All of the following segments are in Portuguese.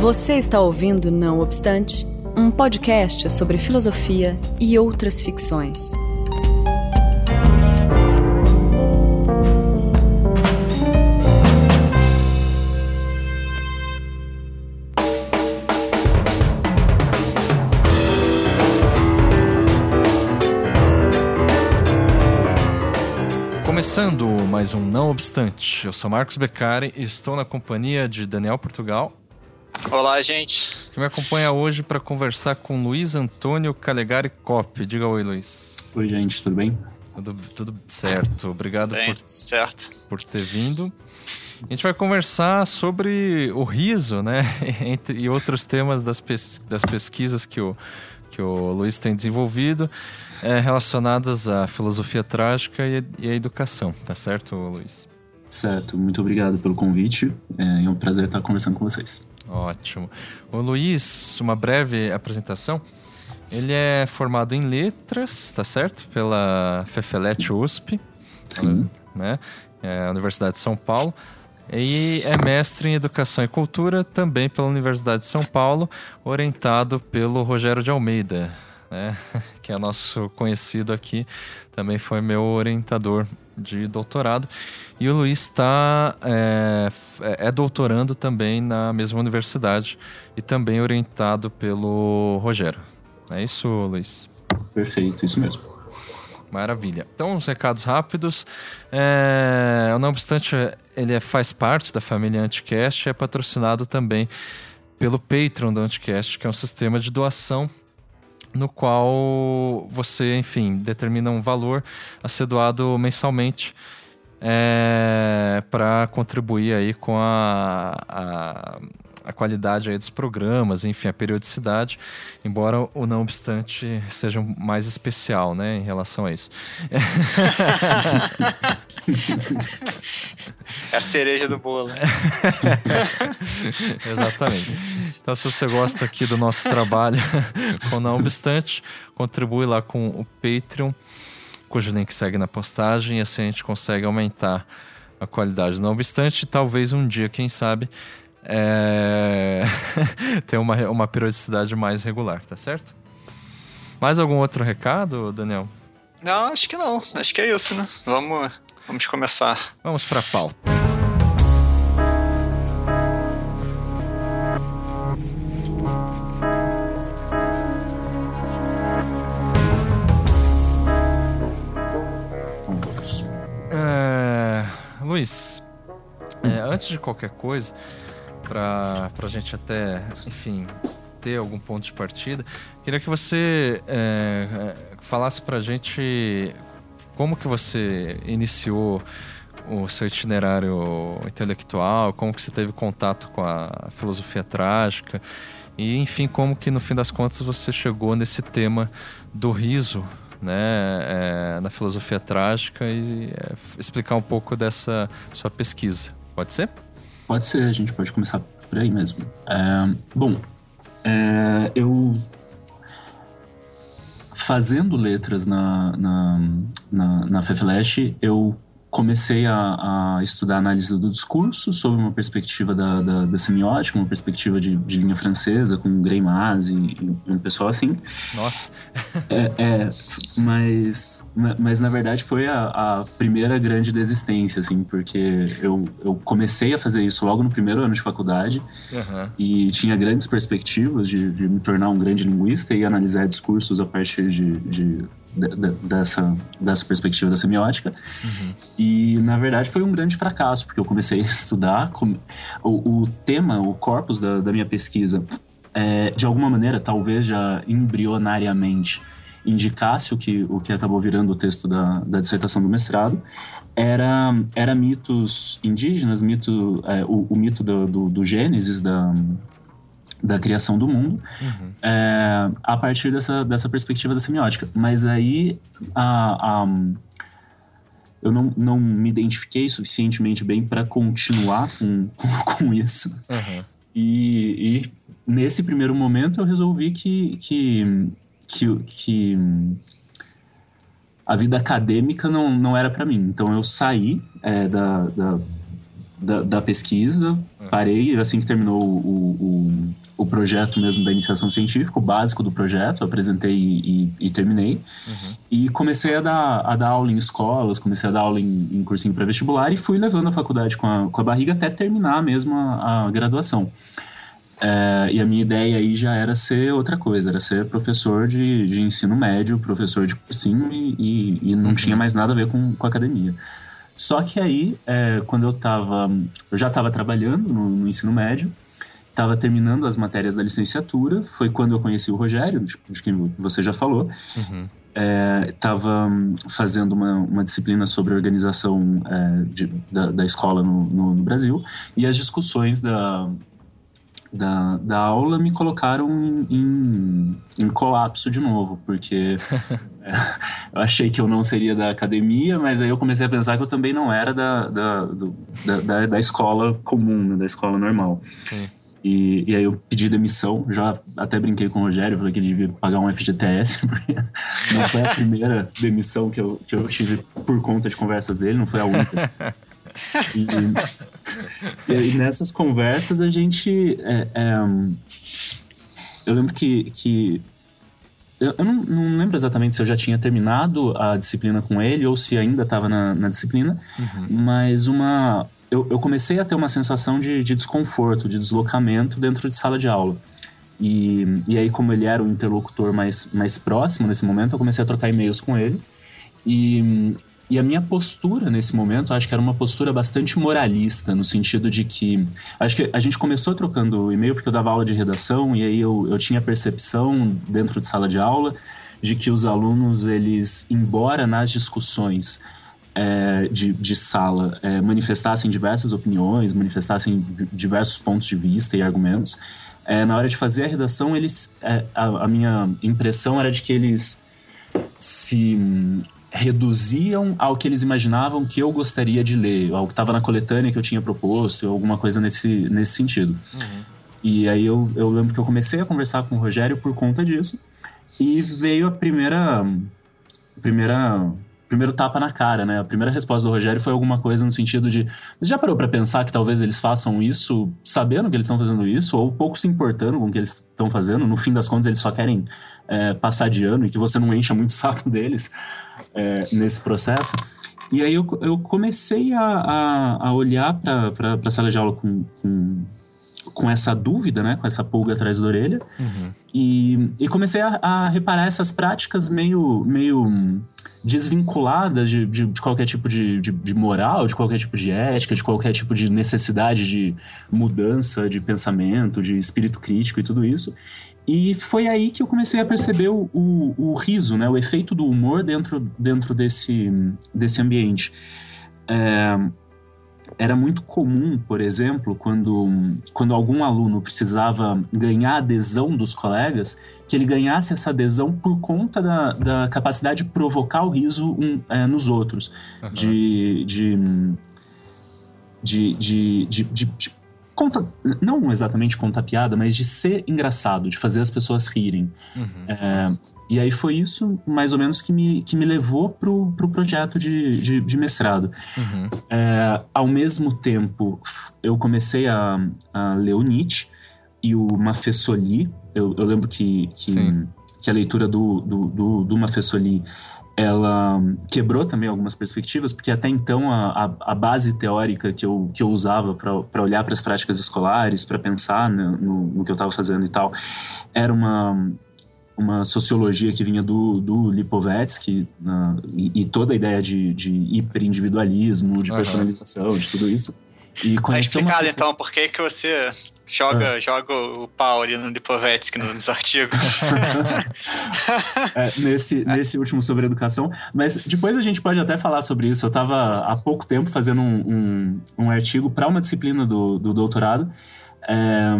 Você está ouvindo Não Obstante, um podcast sobre filosofia e outras ficções. Começando mais um Não Obstante, eu sou Marcos Beccari e estou na companhia de Daniel Portugal. Olá, gente. Que me acompanha hoje para conversar com Luiz Antônio Calegari Cop. Diga oi, Luiz. Oi, gente, tudo bem? Tudo, tudo certo. Obrigado Bem, por, certo. por ter vindo. A gente vai conversar sobre o riso, né? Entre, e outros temas das, pes, das pesquisas que o, que o Luiz tem desenvolvido é, relacionadas à filosofia trágica e, e à educação, tá certo, Luiz? Certo, muito obrigado pelo convite. É um prazer estar conversando com vocês. Ótimo. O Luiz, uma breve apresentação. Ele é formado em letras, tá certo? Pela Fefelete USP, Sim. né? É Universidade de São Paulo. E é mestre em Educação e Cultura também pela Universidade de São Paulo, orientado pelo Rogério de Almeida, né? que é nosso conhecido aqui, também foi meu orientador de doutorado. E o Luiz está é, é doutorando também na mesma universidade e também orientado pelo Rogério. É isso, Luiz? Perfeito, isso mesmo. Maravilha. Então, uns recados rápidos. É, não obstante, ele é, faz parte da família Anticast é patrocinado também pelo Patreon do Anticast, que é um sistema de doação no qual você, enfim, determina um valor a ser doado mensalmente é, para contribuir aí com a, a, a, qualidade aí dos programas, enfim, a periodicidade, embora o não obstante seja mais especial, né, em relação a isso. É a cereja do bolo. Exatamente. Então, se você gosta aqui do nosso trabalho com Não Obstante, contribui lá com o Patreon, cujo link segue na postagem, e assim a gente consegue aumentar a qualidade. Não obstante, talvez um dia, quem sabe, é... ter uma, uma periodicidade mais regular, tá certo? Mais algum outro recado, Daniel? Não, acho que não. Acho que é isso, né? Vamos, vamos começar. Vamos para a pauta. É, Luiz, é, antes de qualquer coisa, para a gente até, enfim, ter algum ponto de partida, queria que você é, falasse para a gente como que você iniciou o seu itinerário intelectual, como que você teve contato com a filosofia trágica e, enfim, como que no fim das contas você chegou nesse tema do riso, né, é, na filosofia trágica e é, explicar um pouco dessa sua pesquisa. Pode ser? Pode ser, a gente pode começar por aí mesmo. É, bom, eu fazendo letras na, na, na, na eu comecei a, a, estudar análise do discurso sob uma perspectiva da, da, da semiótica, uma perspectiva de, de, linha francesa, com Greimas e, e, um pessoal assim. Nossa! é, é, mas, mas na verdade foi a, a, primeira grande desistência, assim, porque eu, eu comecei a fazer isso logo no primeiro ano de faculdade uhum. e tinha grandes perspectivas de, de, me tornar um grande linguista e analisar discursos a partir de, de dessa, dessa perspectiva da semiótica. Uhum. E, na verdade, foi um grande fracasso, porque eu comecei a estudar com, o, o, tema, o corpus da, da minha pesquisa, é, de alguma maneira, talvez já embrionariamente, indicasse o que, o que acabou virando o texto da, da dissertação do mestrado, era, era mitos indígenas, mito, é, o, o, mito do, do, do Gênesis, da, da criação do mundo uhum. é, a partir dessa, dessa perspectiva da semiótica. Mas aí a, a, eu não, não me identifiquei suficientemente bem para continuar com, com, com isso. Uhum. E, e, nesse primeiro momento eu resolvi que, que, que, que a vida acadêmica não, não era para mim. Então eu saí é, da, da, da, da pesquisa, uhum. parei assim que terminou o, o, o, projeto mesmo da iniciação científica, o básico do projeto, apresentei e, e terminei. Uhum. E comecei a dar, a dar aula em escolas, comecei a dar aula em, em cursinho pré-vestibular e fui levando a faculdade com a, com a barriga até terminar mesmo a, a graduação. É, e a minha ideia aí já era ser outra coisa, era ser professor de, de ensino médio, professor de cursinho e, e, e não uhum. tinha mais nada a ver com, com academia. Só que aí, é, quando eu tava. Eu já estava trabalhando no, no, ensino médio, estava terminando as matérias da licenciatura, foi quando eu conheci o Rogério, de, de quem você já falou. Uhum. Estava é, fazendo uma, uma disciplina sobre organização é, de, da, da, escola no, no, no Brasil e as discussões da, da, da aula me colocaram em, em colapso de novo, porque é, eu achei que eu não seria da academia, mas aí eu comecei a pensar que eu também não era da, da, do, da, da, escola comum, né, da escola normal. Sim. E, e aí eu pedi demissão, já até brinquei com o Rogério, falei que ele devia pagar um FGTS, porque não foi a primeira demissão que eu, que eu tive por conta de conversas dele, não foi a única. E, e nessas conversas a gente. É, é, eu lembro que. que eu, eu não, não, lembro exatamente se eu já tinha terminado a disciplina com ele ou se ainda estava na, na, disciplina, uhum. mas uma. Eu, eu, comecei a ter uma sensação de, de, desconforto, de deslocamento dentro de sala de aula. E, e aí, como ele era o interlocutor mais, mais próximo nesse momento, eu comecei a trocar e-mails com ele. E, e a minha postura nesse momento, acho que era uma postura bastante moralista, no sentido de que. Acho que a gente começou trocando e-mail porque eu dava aula de redação e aí eu, eu tinha percepção dentro de sala de aula de que os alunos, eles, embora nas discussões é, de, de sala é, manifestassem diversas opiniões, manifestassem diversos pontos de vista e argumentos, é, na hora de fazer a redação, eles. É, a, a minha impressão era de que eles se reduziam ao que eles imaginavam que eu gostaria de ler, ao que estava na coletânea que eu tinha proposto, alguma coisa nesse, nesse sentido. Uhum. E aí eu, eu lembro que eu comecei a conversar com o Rogério por conta disso, e veio a primeira. primeira primeiro tapa na cara, né? A primeira resposta do Rogério foi alguma coisa no sentido de. Você já parou para pensar que talvez eles façam isso sabendo que eles estão fazendo isso, ou pouco se importando com o que eles estão fazendo? No fim das contas, eles só querem é, passar de ano e que você não encha muito o saco deles é, nesse processo. E aí eu, eu comecei a, a, a olhar para a sala de aula com, com, com, essa dúvida, né? Com essa pulga atrás da orelha. Uhum. E, e comecei a, a, reparar essas práticas meio, meio desvinculadas de, de, de qualquer tipo de, de, de, moral, de qualquer tipo de ética, de qualquer tipo de necessidade de mudança de pensamento, de espírito crítico e tudo isso. E foi aí que eu comecei a perceber o, o, o riso, né? O efeito do humor dentro, dentro desse, desse ambiente. É, era muito comum, por exemplo, quando, quando algum aluno precisava ganhar adesão dos colegas, que ele ganhasse essa adesão por conta da, da capacidade de provocar o riso um, é, nos outros, uhum. de, de, de, de, de, de conta, não exatamente contar piada, mas de ser engraçado, de fazer as pessoas rirem. Uhum. É, e aí foi isso, mais ou menos, que me, que me levou pro, pro projeto de, de, de mestrado. Uhum. É, ao mesmo tempo, eu comecei a, a ler o Nietzsche e o Mafessoli. Eu, eu lembro que, que, que, a leitura do, do, do, do Mafessoli ela quebrou também algumas perspectivas, porque até então a, a, a base teórica que eu, que eu usava para olhar para as práticas escolares, para pensar no, no, no, que eu estava fazendo e tal, era uma, uma sociologia que vinha do, do Lipovetsky e, e, toda a ideia de, de hiperindividualismo, de personalização, uhum. de tudo isso. E tá explicado pessoa... então por que, que você joga, é. joga o pau ali no Lipovetsky nos artigos. é, nesse, nesse último sobre educação. Mas depois a gente pode até falar sobre isso. Eu estava há pouco tempo fazendo um, um, um artigo para uma disciplina do, do doutorado é,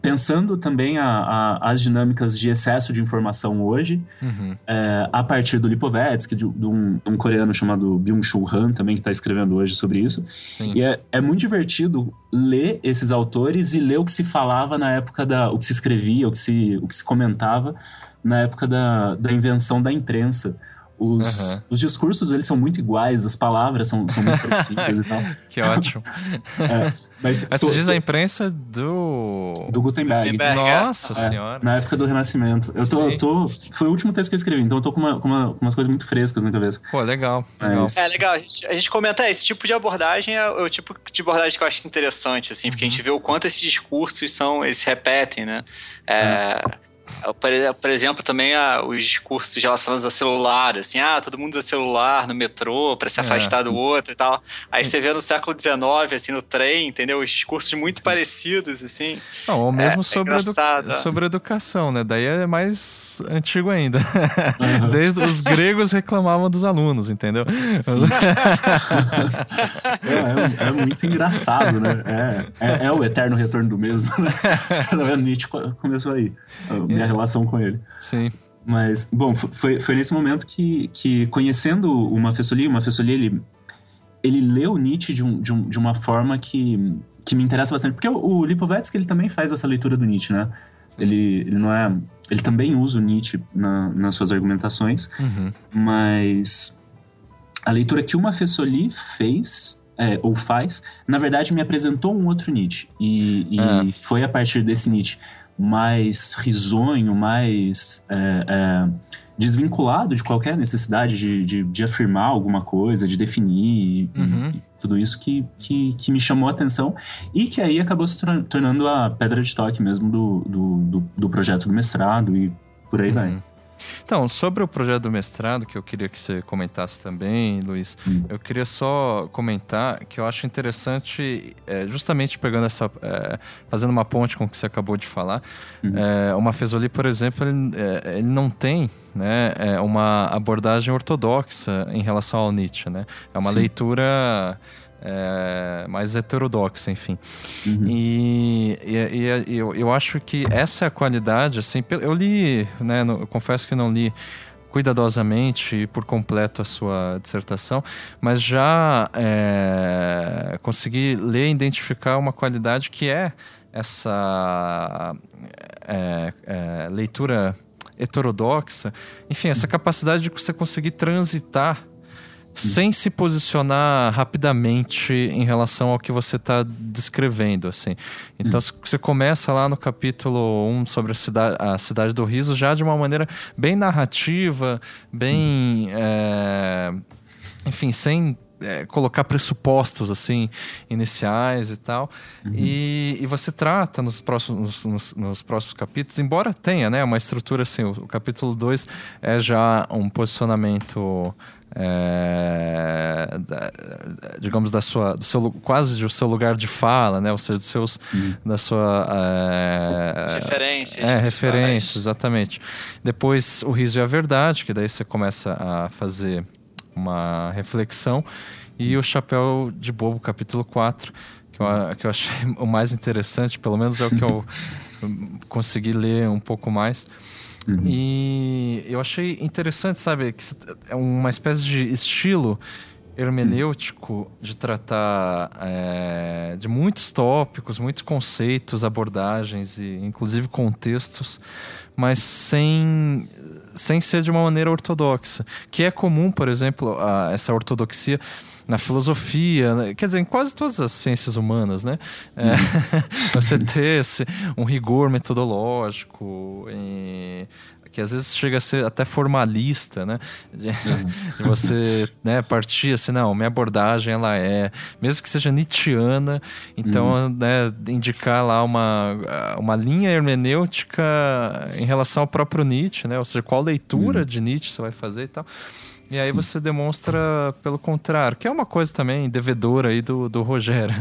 pensando também a, a, as dinâmicas de excesso de informação hoje, uhum. é, a partir do Lipovetsky, de, de, um, de, um, coreano chamado Byung-Chul Han, também que está escrevendo hoje sobre isso. Sim. E é, é, muito divertido ler esses autores e ler o que se falava na época da... o que se escrevia, o que se, o que se comentava na época da, da invenção da imprensa os, uhum. os discursos, eles são muito iguais, as palavras são, são muito parecidas e tal. Que ótimo. É, mas Essa tô, diz a imprensa do... Do Gutenberg. Gutenberg é. Nossa é, senhora. Na época do Renascimento. Eu tô, tô... Foi o último texto que eu escrevi, então eu tô com, uma, com uma, umas coisas muito frescas na cabeça. Pô, legal. legal. É, legal. A gente, a gente comenta, esse tipo de abordagem é o tipo de abordagem que eu acho interessante, assim, porque uhum. a gente vê o quanto esses discursos são, eles se repetem, né? É... é por exemplo, também ah, os discursos relacionados ao celular, assim, ah, todo mundo usa celular no metrô para se é, afastar é, do outro e tal. Aí você vê no século XIX, assim, no trem, entendeu? Os discursos muito sim. parecidos, assim. Não, ou mesmo é, sobre, é edu sobre educação, né? Daí é mais antigo ainda. Uhum. Desde os gregos reclamavam dos alunos, entendeu? É, é, é, muito engraçado, né? É, é, o eterno retorno do mesmo, né? Nietzsche começou aí minha relação com ele. Sim. Mas, bom, foi, foi nesse momento que, que conhecendo o Mafessoli, o Mafessoli, ele, ele leu Nietzsche de, um, de, um, de uma forma que, que me interessa bastante. Porque o, o Lipovetsky, ele também faz essa leitura do Nietzsche, né? Ele, ele não é... Ele também usa o Nietzsche na, nas suas argumentações, uhum. mas a leitura que o Mafessoli fez é, ou faz, na verdade me apresentou um outro Nietzsche. E, e é. foi a partir desse Nietzsche mais risonho, mais é, é, desvinculado de qualquer necessidade de, de, de, afirmar alguma coisa, de definir uhum. tudo isso que, que, que, me chamou a atenção e que aí acabou se tornando a pedra de toque mesmo do, do, do, do projeto do mestrado e por aí uhum. vai. Então, sobre o projeto do mestrado, que eu queria que você comentasse também, Luiz, hum. eu queria só comentar que eu acho interessante, é, justamente pegando essa. É, fazendo uma ponte com o que você acabou de falar, hum. é, o Mafezoli, por exemplo, ele, é, ele não tem né, é, uma abordagem ortodoxa em relação ao Nietzsche. Né? É uma Sim. leitura é, mais heterodoxa, enfim. Uhum. E, e, e eu, eu, acho que essa é a qualidade, assim, eu li, né, no, eu confesso que não li cuidadosamente e por completo a sua dissertação, mas já é, consegui ler e identificar uma qualidade que é essa é, é, leitura heterodoxa, enfim, essa capacidade de você conseguir transitar sem se posicionar rapidamente em relação ao que você está descrevendo, assim. Então, hum. você começa lá no capítulo 1 sobre a cidade, a cidade do riso já de uma maneira bem narrativa, bem... Hum. É, enfim, sem é, colocar pressupostos assim iniciais e tal uhum. e, e, você trata nos próximos nos, nos, próximos capítulos embora tenha né uma estrutura assim o, o capítulo 2 é já um posicionamento é, da, digamos da sua do seu, quase do seu lugar de fala né? Ou seja dos seus uhum. da sua é, referências é referências exatamente. Depois o riso e a verdade que daí você começa a fazer uma reflexão. E o chapéu de bobo capítulo 4 que eu, que eu achei o mais interessante pelo menos é o que eu consegui ler um pouco mais Uhum. E eu achei interessante, sabe, que é uma espécie de estilo hermenêutico de tratar é, de muitos tópicos, muitos conceitos, abordagens e inclusive contextos, mas sem, sem ser de uma maneira ortodoxa, que é comum, por exemplo, a, essa ortodoxia na filosofia, né? quer dizer, em quase todas as ciências humanas, né? É, você ter esse, um rigor metodológico, em, que às vezes chega a ser até formalista, né? De, uhum. você né, partir assim, não, minha abordagem ela é, mesmo que seja nietzschiana, então uhum. né, indicar lá uma, uma linha hermenêutica em relação ao próprio Nietzsche, né? Ou seja, qual leitura uhum. de Nietzsche você vai fazer e tal. E aí Sim. você demonstra pelo contrário, que é uma coisa também devedora aí do, do Rogério.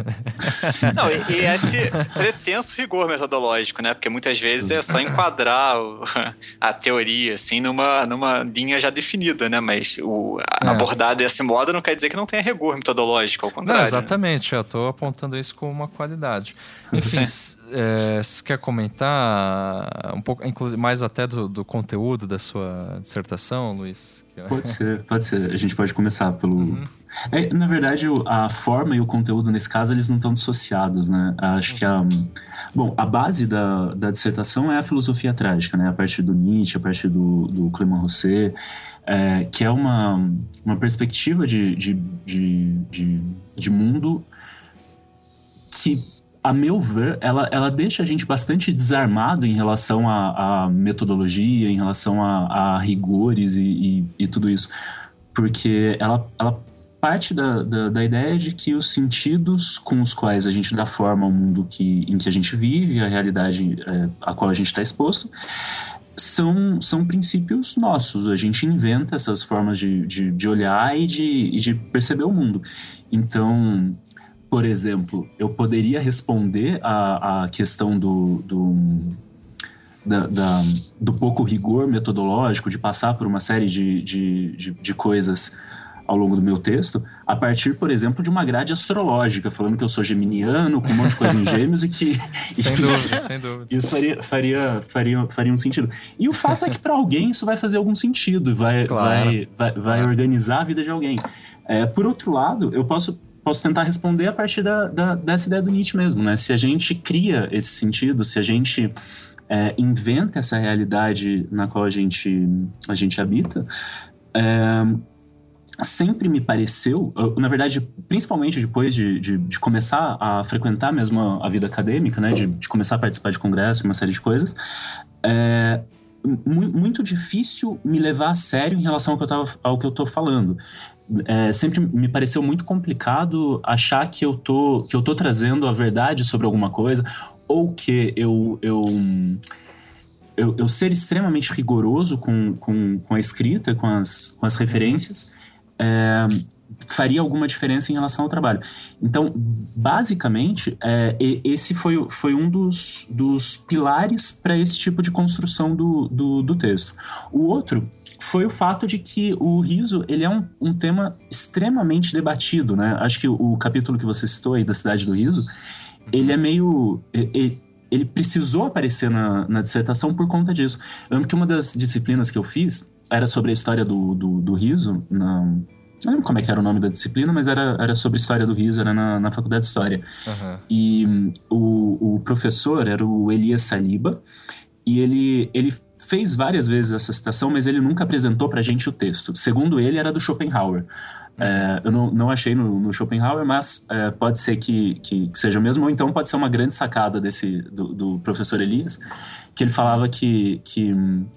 Não, e, e, esse pretenso rigor metodológico, né? Porque muitas vezes é só enquadrar o, a teoria, assim, numa, numa linha já definida, né? Mas o, é. abordar desse modo não quer dizer que não tenha rigor metodológico, ao contrário. Não, exatamente, né? eu estou apontando isso como uma qualidade. Enfim, é, se quer comentar um pouco, inclusive mais até do, do conteúdo da sua dissertação, Luiz? Pode ser, pode ser. A gente pode começar pelo, uhum. É, na verdade, a forma e o conteúdo, nesse caso, eles não estão dissociados, né? Acho que a... Bom, a base da, da dissertação é a filosofia trágica, né? A partir do Nietzsche, a partir do, do Clément Rosset, é, que é uma, uma perspectiva de, de, de, de, de mundo que a meu ver, ela, ela deixa a gente bastante desarmado em relação à, metodologia, em relação a, a rigores e, e, e, tudo isso. Porque ela, ela parte da, da, da, ideia de que os sentidos com os quais a gente dá forma ao mundo que, em que a gente vive, a realidade é, a qual a gente está exposto, são, são princípios nossos. A gente inventa essas formas de, de, de olhar e de, e de perceber o mundo. Então, por exemplo, eu poderia responder a, a questão do, do, da, da, do pouco rigor metodológico, de passar por uma série de, de, de, de coisas ao longo do meu texto, a partir, por exemplo, de uma grade astrológica, falando que eu sou geminiano, com um monte de coisa em gêmeos e que. sem dúvida, sem dúvida. Isso faria, faria, faria, faria um sentido. E o fato é que para alguém isso vai fazer algum sentido, vai, claro. vai, vai, vai organizar a vida de alguém. É, por outro lado, eu posso posso tentar responder a partir da, da, dessa ideia do Nietzsche mesmo, né? Se a gente cria esse sentido, se a gente é, inventa essa realidade na qual a gente, a gente habita, é, sempre me pareceu, na verdade, principalmente depois de, de, de, começar a frequentar mesmo a, vida acadêmica, né, de, de, começar a participar de congresso, uma série de coisas, é muito difícil me levar a sério em relação ao que eu, tô falando. É, sempre me pareceu muito complicado achar que eu tô que eu tô trazendo a verdade sobre alguma coisa ou que eu, eu eu, eu, ser extremamente rigoroso com, com, com a escrita, com as, com as referências, é, faria alguma diferença em relação ao trabalho. Então, basicamente, é, esse foi, foi um dos, dos pilares para esse tipo de construção do, do, do, texto. O outro foi o fato de que o riso ele é um, um tema extremamente debatido, né? Acho que o, o, capítulo que você citou aí da Cidade do Riso, ele é meio... Ele, ele precisou aparecer na, na dissertação por conta disso. Eu lembro que uma das disciplinas que eu fiz era sobre a história do, do, do riso, na, não lembro como é que era o nome da disciplina, mas era, era sobre história do riso, era na, na faculdade de história. Uhum. E um, o, o professor era o Elias Saliba, e ele, ele fez várias vezes essa citação, mas ele nunca apresentou pra gente o texto. Segundo ele, era do Schopenhauer. Uhum. É, eu não, não achei no, no Schopenhauer, mas é, pode ser que, que, que, seja mesmo, ou então pode ser uma grande sacada desse, do, do professor Elias, que ele falava que, que hum,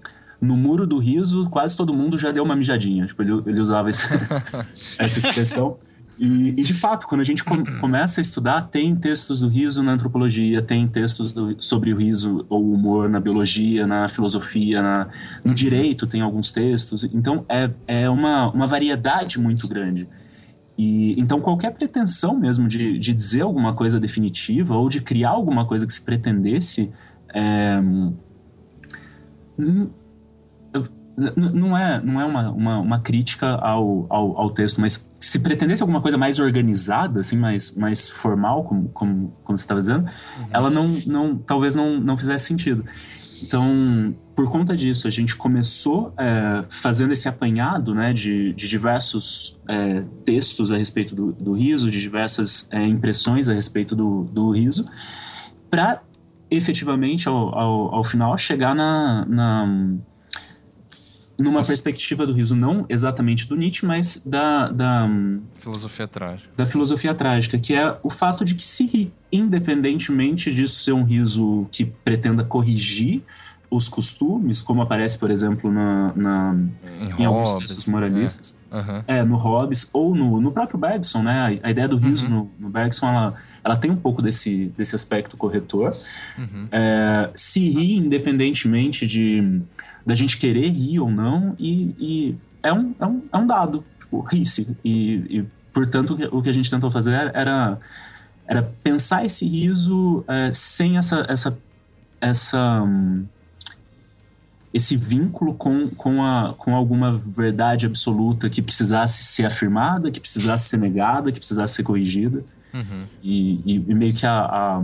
no muro do riso, quase todo mundo já deu uma mijadinha. Tipo, ele, ele usava esse, essa expressão. E, e, de fato, quando a gente com, começa a estudar, tem textos do riso na antropologia, tem textos do, sobre o riso ou o humor na biologia, na filosofia, na, no direito tem alguns textos. Então, é, é uma, uma variedade muito grande. E, então, qualquer pretensão mesmo de, de dizer alguma coisa definitiva ou de criar alguma coisa que se pretendesse é, não é, não é uma, uma, uma crítica ao, ao, ao, texto, mas se pretendesse alguma coisa mais organizada, assim, mais, mais formal, como, como, como você estava dizendo, uhum. ela não, não, talvez não, não fizesse sentido. Então, por conta disso, a gente começou é, fazendo esse apanhado né, de, de diversos é, textos a respeito do, do riso, de diversas é, impressões a respeito do, do riso, para efetivamente, ao, ao, ao, final, chegar na, na numa Nossa. perspectiva do riso, não exatamente do Nietzsche, mas da, da. Filosofia trágica. Da filosofia trágica, que é o fato de que se ri, independentemente disso ser um riso que pretenda corrigir os costumes, como aparece, por exemplo, na, na em, em alguns textos moralistas. É. Uhum. é, no Hobbes, ou no, no próprio Bergson, né? A, a ideia do riso uhum. no, no Bergson, ela, ela tem um pouco desse, desse aspecto corretor. Uhum. É, se ri independentemente de da gente querer rir ou não, e, e é, um, é, um, é um dado, tipo, ri-se. E, e, portanto, o que a gente tentou fazer era, era pensar esse riso é, sem essa, essa, essa esse vínculo com, com, a, com alguma verdade absoluta que precisasse ser afirmada, que precisasse ser negada, que precisasse ser corrigida. Uhum. E, e, e, meio que a, a,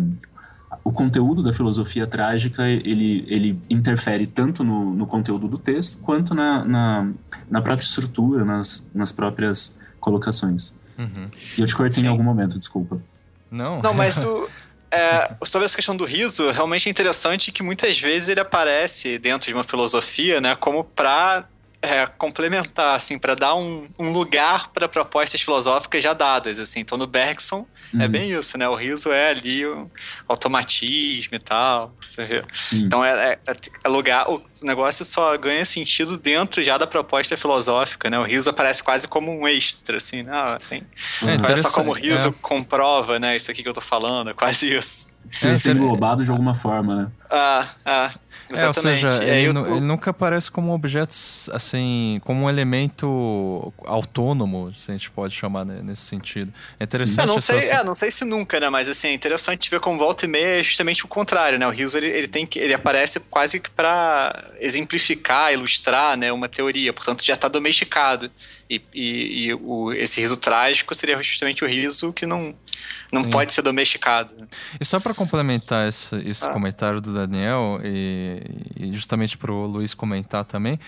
o conteúdo da filosofia trágica ele, ele interfere tanto no, no conteúdo do texto quanto na, na, na própria estrutura, nas, nas próprias colocações. Uhum. E eu te cortei Sim. em algum momento, desculpa. Não. Não, mas o, é, sobre essa questão do riso, realmente é interessante que muitas vezes ele aparece dentro de uma filosofia, né, como para é, complementar, assim, para dar um, um lugar para propostas filosóficas já dadas, assim. Então, no Bergson é uhum. bem isso, né? O riso é ali o automatismo e tal, você vê. Sim. Então, é, é, é, lugar, o negócio só ganha sentido dentro já da proposta filosófica, né? O riso aparece quase como um extra, assim, né? Ah, tem, é, olha só como o riso é. comprova, né? Isso aqui que eu tô falando, é quase isso. Ser, ser englobado de alguma forma, né? Ah, ah. É, ou seja, ele, eu... ele, nunca aparece como objeto, assim, como um elemento autônomo, se a gente pode chamar né, nesse sentido. É interessante. Eu não sei, é, não sei se nunca, né? Mas assim, é interessante ver como volta e meia é justamente o contrário, né? O Rios ele, ele tem que, ele aparece quase que para exemplificar, ilustrar, né, uma teoria. Portanto, já está domesticado. E, e, e o, esse riso trágico seria justamente o riso que não não Sim. pode ser domesticado. E só para complementar esse, esse ah. comentário do Daniel, e, e justamente para o Luiz comentar também,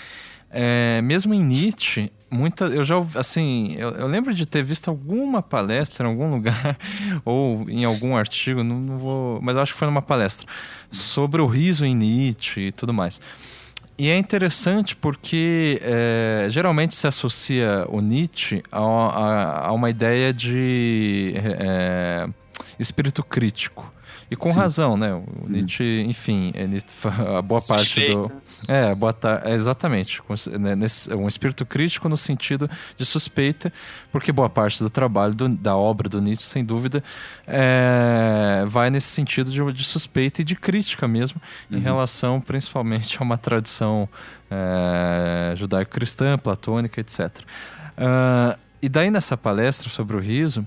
é, mesmo em Nietzsche, muita, eu já assim, eu, eu, lembro de ter visto alguma palestra em algum lugar ou em algum artigo, não, não vou, mas acho que foi numa palestra sobre o riso em Nietzsche e tudo mais. E é interessante porque é, geralmente se associa o Nietzsche a, a, a uma ideia de é, espírito crítico. E com Sim. razão, né? O Nietzsche, enfim, ele, a boa parte do. É, boa é, exatamente. Né, nesse, um espírito crítico no sentido de suspeita, porque boa parte do trabalho, do, da obra do Nietzsche, sem dúvida, é, vai nesse sentido de, de, suspeita e de crítica mesmo, uhum. em relação principalmente a uma tradição é, judaico-cristã, platônica, etc. Uh, e daí nessa palestra sobre o riso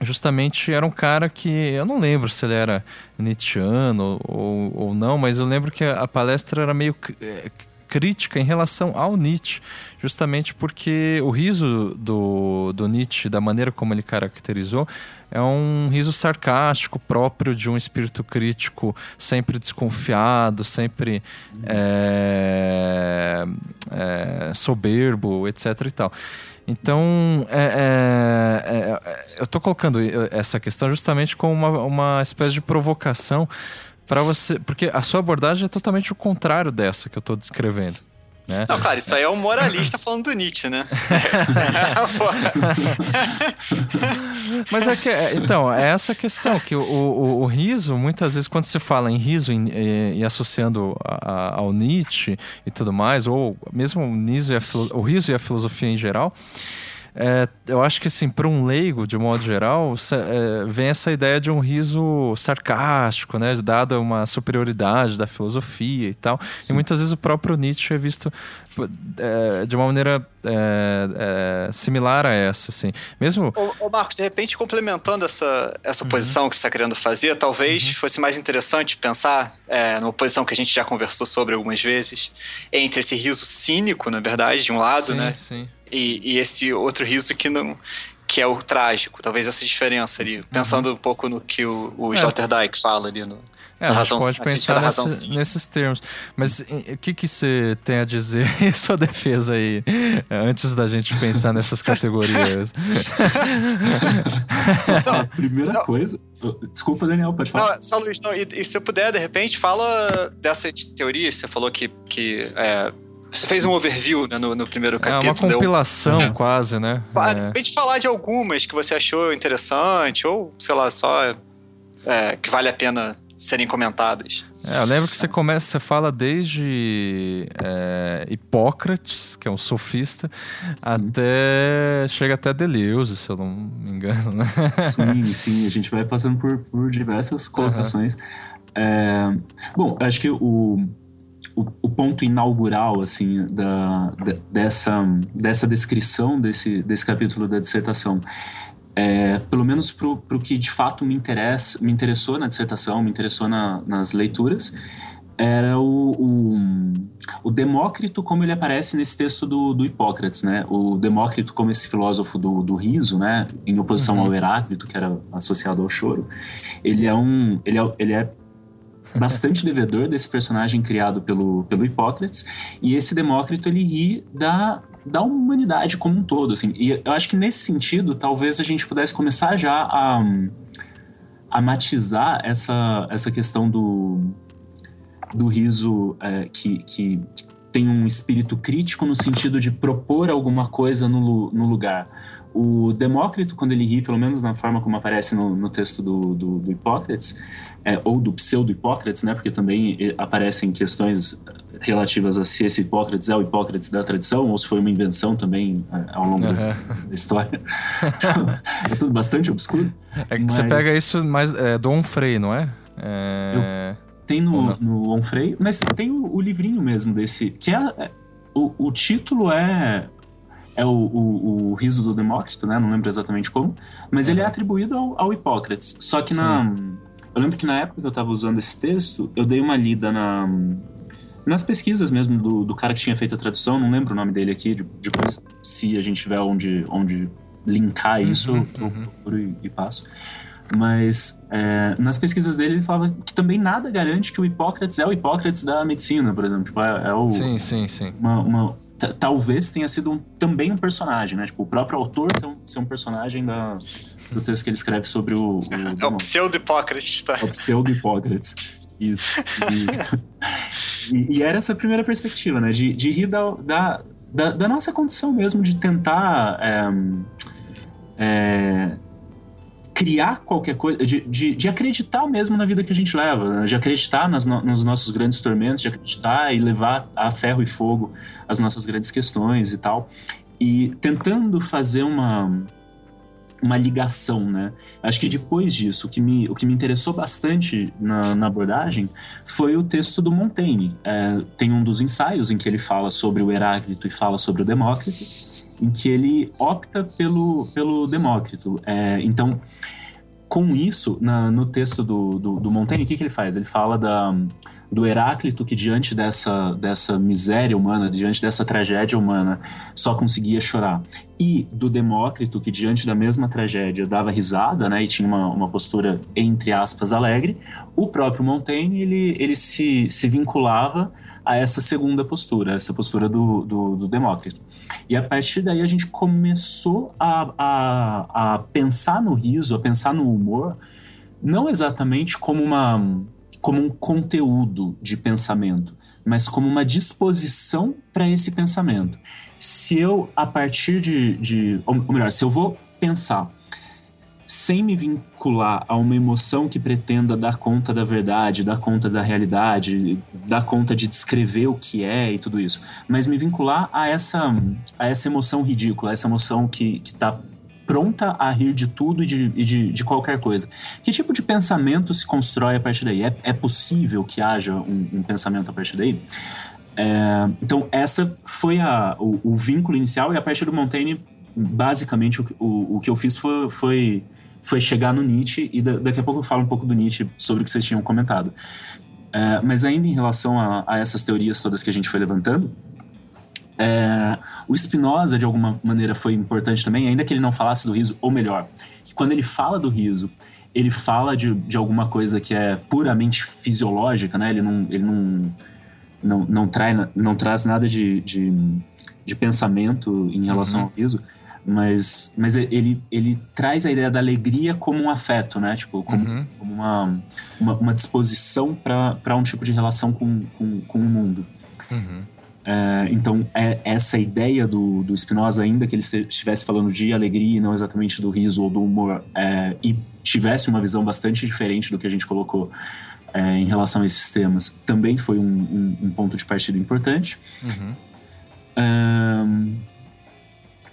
justamente era um cara que eu não lembro se ele era Nietzscheano ou, ou não, mas eu lembro que a palestra era meio é, crítica em relação ao Nietzsche, justamente porque o riso do, do Nietzsche, da maneira como ele caracterizou, é um riso sarcástico próprio de um espírito crítico sempre desconfiado, sempre é, é, soberbo, etc. e tal. Então, é, é, é, eu estou colocando essa questão justamente como uma, uma espécie de provocação para você, porque a sua abordagem é totalmente o contrário dessa que eu estou descrevendo. Né? Não, cara, isso aí é um moralista falando do Nietzsche, né? Mas é que, é, então, é essa questão, que o, o, o, riso, muitas vezes, quando se fala em riso e, e associando a, a, ao Nietzsche e tudo mais, ou mesmo o riso e a, o riso e a filosofia em geral, é, eu acho que assim, para um leigo, de modo geral, é, vem essa ideia de um riso sarcástico, né? Dada uma superioridade da filosofia e tal. Sim. E muitas vezes o próprio Nietzsche é visto é, de uma maneira é, é, similar a essa, assim. Mesmo... Ô, ô, Marcos, de repente, complementando essa, essa uhum. posição que você está querendo fazer, talvez uhum. fosse mais interessante pensar é, numa posição que a gente já conversou sobre algumas vezes, entre esse riso cínico, na verdade, de um lado, sim, né? Sim e, e esse outro riso que não que é o trágico, talvez essa diferença ali, pensando uhum. um pouco no que o, o é. fala ali no é, a razão, pode pensar nesse, nesses termos. Mas o que, que você tem a dizer em sua defesa aí, antes da gente pensar nessas categorias? Não, a primeira não. coisa. Desculpa, Daniel, pode falar. Não, só Luiz, não, e, e, se eu puder, de repente, fala dessa teoria. Você falou que, que é, você fez um overview né, no, no, primeiro capítulo. É uma compilação, deu... quase, né? De repente falar de algumas que você achou interessante, ou, sei lá, só é, que vale a pena serem comentadas. É, eu lembro que você começa, você fala desde é, Hipócrates, que é um sofista, sim. até. chega até Deleuze, se eu não me engano, né? Sim, sim, a gente vai passando por, por diversas colocações. Uhum. É, bom, acho que o, o, o, ponto inaugural assim da, da, dessa dessa descrição desse desse capítulo da dissertação é, pelo menos para o que de fato me interessa me interessou na dissertação me interessou na, nas leituras era o, o, o, Demócrito como ele aparece nesse texto do, do Hipócrates, né? O Demócrito como esse filósofo do, do riso, né? Em oposição uhum. ao Heráclito, que era associado ao choro. Ele é um... Ele é, ele é bastante devedor desse personagem criado pelo, pelo Hipócrates, e esse Demócrito ele ri da da humanidade como um todo, assim. E eu acho que nesse sentido, talvez a gente pudesse começar já a, a matizar essa, essa questão do, do riso é, que, que tem um espírito crítico no sentido de propor alguma coisa no, no lugar. O Demócrito, quando ele ri, pelo menos na forma como aparece no, no texto do, do, do Hipócrates, é, ou do pseudo-Hipócrates, né, porque também aparecem questões relativas a se esse Hipócrates é o Hipócrates da tradição ou se foi uma invenção também é, ao longo uhum. da história. é tudo bastante obscuro. É que mas... você pega isso mais é, do Onfray, não é? é... Eu... Tem no, no Onfray, mas tem o, o, livrinho mesmo desse, que é, é o, o título é é o, o, o, riso do Demócrito, né? Não lembro exatamente como, mas uhum. ele é atribuído ao, ao Hipócrates. Só que na eu lembro que na época que eu estava usando esse texto, eu dei uma lida na nas pesquisas mesmo do, do cara que tinha feito a tradução, não lembro o nome dele aqui, depois se a gente tiver onde, onde linkar uhum, isso, uhum, eu procuro e, e passo. Mas é, nas pesquisas dele ele falava que também nada garante que o Hipócrates é o Hipócrates da medicina, por exemplo. Tipo, é, é o, sim, sim, sim. Uma, uma talvez tenha sido um, também um personagem, né? Tipo, o próprio autor ser um, ser um personagem da, do texto que ele escreve sobre o. o é o pseudo-Hipócrates, tá? É o pseudo-Hipócrates. Isso. E, e, e, era essa a primeira perspectiva, né? De, de rir da, da, da, da nossa condição mesmo, de tentar. É, é, criar qualquer coisa, de, de, de, acreditar mesmo na vida que a gente leva, né? de acreditar nas no, nos nossos grandes tormentos, de acreditar e levar a ferro e fogo as nossas grandes questões e tal. E tentando fazer uma, uma ligação, né? Acho que depois disso, o que me, o que me interessou bastante na, na abordagem foi o texto do Montaigne. É, tem um dos ensaios em que ele fala sobre o Heráclito e fala sobre o Demócrito, em que ele opta pelo, pelo Demócrito. É, então, com isso, na, no texto do, do, do Montaigne, o que, que ele faz? Ele fala da do Heráclito, que diante dessa, dessa miséria humana, diante dessa tragédia humana, só conseguia chorar. E do Demócrito, que diante da mesma tragédia dava risada, né, e tinha uma, uma postura, entre aspas, alegre, o próprio Montaigne, ele, ele se, se vinculava a essa segunda postura, essa postura do, do, do Demócrito. E a partir daí a gente começou a, a, a pensar no riso, a pensar no humor, não exatamente como uma como um conteúdo de pensamento, mas como uma disposição para esse pensamento. Se eu, a partir de, de. Ou melhor, se eu vou pensar sem me vincular a uma emoção que pretenda dar conta da verdade, dar conta da realidade, dar conta de descrever o que é e tudo isso, mas me vincular a essa, a essa emoção ridícula, a essa emoção que está pronta a rir de tudo e de, de, de, qualquer coisa. Que tipo de pensamento se constrói a partir daí? É, é possível que haja um, um pensamento a partir daí? É, então, essa foi a, o, o, vínculo inicial, e a partir do Montaigne, basicamente, o, o, o que eu fiz foi, foi, foi chegar no Nietzsche, e da, daqui a pouco eu falo um pouco do Nietzsche sobre o que vocês tinham comentado. É, mas ainda em relação a, a essas teorias todas que a gente foi levantando, é, o Spinoza, de alguma maneira, foi importante também, ainda que ele não falasse do riso, ou melhor, que quando ele fala do riso, ele fala de, de alguma coisa que é puramente fisiológica, né? Ele não, ele não, não, não, trai, não traz nada de, de, de pensamento em relação uhum. ao riso, mas, mas ele, ele traz a ideia da alegria como um afeto, né? Tipo, como, uhum. como uma, uma, uma disposição para um tipo de relação com, com, com o mundo. Uhum. É, então, é essa ideia do, do Spinoza, ainda que ele estivesse falando de alegria e não exatamente do riso ou do humor, é, e tivesse uma visão bastante diferente do que a gente colocou é, em relação a esses temas, também foi um, um, um ponto de partida importante. Uhum.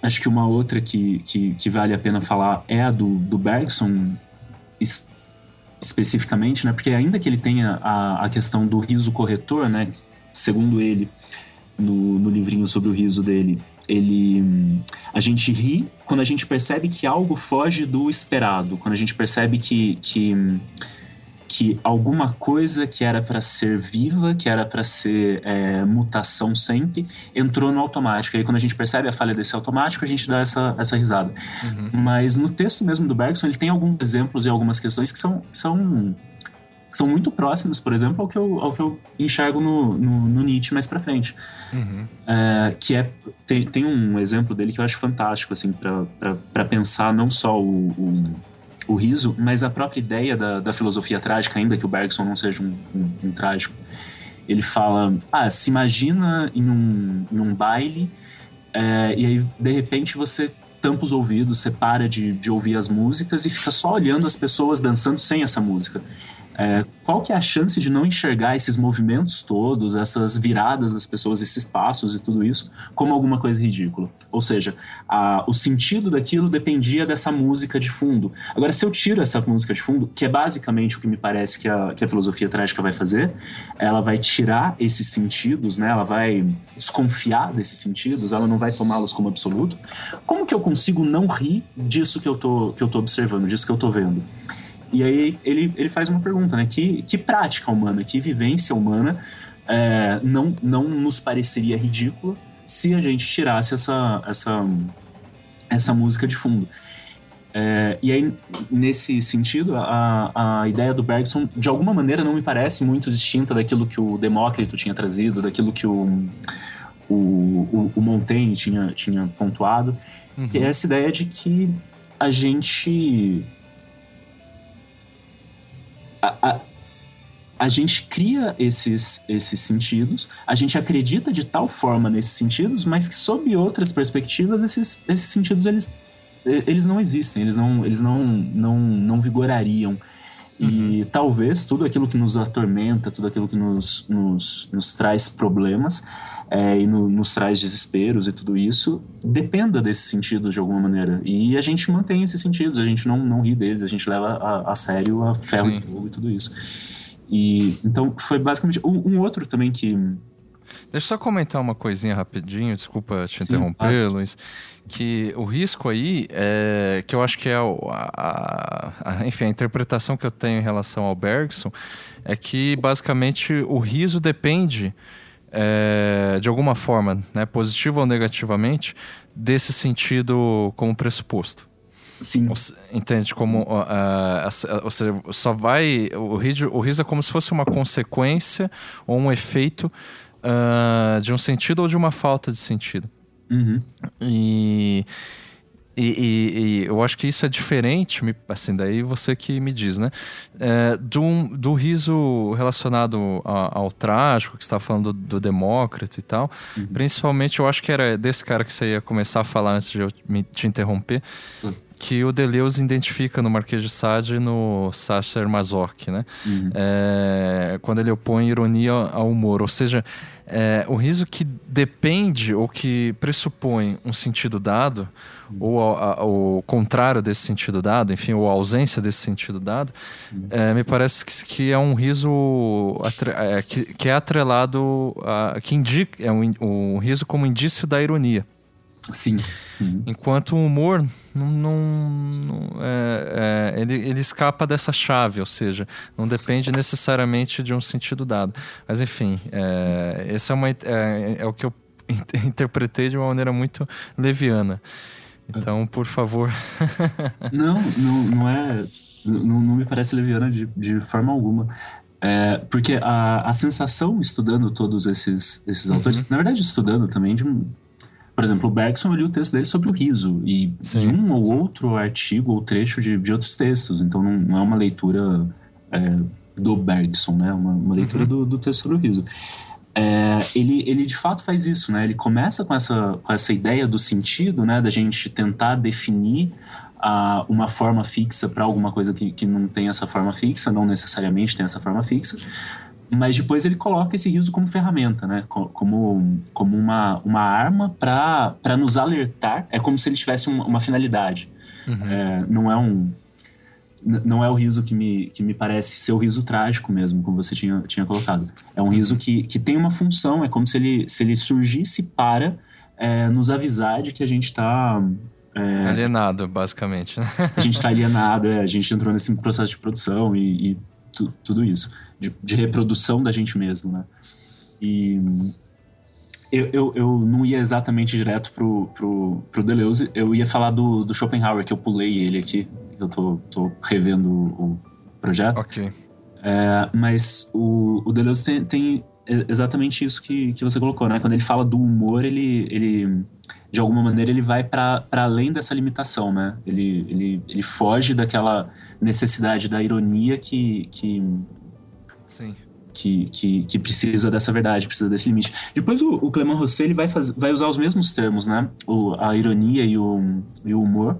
Acho que uma outra que, que, que, vale a pena falar é a do, do Bergson, es, especificamente, né? porque ainda que ele tenha a, a questão do riso corretor, né? segundo ele, no, no livrinho sobre o riso dele. Ele, a gente ri quando a gente percebe que algo foge do esperado, quando a gente percebe que, que, que alguma coisa que era para ser viva, que era para ser é, mutação sempre, entrou no automático. E aí, quando a gente percebe a falha desse automático, a gente dá essa, essa risada. Uhum. Mas no texto mesmo do Bergson, ele tem alguns exemplos e algumas questões que são, são são muito próximos, por exemplo, ao que eu, ao que eu enxergo no, no, no Nietzsche mais para frente. Uhum. É, que é tem, tem um exemplo dele que eu acho fantástico assim para pensar não só o, o, o, riso, mas a própria ideia da, da filosofia trágica, ainda que o Bergson não seja um, um, um trágico. Ele fala: ah, se imagina em um, em um baile é, e aí de repente você tampa os ouvidos, você para de, de ouvir as músicas e fica só olhando as pessoas dançando sem essa música. É, qual que é a chance de não enxergar esses movimentos todos, essas viradas das pessoas, esses passos e tudo isso, como alguma coisa ridícula? Ou seja, a, o sentido daquilo dependia dessa música de fundo. Agora, se eu tiro essa música de fundo, que é basicamente o que me parece que a, que a filosofia trágica vai fazer, ela vai tirar esses sentidos, né? ela vai desconfiar desses sentidos, ela não vai tomá-los como absoluto. Como que eu consigo não rir disso que eu tô, que eu tô observando, disso que eu tô vendo? E aí ele, ele faz uma pergunta, né? Que, que prática humana, que vivência humana é, não, não nos pareceria ridícula se a gente tirasse essa, essa, essa música de fundo. É, e aí, nesse sentido, a, a ideia do Bergson, de alguma maneira, não me parece muito distinta daquilo que o Demócrito tinha trazido, daquilo que o, o, o, o Montaigne tinha, tinha pontuado, uhum. que é essa ideia de que a gente a, a, a gente cria esses, esses sentidos, a gente acredita de tal forma nesses sentidos, mas que sob outras perspectivas esses, esses sentidos eles, eles não existem, eles não, eles não, não, não vigorariam. E uhum. talvez tudo aquilo que nos atormenta, tudo aquilo que nos, nos, nos traz problemas é, e no, nos traz desesperos e tudo isso, dependa desses sentidos de alguma maneira. E a gente mantém esses sentidos, a gente não, não ri deles, a gente leva a, a sério a ferro Sim. e fogo e tudo isso. E então foi basicamente. Um, um outro também que. Deixa eu só comentar uma coisinha rapidinho, desculpa te Sim, interromper, ah. Luiz. Que o risco aí, é, que eu acho que é a, a, a, enfim, a interpretação que eu tenho em relação ao Bergson, é que basicamente o riso depende é, de alguma forma, né, positiva ou negativamente, desse sentido como pressuposto. Sim. Entende? Como uh, você só vai. O riso, o riso é como se fosse uma consequência ou um efeito uh, de um sentido ou de uma falta de sentido. Uhum. E. E, e, e, eu acho que isso é diferente, assim, daí você que me diz, né? É, do, do riso relacionado a, ao trágico, que você estava falando do, do, Demócrito e tal. Uhum. Principalmente, eu acho que era desse cara que você ia começar a falar antes de eu me, te interromper. Uhum. Que o Deleuze identifica no Marquês de Sade e no Sacher Mazoch, né? Uhum. É, quando ele opõe ironia ao humor. Ou seja, é, o riso que depende ou que pressupõe um sentido dado ou o contrário desse sentido dado, enfim, ou a ausência desse sentido dado, é, me parece que, que, é um riso é, que, que, é atrelado, a, que indica, é um, um riso como indício da ironia. Sim. Uhum. Enquanto o humor não, não, não é, é, ele, ele escapa dessa chave, ou seja, não depende necessariamente de um sentido dado. Mas enfim, é, esse é, uma, é, é o que eu interpretei de uma maneira muito leviana. Então, por favor. não, não, não é. Não, não me parece leviana de, de forma alguma. É, porque a, a sensação estudando todos esses, esses uhum. autores, na verdade, estudando também de um. Por exemplo, o Bergson, eu li o texto dele sobre o riso, e, e um ou outro artigo ou trecho de, de outros textos, então não, não é uma leitura é, do Bergson, né? Uma, uma leitura uhum. do, do texto sobre o riso é, ele, ele de fato faz isso, né? Ele começa com essa, com essa ideia do sentido, né? Da gente tentar definir uh, uma forma fixa para alguma coisa que, que não tem essa forma fixa, não necessariamente tem essa forma fixa. Mas depois ele coloca esse riso como ferramenta, né? Como, como uma, uma arma para nos alertar. É como se ele tivesse uma, uma finalidade. Uhum. É, não é um não é o riso que me, que me parece ser o riso trágico mesmo, como você tinha, tinha colocado. É um riso que, que tem uma função, é como se ele, se ele surgisse para é, nos avisar de que a gente está. É, alienado, basicamente. Né? a gente está alienado, é, a gente entrou nesse processo de produção e, e tu, tudo isso, de, de, reprodução da gente mesmo, né? E eu, eu, eu, não ia exatamente direto pro, pro, pro Deleuze, eu ia falar do, do Schopenhauer, que eu pulei ele aqui, eu tô, tô revendo o projeto. Ok. É, mas o, o Deleuze tem, tem exatamente isso que, que você colocou, né? Quando ele fala do humor, ele, ele de alguma maneira, ele vai para além dessa limitação, né? Ele, ele, ele foge daquela necessidade da ironia que, que, Sim. que, que, que, precisa dessa verdade, precisa desse limite. Depois o, o Clement Rosset ele vai, faz, vai usar os mesmos termos, né? O, a ironia e o, e o humor,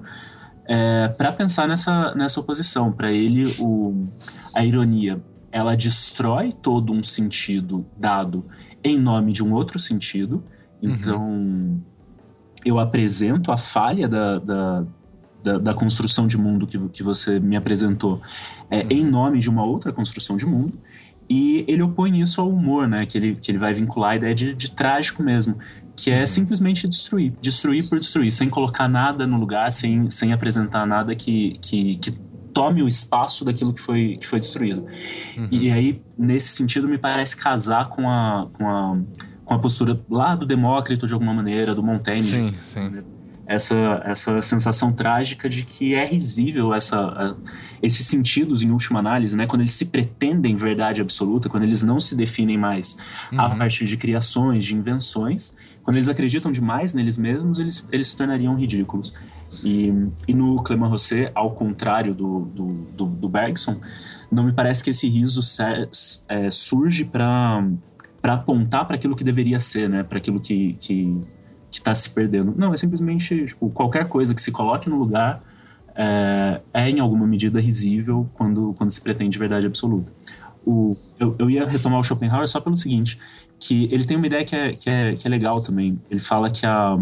é, para pensar nessa, nessa oposição. Para ele, o, a ironia ela destrói todo um sentido dado em nome de um outro sentido. Uhum. Então, uhum. eu apresento a falha da, da, da, da, construção de mundo que, que você me apresentou é, uhum. em nome de uma outra construção de mundo. E ele opõe isso ao humor, né? Que ele, que ele vai vincular a ideia de, de trágico mesmo. Que é uhum. simplesmente destruir. Destruir por destruir, sem colocar nada no lugar, sem, sem apresentar nada que, que, que tome o espaço daquilo que foi, que foi destruído. Uhum. E aí, nesse sentido, me parece casar com a, com a, com a postura lá do Demócrito, de alguma maneira, do Montaigne. Sim, sim. Essa, essa sensação trágica de que é risível essa, esses sentidos, em última análise, né? quando eles se pretendem verdade absoluta, quando eles não se definem mais uhum. a partir de criações, de invenções, quando eles acreditam demais neles mesmos, eles, eles se tornariam ridículos. E, e no Clément Rosset, ao contrário do, do, do, do, Bergson, não me parece que esse riso é, surge para apontar para aquilo que deveria ser, né? para aquilo que está que, que tá se perdendo. Não, é simplesmente tipo, qualquer coisa que se coloque no lugar é, é, em alguma medida risível quando, quando se pretende verdade absoluta. O, eu, eu ia retomar o Schopenhauer só pelo seguinte, que ele tem uma ideia que é, que é, que é legal também. Ele fala que a,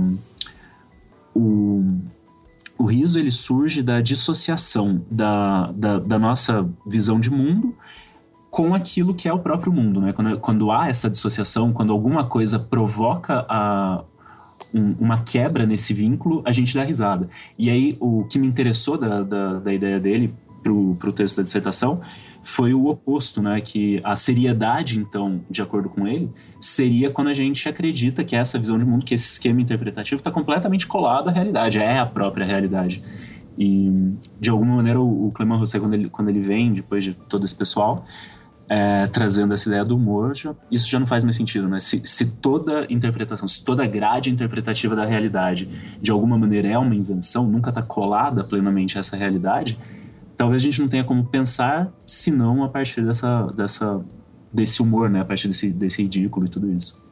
o, o riso ele surge da dissociação da, da, da, nossa visão de mundo com aquilo que é o próprio mundo, né? Quando, quando há essa dissociação, quando alguma coisa provoca a, um, uma quebra nesse vínculo, a gente dá risada. E aí, o que me interessou da, da, da ideia dele pro, pro texto da dissertação foi o oposto, né? Que a seriedade, então, de acordo com ele, seria quando a gente acredita que essa visão de mundo, que esse esquema interpretativo está completamente colado à realidade, é a própria realidade. E, de alguma maneira, o, Clement Rosset, quando ele, quando ele vem, depois de todo esse pessoal, é, trazendo essa ideia do humor, já, isso já não faz mais sentido, né? Se, se toda interpretação, se toda grade interpretativa da realidade, de alguma maneira, é uma invenção, nunca está colada plenamente a essa realidade, talvez a gente não tenha como pensar senão a partir dessa, dessa, desse humor, né? A partir desse, desse ridículo e tudo isso.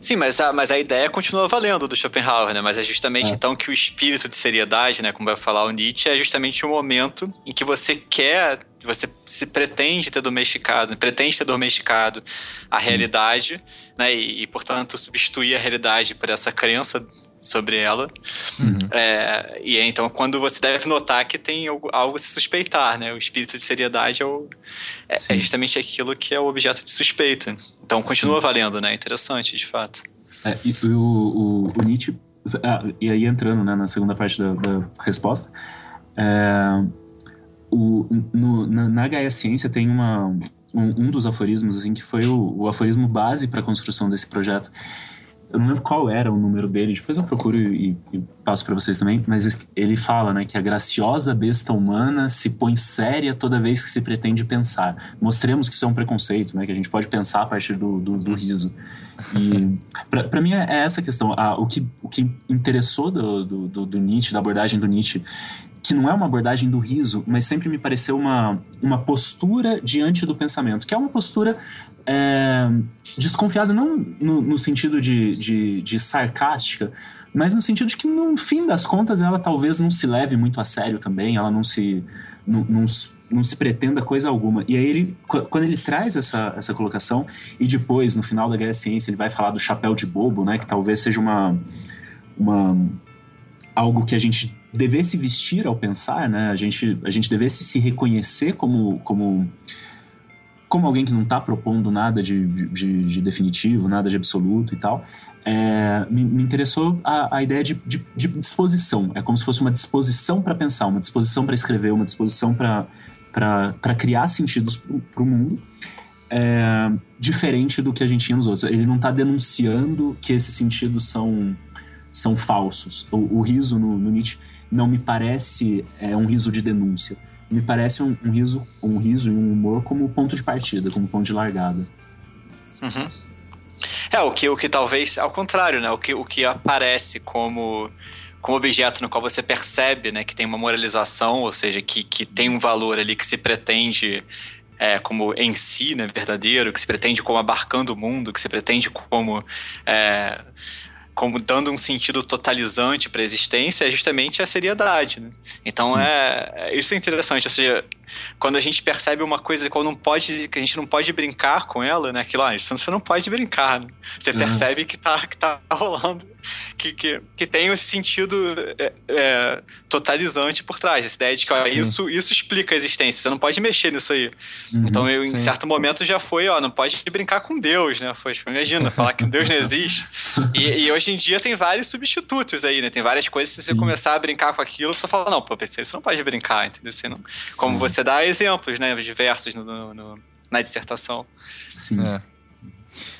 Sim, mas a, mas a ideia continua valendo do Schopenhauer, né? Mas é justamente é. então que o espírito de seriedade, né? Como vai falar o Nietzsche, é justamente o momento em que você quer, você se pretende ter domesticado, pretende ter domesticado a Sim. realidade, né? E, e, portanto, substituir a realidade por essa crença sobre ela. Uhum. É, e é, então, quando você deve notar que tem algo, algo a se suspeitar, né? O espírito de seriedade é, o, é, é, justamente aquilo que é o objeto de suspeita. Então, continua Sim. valendo, né? Interessante, de fato. É, e o, o, o Nietzsche, ah, e aí entrando né, na segunda parte da, da resposta, é, o, no, na, na Ciência tem uma, um, um, dos aforismos assim, que foi o, o aforismo base para a construção desse projeto, eu não lembro qual era o número dele, depois eu procuro e, e passo para vocês também, mas ele fala, né, que a graciosa besta humana se põe séria toda vez que se pretende pensar. Mostremos que isso é um preconceito, né, que a gente pode pensar a partir do, do, do riso. E para mim é essa a questão. Ah, o, que, o que interessou do, do, do Nietzsche, da abordagem do Nietzsche, que não é uma abordagem do riso, mas sempre me pareceu uma, uma postura diante do pensamento, que é uma postura é, desconfiada não no, no sentido de, de, de, sarcástica, mas no sentido de que, no fim das contas, ela talvez não se leve muito a sério também, ela não se, não, não, não se pretenda coisa alguma. E aí, ele, quando ele traz essa, essa colocação, e depois, no final da Guerra Ciência, ele vai falar do chapéu de bobo, né, que talvez seja uma, uma algo que a gente devesse vestir ao pensar, né? A gente, a gente devesse se reconhecer como, como, como alguém que não está propondo nada de, de, de, definitivo, nada de absoluto e tal. É, me, me, interessou a, a ideia de, de, de, disposição. É como se fosse uma disposição para pensar, uma disposição para escrever, uma disposição para criar sentidos para o mundo. É, diferente do que a gente tinha nos outros. Ele não está denunciando que esses sentidos são, são falsos. O, o riso no, no Nietzsche não me parece é, um riso de denúncia. me parece um, um, riso, um riso e um humor como ponto de partida, como ponto de largada. Uhum. É, o que, o que talvez, ao contrário, né? O que, o que aparece como, como objeto no qual você percebe né, que tem uma moralização, ou seja, que, que tem um valor ali que se pretende é, como em si, né, verdadeiro, que se pretende como abarcando o mundo, que se pretende como. É, como dando um sentido totalizante para a existência é justamente a seriedade. Né? Então é, é, isso é interessante, ou seja, quando a gente percebe uma coisa que não pode, que a gente não pode brincar com ela, né? Aquilo, ah, isso você não pode brincar. Né? Você uhum. percebe que tá, que tá rolando, que, que, que tem esse sentido é, é, totalizante por trás, essa ideia de que ó, isso, isso explica a existência, você não pode mexer nisso aí. Uhum, então, eu, em certo momento já foi, ó, não pode brincar com Deus, né? Foi, tipo, imagina, falar que Deus não existe. E, e, hoje em dia tem vários substitutos aí, né? Tem várias coisas, se você começar a brincar com aquilo, você fala, não, pô, PC, você não pode brincar, entendeu? Você não, como uhum. você dá exemplos, né, diversos no, no, no, na dissertação. Sim. É.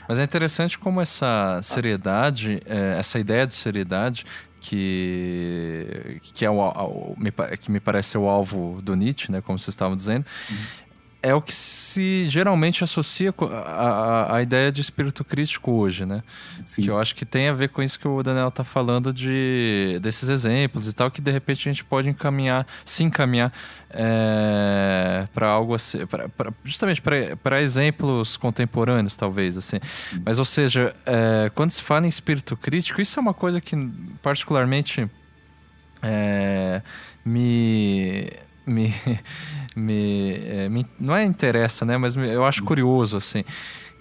Mas é interessante como essa seriedade, é, essa ideia de seriedade, que, que, é o, que me parece ser o alvo do Nietzsche, né, como vocês estavam dizendo, uhum é o que se geralmente associa à, ideia de espírito crítico hoje, né? Sim. Que eu acho que tem a ver com isso que o Daniel está falando de desses exemplos e tal, que de repente a gente pode encaminhar, se encaminhar é, para algo assim, pra, pra, justamente para exemplos contemporâneos, talvez, assim. Mas, ou seja, é, quando se fala em espírito crítico, isso é uma coisa que particularmente é, me me, me, é, me, não é interessa, né? Mas eu acho curioso assim,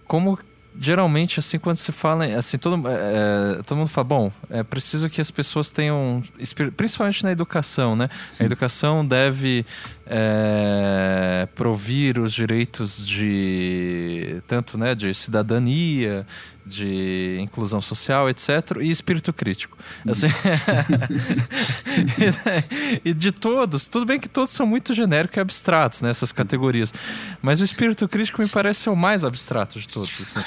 como geralmente assim quando se fala assim todo, é, todo mundo fala bom é preciso que as pessoas tenham principalmente na educação né Sim. a educação deve é, provir os direitos de tanto né de cidadania de inclusão social, etc., e espírito crítico. Assim, e, de todos, tudo bem que todos são muito genéricos e abstratos nessas né, categorias, mas o espírito crítico me parece ser o mais abstrato de todos. Assim.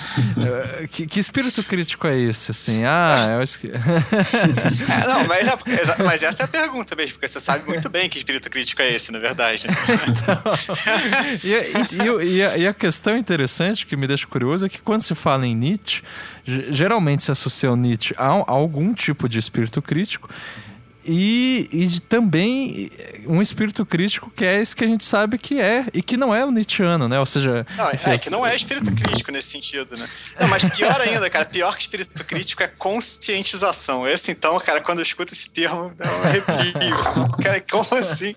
É, que, que, espírito crítico é esse? Assim, ah, é o... é, não, mas, mas, essa é a pergunta mesmo, porque você sabe muito bem que espírito crítico é esse, na verdade. Né? Então, e, e, e, a, e a questão interessante que me deixa curioso é que quando se fala em Nietzsche, geralmente se associa o Nietzsche a, a algum tipo de espírito crítico. E, e, também um espírito crítico que é esse que a gente sabe que é e que não é o Nietzscheano, né? Ou seja. Não, enfim, é que não é espírito crítico nesse sentido, né? Não, mas pior ainda, cara, pior que espírito crítico é conscientização. Esse, então, cara, quando eu escuto esse termo, é um arrepio. cara, como assim?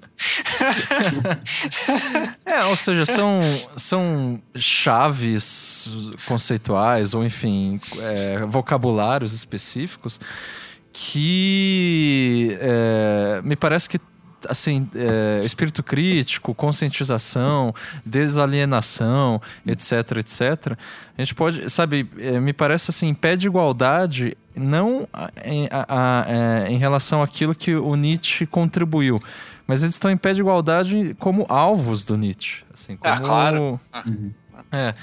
é, ou seja, são, são chaves conceituais, ou enfim, é, vocabulários específicos que é, me parece que assim, é, espírito crítico, conscientização, desalienação, etc, etc. A gente pode, sabe, é, me parece assim, em pé de igualdade, não em, a, a, é, em relação àquilo que o Nietzsche contribuiu, mas eles estão em pé de igualdade como alvos do Nietzsche. Assim, ah, como, ah, claro. Uhum. É.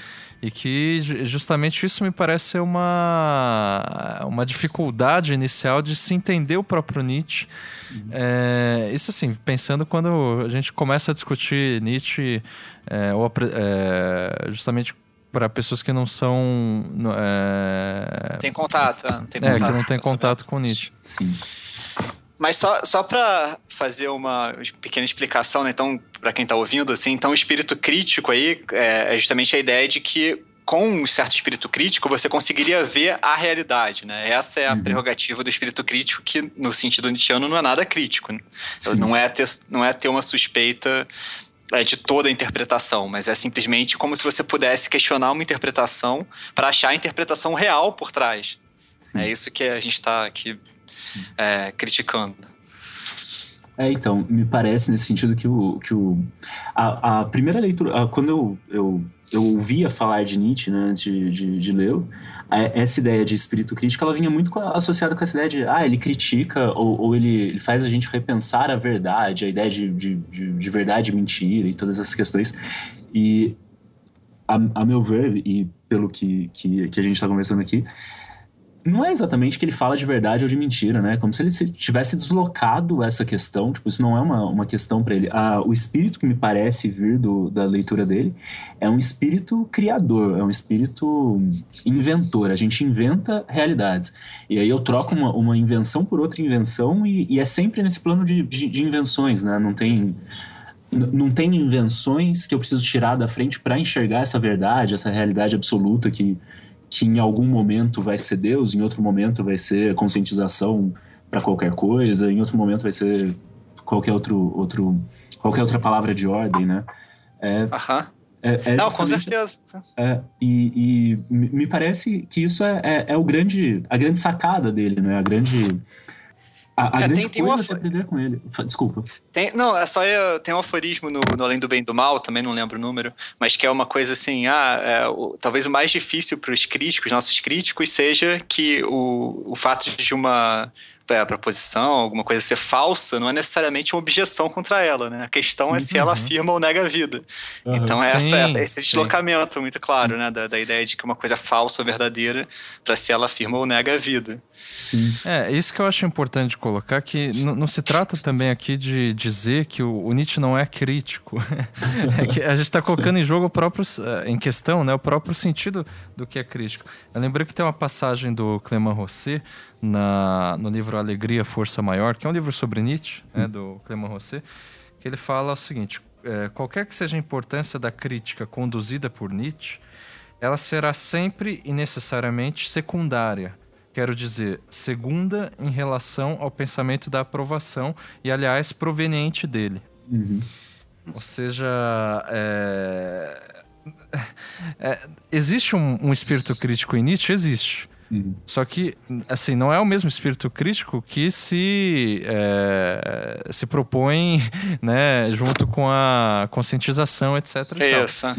E que justamente isso me parece ser uma, uma dificuldade inicial de se entender o próprio Nietzsche. Uhum. É, isso assim, pensando quando a gente começa a discutir Nietzsche, é, ou, é, justamente para pessoas que não são. É, tem contato, é, tem contato, é, que não tem contato com Nietzsche. Sim. Mas só, só para fazer uma pequena explicação, né? Então, para quem está ouvindo, assim, então o espírito crítico aí é, é justamente a ideia de que com um certo espírito crítico, você conseguiria ver a realidade, né? Essa é a uhum. prerrogativa do espírito crítico, que no sentido nietzscheano não é nada crítico. Né? Não, é ter, não é ter uma suspeita é, de toda a interpretação, mas é simplesmente como se você pudesse questionar uma interpretação para achar a interpretação real por trás. Sim. É isso que a gente está aqui é, criticando. É, então, me parece nesse sentido que o. Que o a, a primeira leitura. A, quando eu, eu, eu ouvia falar de Nietzsche, né, antes de, de, de ler, essa ideia de espírito crítico ela vinha muito associada com essa ideia de ah, ele critica ou, ou ele, ele, faz a gente repensar a verdade, a ideia de, de, de, de verdade e mentira e todas essas questões. E, a, a meu ver, e pelo que, que, que a gente está conversando aqui, não é exatamente que ele fala de verdade ou de mentira, né? Como se ele tivesse deslocado essa questão. Tipo, isso não é uma, uma questão para ele. Ah, o espírito que me parece vir do, da leitura dele é um espírito criador, é um espírito inventor. A gente inventa realidades. E aí eu troco uma, uma invenção por outra invenção e, e é sempre nesse plano de, de, de invenções, né? Não tem não tem invenções que eu preciso tirar da frente para enxergar essa verdade, essa realidade absoluta que, que em algum momento vai ser Deus, em outro momento vai ser conscientização para qualquer coisa, em outro momento vai ser qualquer outro, outro qualquer outra palavra de ordem, né? É, Aham. É, é Não, com certeza. É, e, e, me parece que isso é, é, é, o grande, a grande sacada dele, né? A grande a, a é, grande tem, coisa tem é aprender com ele. Desculpa. Tem, não, é só tem um aforismo no, no, Além do Bem e do Mal, também não lembro o número, mas que é uma coisa assim, ah, é, o, talvez o mais difícil para os críticos, nossos críticos, seja que o, o fato de uma é, proposição, alguma coisa ser falsa, não é necessariamente uma objeção contra ela, né? A questão sim, é se uhum. ela afirma ou nega a vida. Uhum. Então é sim, essa, esse deslocamento sim. muito claro, né? Da, da, ideia de que uma coisa é falsa ou verdadeira para se ela afirma ou nega a vida. Sim. É, isso que eu acho importante colocar, que não se trata também aqui de dizer que o, o Nietzsche não é crítico. é que a gente está colocando em jogo o próprio, eh, em questão, né, o próprio sentido do que é crítico. Eu lembrei que tem uma passagem do Clément Rosset na, no livro Alegria, Força Maior, que é um livro sobre Nietzsche, né, do Clément Rosset, que ele fala o seguinte, é, qualquer que seja a importância da crítica conduzida por Nietzsche, ela será sempre e necessariamente secundária quero dizer, segunda em relação ao pensamento da aprovação e, aliás, proveniente dele. Uhum. Ou seja, é... É... existe um, um, espírito crítico em Nietzsche? Existe. Uhum. Só que, assim, não é o mesmo espírito crítico que se, é, se propõe né, junto com a conscientização, etc.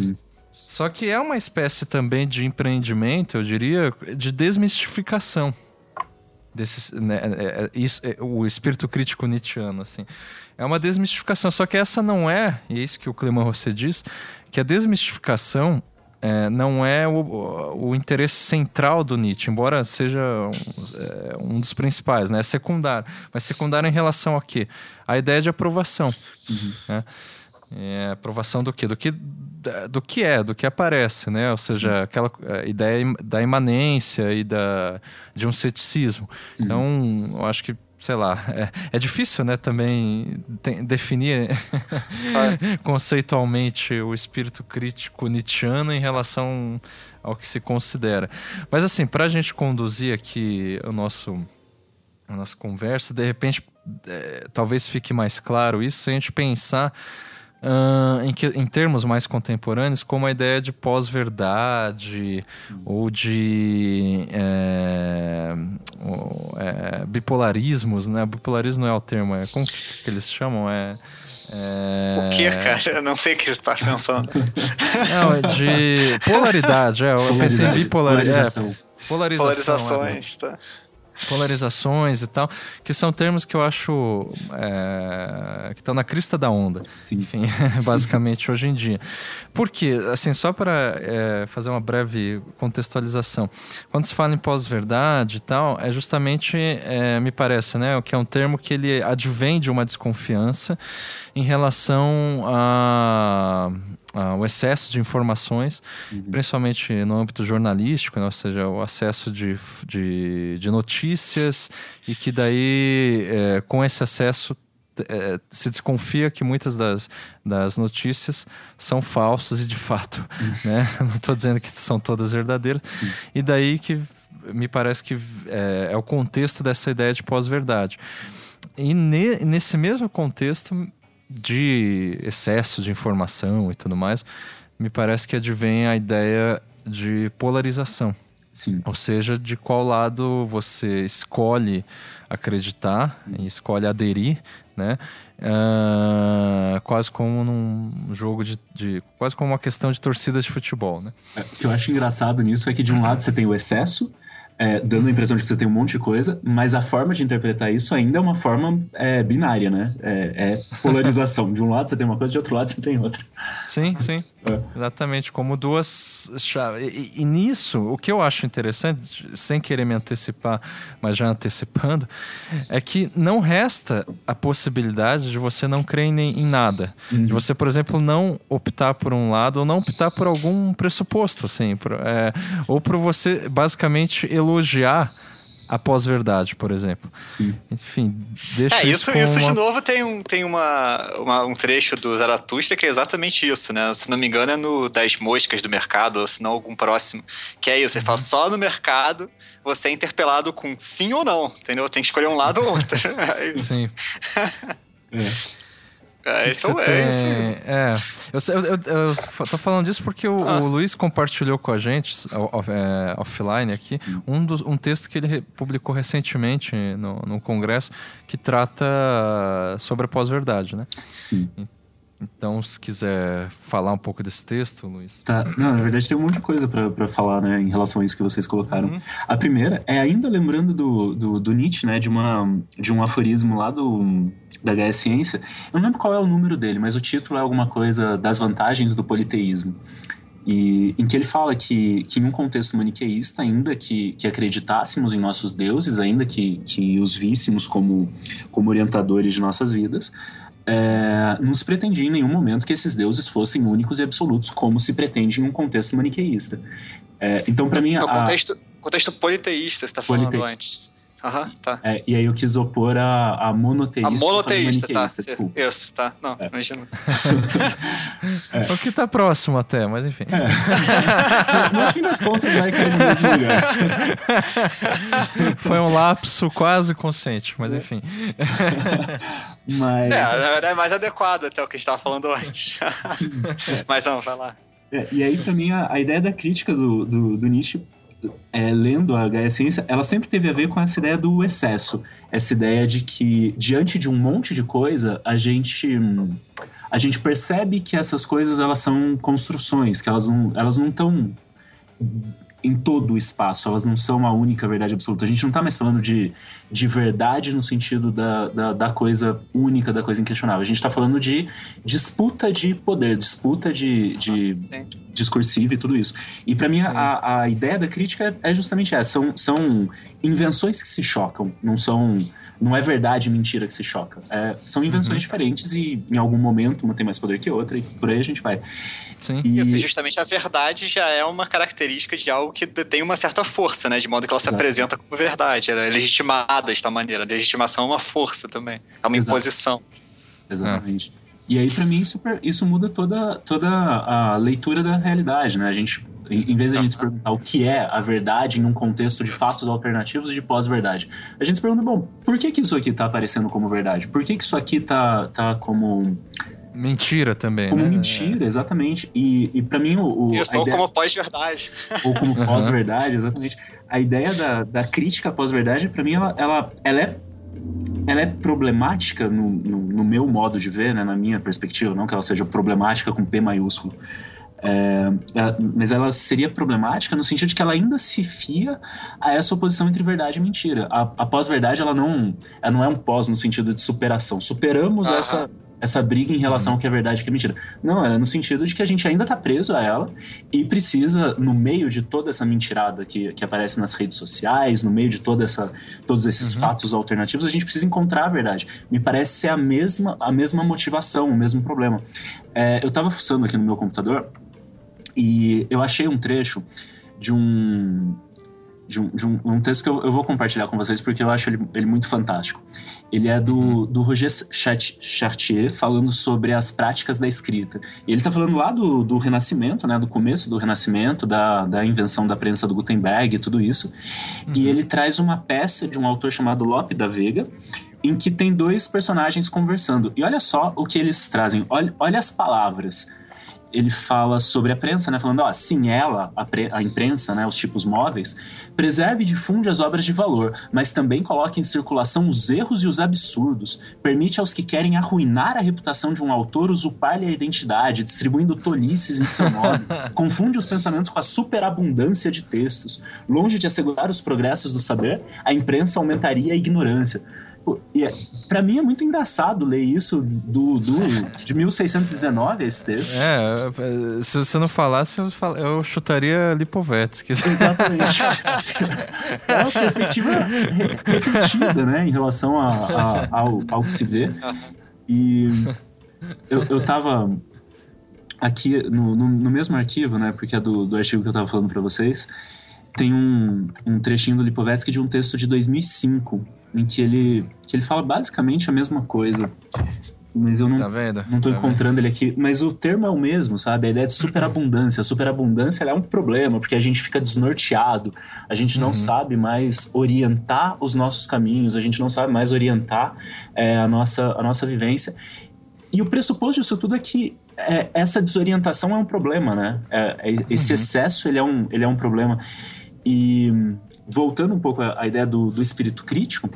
Isso. Só que é uma espécie também de empreendimento, eu diria, de desmistificação. Desse, né, é, é, isso, é, o espírito crítico nietzschiano, assim. É uma desmistificação, só que essa não é, e é isso que o Clément Rosset diz, que a desmistificação é, não é o, o, interesse central do Nietzsche, embora seja um, é, um, dos principais, né? É secundário. Mas secundário em relação a quê? A ideia de aprovação. Uhum. Né? É, aprovação do quê? Do que do que é, do que aparece, né? Ou seja, Sim. aquela ideia da imanência e da, de um ceticismo. Uhum. Então, eu acho que, sei lá, é, é difícil, né, também tem, definir conceitualmente o espírito crítico nietzschiano em relação ao que se considera. Mas, assim, para a gente conduzir aqui o nosso, a nossa conversa, de repente, é, talvez fique mais claro isso se a gente pensar Uh, em, que, em, termos mais contemporâneos, como a ideia de pós-verdade ou de é, é, bipolarismos, né? Bipolarismo não é o termo, é como que eles chamam? É, é... O que, cara? Eu não sei o que você está pensando. Não, é de polaridade, é, eu pensei em bipolaridade. Polarização. É, polarização, Polarizações, tá polarizações e tal, que são termos que eu acho é, que estão na crista da onda. Sim. Enfim, basicamente hoje em dia. Por quê? Assim, só para é, fazer uma breve contextualização. Quando se fala em pós-verdade e tal, é justamente, é, me parece, né, o que é um termo que ele advém de uma desconfiança em relação a uh, o excesso de informações, uhum. principalmente no âmbito jornalístico, né? ou seja, o acesso de, de, de notícias e que daí, é, com esse acesso, é, se desconfia que muitas das, das notícias são falsas e de fato, uhum. né? não estou dizendo que são todas verdadeiras, uhum. e daí que me parece que é, é o contexto dessa ideia de pós-verdade. E ne, nesse mesmo contexto, de excesso de informação e tudo mais, me parece que advém a ideia de polarização. Sim. Ou seja, de qual lado você escolhe acreditar e escolhe aderir, né? Uh, quase como num jogo de, de, quase como uma questão de torcida de futebol, né? É, o que eu acho engraçado nisso é que de um lado você tem o excesso é, dando a impressão de que você tem um monte de coisa, mas a forma de interpretar isso ainda é uma forma é, binária, né? É, é, polarização. De um lado você tem uma coisa, de outro lado você tem outra. Sim, sim. É. Exatamente, como duas chaves. E, e, nisso, o que eu acho interessante, sem querer me antecipar, mas já antecipando, é que não resta a possibilidade de você não crer em, em nada. Uhum. De você, por exemplo, não optar por um lado ou não optar por algum pressuposto, assim. Por, é, ou por você, basicamente, elogiar elogiar a pós-verdade, por exemplo. Sim. Enfim, deixa é, isso, isso, isso uma... de novo tem, um, tem uma, uma, um trecho do Zaratustra que é exatamente isso, né? Se não me engano, é no Das Moscas do Mercado, ou se não algum próximo. Que é isso, você fala uhum. só no mercado você é interpelado com sim ou não, entendeu? Tem que escolher um lado ou outro. É isso. Sim. é. Isso é, tem... isso. é. Eu, eu, eu, eu, tô falando disso porque o, ah. o Luiz compartilhou com a gente, off, é, offline aqui, um, dos, um texto que ele publicou recentemente no, no Congresso que trata sobre a pós-verdade, né? Sim. Então, se quiser falar um pouco desse texto, Luiz. Tá. Não, na verdade tem um monte de coisa para falar, né, em relação a isso que vocês colocaram. Uhum. A primeira é ainda lembrando do, do, do, Nietzsche, né, de, uma, de um aforismo lá do, da HS Ciência. Eu não lembro qual é o número dele, mas o título é alguma coisa das vantagens do politeísmo. E em que ele fala que, que em um contexto maniqueísta, ainda que, que acreditássemos em nossos deuses, ainda que, que os víssemos como, como orientadores de nossas vidas, é, não se pretendia em nenhum momento que esses deuses fossem únicos e absolutos, como se pretende em um contexto maniqueísta. É, então, para mim. No a, contexto, contexto politeísta, você está falando polite... antes. Aham, tá. É, e aí eu quis opor a, a monoteísta. A monoteísta, tá. Desculpa. Isso, tá. Não, é. imagina. é. O que tá próximo até, mas enfim. É. no fim das contas, vai cair no mesmo lugar. Foi um lapso quase consciente, mas enfim. mas... É, é mais adequado até o que a gente estava falando antes. Mas vamos, vai lá. É, e aí, para mim, a, a, ideia da crítica do, do, do Nietzsche é, lendo a Gaia Ciência, ela sempre teve a ver com essa ideia do excesso. Essa ideia de que, diante de um monte de coisa, a gente, a gente percebe que essas coisas elas são construções, que elas não elas não estão em todo o espaço, elas não são a única verdade absoluta. A gente não está mais falando de, de verdade no sentido da, da, da coisa única, da coisa inquestionável. A gente está falando de disputa de poder, disputa de, de ah, discursiva e tudo isso. E para mim, a, a ideia da crítica é justamente essa: são, são invenções que se chocam, não são não é verdade e mentira que se choca. É, são invenções uhum. diferentes e em algum momento uma tem mais poder que outra e por aí a gente vai. Sim. E assim, justamente a verdade já é uma característica de algo que tem uma certa força, né? De modo que ela Exato. se apresenta como verdade. Ela é legitimada desta maneira. A legitimação é uma força também. É uma Exato. imposição. Exatamente. É. E aí, para mim, isso, isso muda toda, toda a leitura da realidade, né? A gente em vez de a gente se perguntar o que é a verdade em um contexto de fatos alternativos de pós-verdade, a gente se pergunta, bom, por que, que isso aqui está aparecendo como verdade? Por que, que isso aqui está tá como Mentira também, como né? mentira, exatamente. E, e para mim o, o Isso, ou ideia... como pós-verdade. Ou como pós-verdade, exatamente. A ideia da, da crítica pós-verdade, para mim, ela, ela, ela é ela é problemática no, no, no, meu modo de ver, né, na minha perspectiva, não que ela seja problemática com P maiúsculo, é, é, mas ela seria problemática no sentido de que ela ainda se fia a essa oposição entre verdade e mentira. A, a pós-verdade, ela não, ela não é um pós no sentido de superação. Superamos essa, essa briga em relação ao que é verdade e que é mentira. Não, é no sentido de que a gente ainda está preso a ela e precisa, no meio de toda essa mentirada que, que aparece nas redes sociais, no meio de toda essa, todos esses uhum. fatos alternativos, a gente precisa encontrar a verdade. Me parece ser a mesma, a mesma motivação, o mesmo problema. É, eu estava fuçando aqui no meu computador e eu achei um trecho de um, de um, de um, um texto que eu, eu, vou compartilhar com vocês porque eu acho ele, ele muito fantástico. Ele é do, uhum. do Roger Chartier falando sobre as práticas da escrita. E ele está falando lá do, do Renascimento, né, do começo do Renascimento, da, da invenção da prensa do Gutenberg e tudo isso. Uhum. E ele traz uma peça de um autor chamado Lope da Vega, em que tem dois personagens conversando. E olha só o que eles trazem, olha, olha as palavras ele fala sobre a prensa, né? Falando, ó, sim, ela, a, a, imprensa, né? Os tipos móveis, preserve e difunde as obras de valor, mas também coloca em circulação os erros e os absurdos. Permite aos que querem arruinar a reputação de um autor usurpar-lhe a identidade, distribuindo tolices em seu nome. Confunde os pensamentos com a superabundância de textos. Longe de assegurar os progressos do saber, a imprensa aumentaria a ignorância. E é, para mim é muito engraçado ler isso do, do, de 1619, esse texto. É, se você não falasse, eu, fal... eu chutaria Lipovetsky. Exatamente. é uma perspectiva ressentida, né, em relação a, a, ao, ao que se vê. E eu, eu tava aqui no, no, no, mesmo arquivo, né, porque é do, do artigo que eu tava falando para vocês, tem um, um trechinho do Lipovetsky de um texto de 2005 em que ele, que ele fala basicamente a mesma coisa. Mas eu não, tá vendo? não tô tá encontrando vendo? ele aqui. Mas o termo é o mesmo, sabe? A ideia de superabundância. A superabundância é um problema, porque a gente fica desnorteado, a gente não uhum. sabe mais orientar os nossos caminhos, a gente não sabe mais orientar é, a, nossa, a nossa vivência. E o pressuposto disso tudo é que é, essa desorientação é um problema, né? É, é esse uhum. excesso ele é, um, ele é um problema. E voltando um pouco à, à ideia do, do, espírito crítico,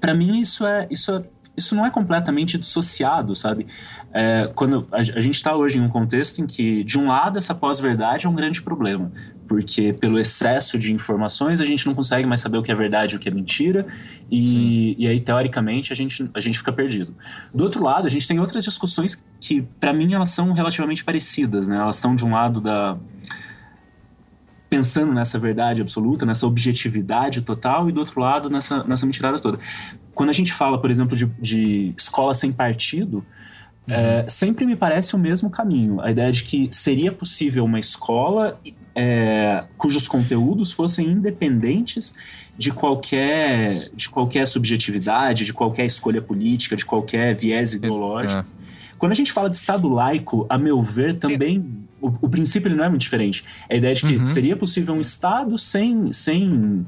para mim isso é isso é, isso não é completamente dissociado, sabe? É, quando a, a gente está hoje em um contexto em que, de um lado, essa pós-verdade é um grande problema, porque pelo excesso de informações a gente não consegue mais saber o que é verdade e o que é mentira, e, e aí, teoricamente, a gente, a gente fica perdido. Do outro lado, a gente tem outras discussões que, para mim, elas são relativamente parecidas, né? Elas estão de um lado da pensando nessa verdade absoluta, nessa objetividade total, e do outro lado, nessa, nessa mentirada toda. Quando a gente fala, por exemplo, de, de escola sem partido, uhum. é, sempre me parece o mesmo caminho. A ideia de que seria possível uma escola é, cujos conteúdos fossem independentes de qualquer, de qualquer subjetividade, de qualquer escolha política, de qualquer viés ideológico. É. Quando a gente fala de Estado laico, a meu ver, também Sim o, o princípio ele não é muito diferente. É a ideia de que uhum. seria possível um Estado sem, sem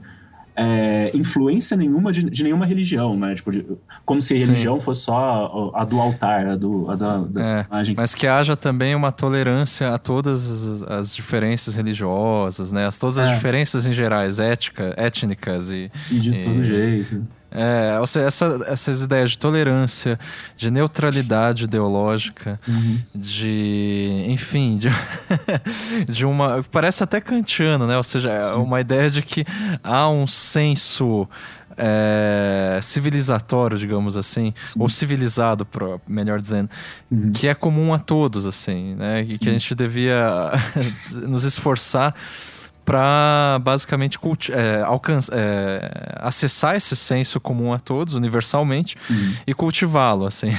é, influência nenhuma de, de, nenhuma religião, né? Tipo, de, como se a religião Sim. fosse só a, a, do altar, a, do, a da, da é, imagem. Mas que haja também uma tolerância a todas as, as diferenças religiosas, né? As, todas as é. diferenças em gerais, ética, étnicas e... E de e, todo jeito. É, ou seja, essa, essas ideias de tolerância, de neutralidade ideológica, uhum. de. Enfim, de, de uma. Parece até kantiano, né? Ou seja, é Sim. uma ideia de que há um senso. É, civilizatório, digamos assim, Sim. ou civilizado, melhor dizendo, uhum. que é comum a todos, assim, né? E que a gente devia nos esforçar para basicamente é, alcançar, é, acessar esse senso comum a todos, universalmente, uhum. e cultivá-lo, assim,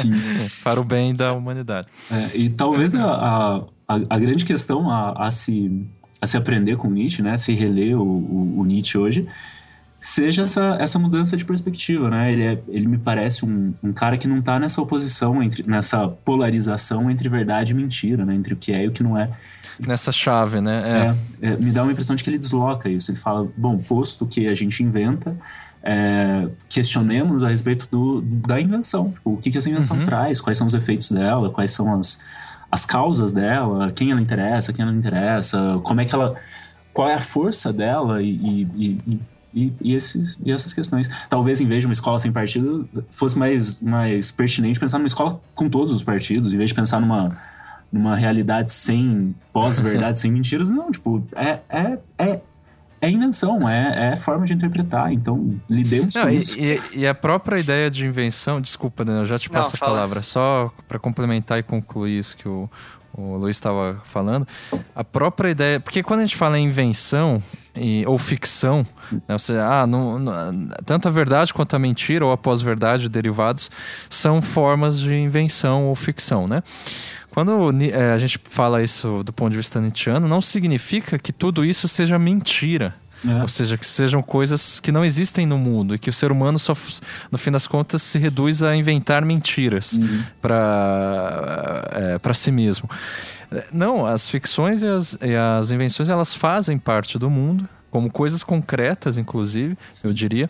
para o bem da humanidade. É, e talvez a, a, a, grande questão a, a, se, a se aprender com Nietzsche, né, se reler o, o, o Nietzsche hoje, seja essa, essa mudança de perspectiva, né? Ele, é, ele me parece um, um cara que não está nessa oposição, entre, nessa polarização entre verdade e mentira, né? Entre o que é e o que não é nessa chave, né? É. É, me dá uma impressão de que ele desloca isso. Ele fala, bom, posto que a gente inventa, é, questionemos a respeito do, da invenção. Tipo, o que, que essa invenção uhum. traz, quais são os efeitos dela, quais são as, as causas dela, quem ela interessa, quem ela não interessa, como é que ela. qual é a força dela e, e, e e, e, esses, e essas questões. Talvez, em vez de uma escola sem partido, fosse mais, mais pertinente pensar numa escola com todos os partidos, em vez de pensar numa numa realidade sem pós-verdade, sem mentiras. Não, tipo, é, é, é, é invenção, é, é forma de interpretar. Então, lidemos não, com e, isso. E, e, a própria ideia de invenção, desculpa, Daniel, eu já te passo não, a fala. palavra, só para complementar e concluir isso que o, o Luiz estava falando, a própria ideia. Porque quando a gente fala em invenção e, ou ficção, né, você, ah, não, não, tanto a verdade quanto a mentira ou a pós-verdade, derivados, são formas de invenção ou ficção, né? Quando é, a gente fala isso do ponto de vista nietzscheano, não significa que tudo isso seja mentira. É. Ou seja, que sejam coisas que não existem no mundo e que o ser humano só, no fim das contas, se reduz a inventar mentiras uhum. para é, si mesmo. Não, as ficções e as, e as invenções elas fazem parte do mundo, como coisas concretas, inclusive, Sim. eu diria.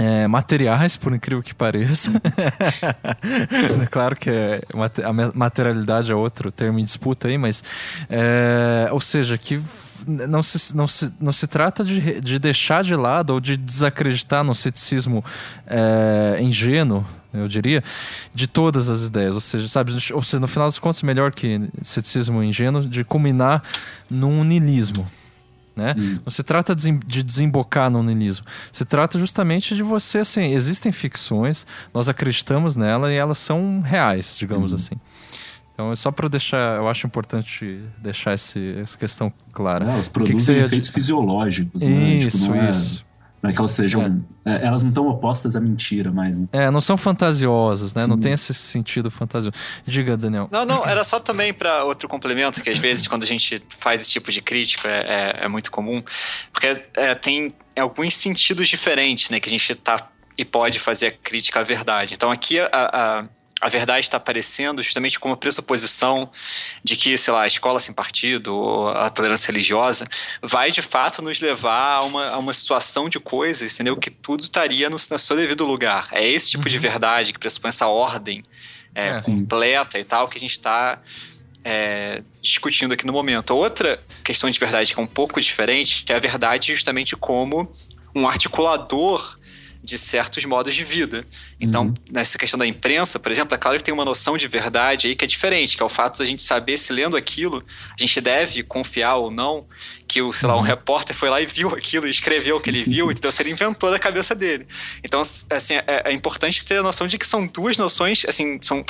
É, materiais, por incrível que pareça. é claro que é, a materialidade é outro termo em disputa aí, mas. É, ou seja, que não se, não se, não se trata de, de deixar de lado ou de desacreditar no ceticismo é, ingênuo, eu diria, de todas as ideias. Ou seja, sabe, ou seja, no final das contas, melhor que ceticismo ingênuo, de culminar num niilismo. Né? Hum. Não se trata de desembocar no niilismo. Se trata justamente de você, assim, existem ficções, nós acreditamos nela e elas são reais, digamos hum. assim. Então é só para deixar, eu acho importante deixar esse, essa questão clara. elas produzem que que efeitos fisiológicos, né? Isso, tipo, é, isso. Não é que elas sejam. É. é elas não estão opostas à mentira mais. Né? É, não são fantasiosas, né? Sim. Não tem esse sentido fantasioso. Diga, Daniel. Não, não, era só também para outro complemento, que às vezes quando a gente faz esse tipo de crítica é, é, é muito comum, porque é, tem alguns sentidos diferentes, né? Que a gente tá e pode fazer a crítica à verdade. Então aqui a, a a verdade está aparecendo justamente como pressuposição de que, sei lá, a escola sem partido ou a tolerância religiosa vai de fato nos levar a uma, a uma situação de coisas, entendeu? Que tudo estaria no, no seu devido lugar. É esse tipo uhum. de verdade que pressupõe essa ordem é, é, completa e tal que a gente está é, discutindo aqui no momento. Outra questão de verdade que é um pouco diferente é a verdade justamente como um articulador de certos modos de vida. Então, uhum. nessa questão da imprensa, por exemplo, é claro que tem uma noção de verdade aí que é diferente, que é o fato da gente saber se lendo aquilo, a gente deve confiar ou não que o, sei lá, um uhum. repórter foi lá e viu aquilo e escreveu o que ele viu, então se ele inventou da cabeça dele. Então, assim, é, é, importante ter a noção de que são duas noções, assim, são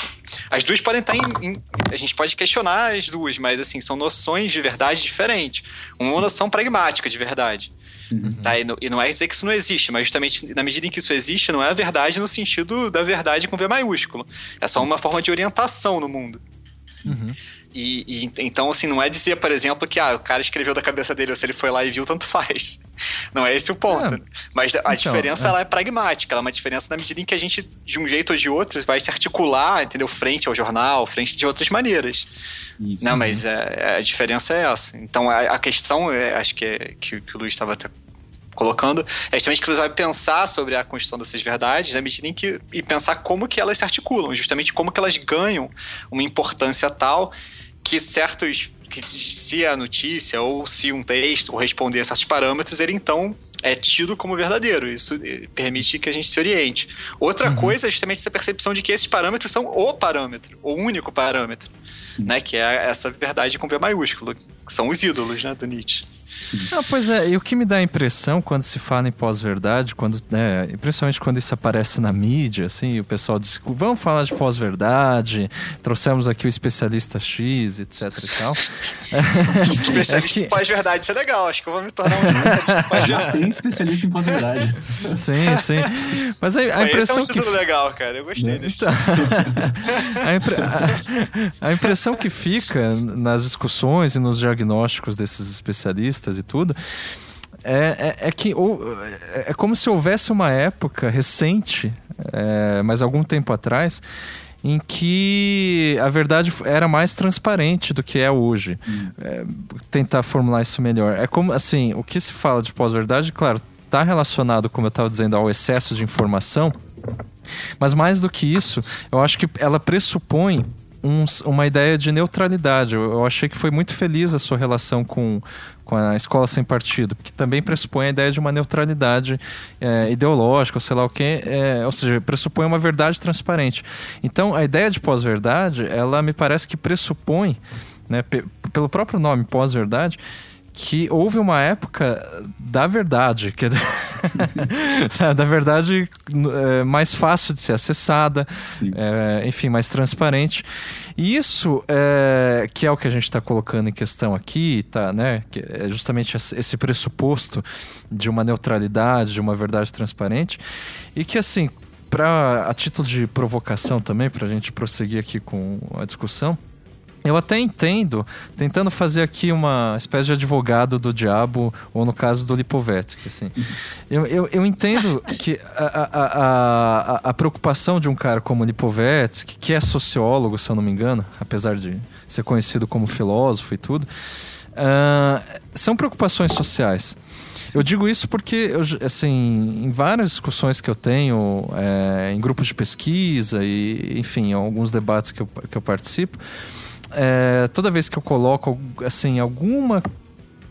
as duas podem estar em, em, a gente pode questionar as duas, mas assim, são noções de verdade diferentes. Uma noção pragmática de verdade. Uhum. Tá? E, não, e, não é dizer que isso não existe, mas justamente na medida em que isso existe, não é a verdade no sentido da verdade com V maiúsculo. É só uma forma de orientação no mundo. Uhum. E, e, então, assim, não é dizer, por exemplo, que ah, o cara escreveu da cabeça dele, ou se ele foi lá e viu, tanto faz. Não é esse o ponto. É. Mas a então, diferença é. Ela é pragmática, ela é uma diferença na medida em que a gente, de um jeito ou de outro, vai se articular, entendeu? Frente ao jornal, frente de outras maneiras. Isso, não, mas é, a diferença é essa. Então, a, a questão, é, acho que, é, que, que o Luiz estava colocando, é justamente que você vai pensar sobre a construção dessas verdades na medida em que e pensar como que elas se articulam, justamente como que elas ganham uma importância tal que certos que se a notícia ou se um texto responder a certos parâmetros, ele então é tido como verdadeiro. Isso eh, permite que a gente se oriente. Outra uhum. coisa é justamente essa percepção de que esses parâmetros são o parâmetro, o único parâmetro, né? Que é essa verdade com V maiúsculo, que são os ídolos, né, do Nietzsche. Não, pois é, e o que me dá a impressão quando se fala em pós-verdade, quando, né, principalmente quando isso aparece na mídia, assim, o pessoal diz, vamos falar de pós-verdade, trouxemos aqui o especialista X, etc e tal. especialista é que... em pós-verdade, isso é legal, acho que eu vou me tornar um especialista pós Já tem especialista em pós-verdade. sim, sim. Mas a, a impressão esse é um que... legal, cara, eu gostei disso. a, impre... a, a impressão que fica nas discussões e nos diagnósticos desses especialistas e tudo, é, é, é que ou, é, é como se houvesse uma época recente, é, mas algum tempo atrás, em que a verdade era mais transparente do que é hoje. Hum. É, tentar formular isso melhor. É como, assim, o que se fala de pós-verdade, claro, está relacionado, como eu estava dizendo, ao excesso de informação, mas mais do que isso, eu acho que ela pressupõe um, uma ideia de neutralidade. Eu, eu, achei que foi muito feliz a sua relação com, com a escola sem partido, porque também pressupõe a ideia de uma neutralidade é, ideológica, ou sei lá o que, é, ou seja, pressupõe uma verdade transparente. Então, a ideia de pós-verdade, ela me parece que pressupõe, né, pelo próprio nome pós-verdade, que houve uma época da verdade, que da verdade é, mais fácil de ser acessada, é, enfim, mais transparente. E isso é, que é o que a gente está colocando em questão aqui, tá, né? Que é justamente esse pressuposto de uma neutralidade, de uma verdade transparente, e que assim, para a título de provocação também, para a gente prosseguir aqui com a discussão eu até entendo, tentando fazer aqui uma espécie de advogado do diabo, ou no caso do Lipovetsky. Assim. Eu, eu, eu entendo que a, a, a, a, preocupação de um cara como Lipovetsky, que é sociólogo, se eu não me engano, apesar de ser conhecido como filósofo e tudo, uh, são preocupações sociais. Eu digo isso porque, eu, assim, em várias discussões que eu tenho, é, em grupos de pesquisa e, enfim, em alguns debates que eu, que eu participo, é, toda vez que eu coloco, assim, alguma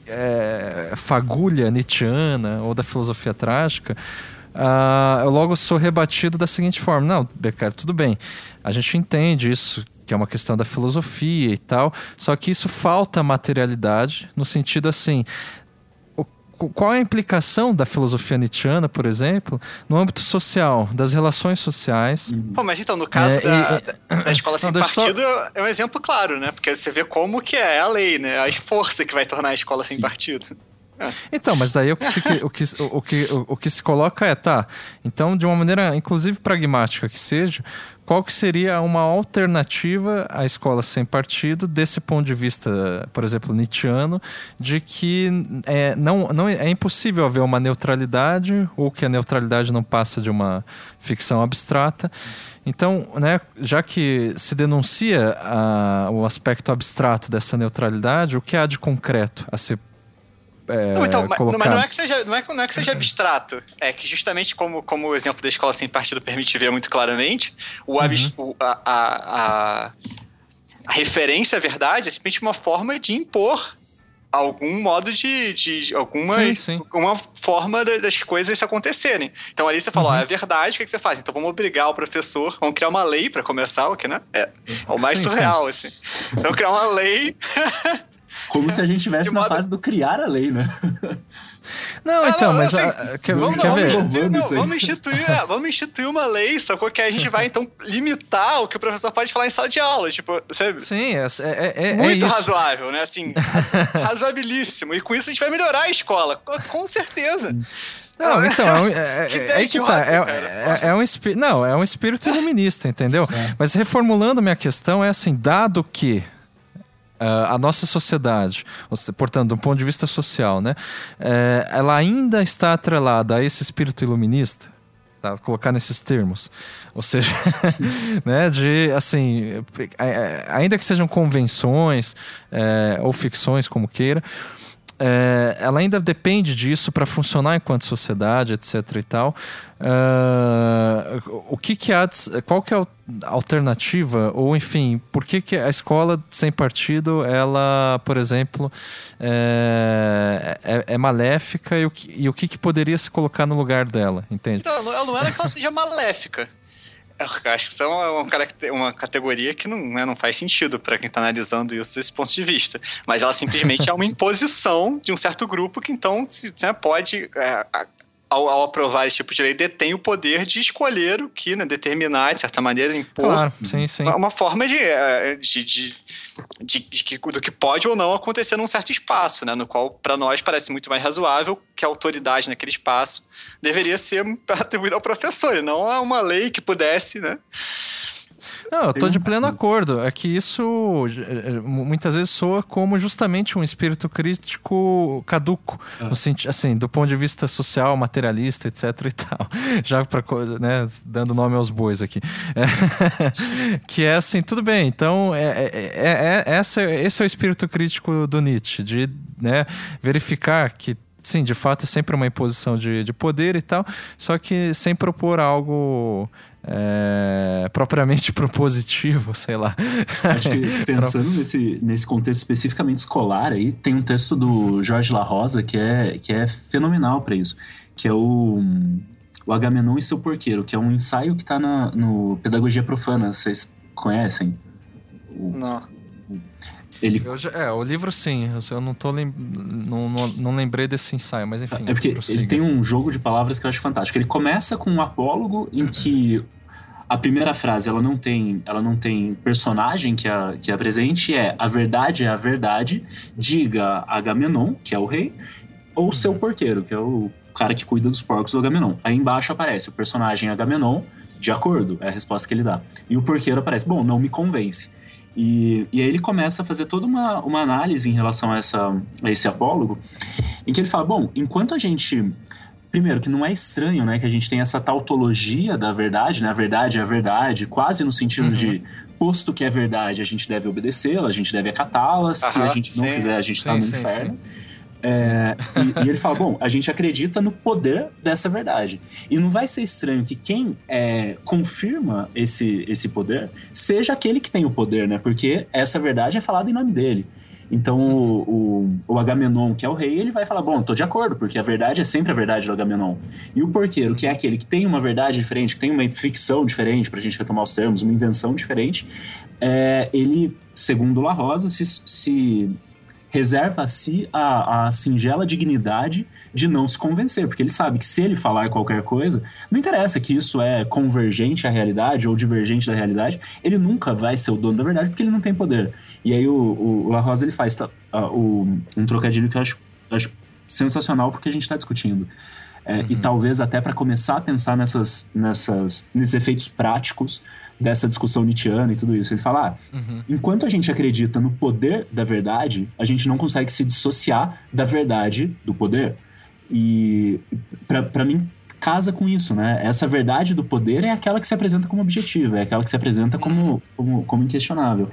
é, fagulha nietzschiana ou da filosofia trágica, uh, eu logo sou rebatido da seguinte forma: não, Becker, tudo bem, a gente entende isso que é uma questão da filosofia e tal, só que isso falta materialidade, no sentido assim, qual é a implicação da filosofia nietzschiana, por exemplo, no âmbito social, das relações sociais. Uhum. Pô, mas então, no caso é, da, e, da, escola sem não, partido, só... é um exemplo claro, né? Porque você vê como que é a lei, né? A força que vai tornar a escola sem Sim. partido. Então, mas daí o que, se, o, que, o, que, o, que se coloca é, tá, então de uma maneira inclusive pragmática que seja, qual que seria uma alternativa à escola sem partido desse ponto de vista, por exemplo, nietzschiano, de que é, não, não é impossível haver uma neutralidade ou que a neutralidade não passa de uma ficção abstrata. Então, né, já que se denuncia a, o aspecto abstrato dessa neutralidade, o que há de concreto a ser é, não, então, mas, mas, não é que seja, não é, não é que seja abstrato. É que justamente como, como o exemplo da escola sem partido permite ver muito claramente, o, uhum. a, a, a, a, referência à verdade é simplesmente uma forma de impor algum modo de, de alguma, sim, sim. uma forma das coisas acontecerem. Então ali você falou, uhum. é verdade, o que, que, você faz? Então vamos obrigar o professor, vamos criar uma lei para começar, o que, né? É, é o mais sim, surreal, assim. Então criar uma lei Como se a gente estivesse na fase do criar a lei, né? Não, ah, então, não, mas. Assim, a, quer, vamos, quer vamos, ver? Instituir, não, vamos, instituir, é, vamos instituir uma lei, só que a gente vai, então, limitar o que o professor pode falar em sala de aula. Tipo, sabe? Sim, é, é, é, é Muito razoável, né? Assim, razoabilíssimo. E com isso a gente vai melhorar a escola. Com certeza. Não, então, é, é, é, aí que tá. É, é, é um espírito. Não, é um espírito iluminista, entendeu? Mas reformulando minha questão, é assim, dado que a nossa sociedade, portanto, do ponto de vista social, né, uh, ela ainda está atrelada a esse espírito iluminista, tá? colocar nesses termos, ou seja, né, de assim, ainda que sejam convenções uh, ou ficções, como queira, é, ela ainda depende disso para funcionar enquanto sociedade, etc. e tal. Uh, o que, que há, qual que é a alternativa ou enfim, por que, que a escola sem partido ela, por exemplo, é, é, é maléfica e o, que, e o que, que poderia se colocar no lugar dela, entende? Não, ela não é que ela seja maléfica. Eu acho que isso é uma, uma categoria que não, né, não faz sentido para quem está analisando isso desse ponto de vista. Mas ela simplesmente é uma imposição de um certo grupo que então né, pode é, ao, ao, aprovar esse tipo de lei, detém o poder de escolher o que, né, determinar, de certa maneira, impor claro, sim, sim. Uma, uma forma de, é, de, de, de, de, do que pode ou não acontecer num certo espaço, né, no qual, para nós, parece muito mais razoável que a autoridade naquele espaço deveria ser atribuída ao professor, e não a uma lei que pudesse, né, não, eu tô de pleno acordo. É que isso muitas vezes soa como justamente um espírito crítico caduco, é. no sentido, assim, do ponto de vista social, materialista, etc e tal. Já para né, dando nome aos bois aqui. É, que é assim, tudo bem, então é, é, é, é essa, esse é o espírito crítico do Nietzsche, de né, verificar que sim, de fato é sempre uma imposição de, de poder e tal, só que sem propor algo é, propriamente propositivo, sei lá. Acho que pensando nesse, nesse contexto especificamente escolar aí, tem um texto do Jorge La Rosa que é, que é fenomenal para isso, que é o, o Agamenon e seu porqueiro, que é um ensaio que está no Pedagogia Profana, vocês conhecem? Não. Ele... Já, é, o livro sim, eu não, tô lem... não, não, não, lembrei desse ensaio, mas enfim. É porque prossiga. ele tem um jogo de palavras que eu acho fantástico. Ele começa com um apólogo em que a primeira frase ela não tem, ela não tem personagem que a, que a presente, é a verdade é a verdade, diga Agamenon, que é o rei, ou seu porteiro, que é o cara que cuida dos porcos do Agamenon. Aí embaixo aparece o personagem Agamenon, de acordo, é a resposta que ele dá. E o porqueiro aparece, bom, não me convence. E, e aí ele começa a fazer toda uma, uma análise em relação a, essa, a esse apólogo, em que ele fala, bom, enquanto a gente primeiro, que não é estranho, né? Que a gente tem essa tautologia da verdade, né? A verdade é a verdade, quase no sentido uhum. de, posto que é verdade, a gente deve obedecê-la, a gente deve acatá-la, se a gente não sim, fizer, a gente está no inferno. Sim. É, e, e, ele fala: bom, a gente acredita no poder dessa verdade. E não vai ser estranho que quem é, confirma esse, esse poder seja aquele que tem o poder, né? Porque essa verdade é falada em nome dele. Então o, o, o, Agamenon, que é o rei, ele vai falar: Bom, tô de acordo, porque a verdade é sempre a verdade do Agamenon. E o porqueiro, que é aquele que tem uma verdade diferente, que tem uma ficção diferente, pra gente retomar os termos, uma invenção diferente, é, ele, segundo La Rosa, se, se reserva a si a, a, singela dignidade de não se convencer, porque ele sabe que se ele falar qualquer coisa, não interessa que isso é convergente à realidade ou divergente da realidade, ele nunca vai ser o dono da verdade porque ele não tem poder. E aí o, o, o La Rosa ele faz tá, uh, o, um trocadilho que eu acho, acho sensacional porque a gente está discutindo. É, uhum. E talvez até para começar a pensar nessas, nessas, nesses efeitos práticos dessa discussão nietzschiana e tudo isso. Ele fala: ah, uhum. enquanto a gente acredita no poder da verdade, a gente não consegue se dissociar da verdade do poder. E para mim casa com isso, né? Essa verdade do poder é aquela que se apresenta como objetiva, é aquela que se apresenta como, como, como inquestionável.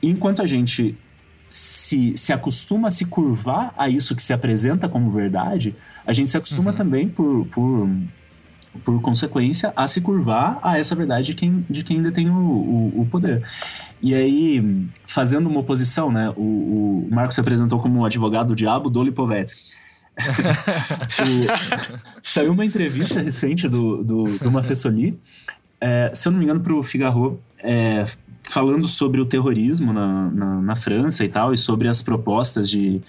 E enquanto a gente se, se acostuma a se curvar a isso que se apresenta como verdade, a gente se acostuma uhum. também por, por por consequência, a se curvar a essa verdade de quem, de quem detém o, o, o poder. E aí, fazendo uma oposição, né, o, o Marcos se apresentou como advogado do diabo do Lipovetsky. saiu uma entrevista recente do, do, do Mafessoli, é, se eu não me engano, para o Figaro, é, falando sobre o terrorismo na, na, na, França e tal, e sobre as propostas de,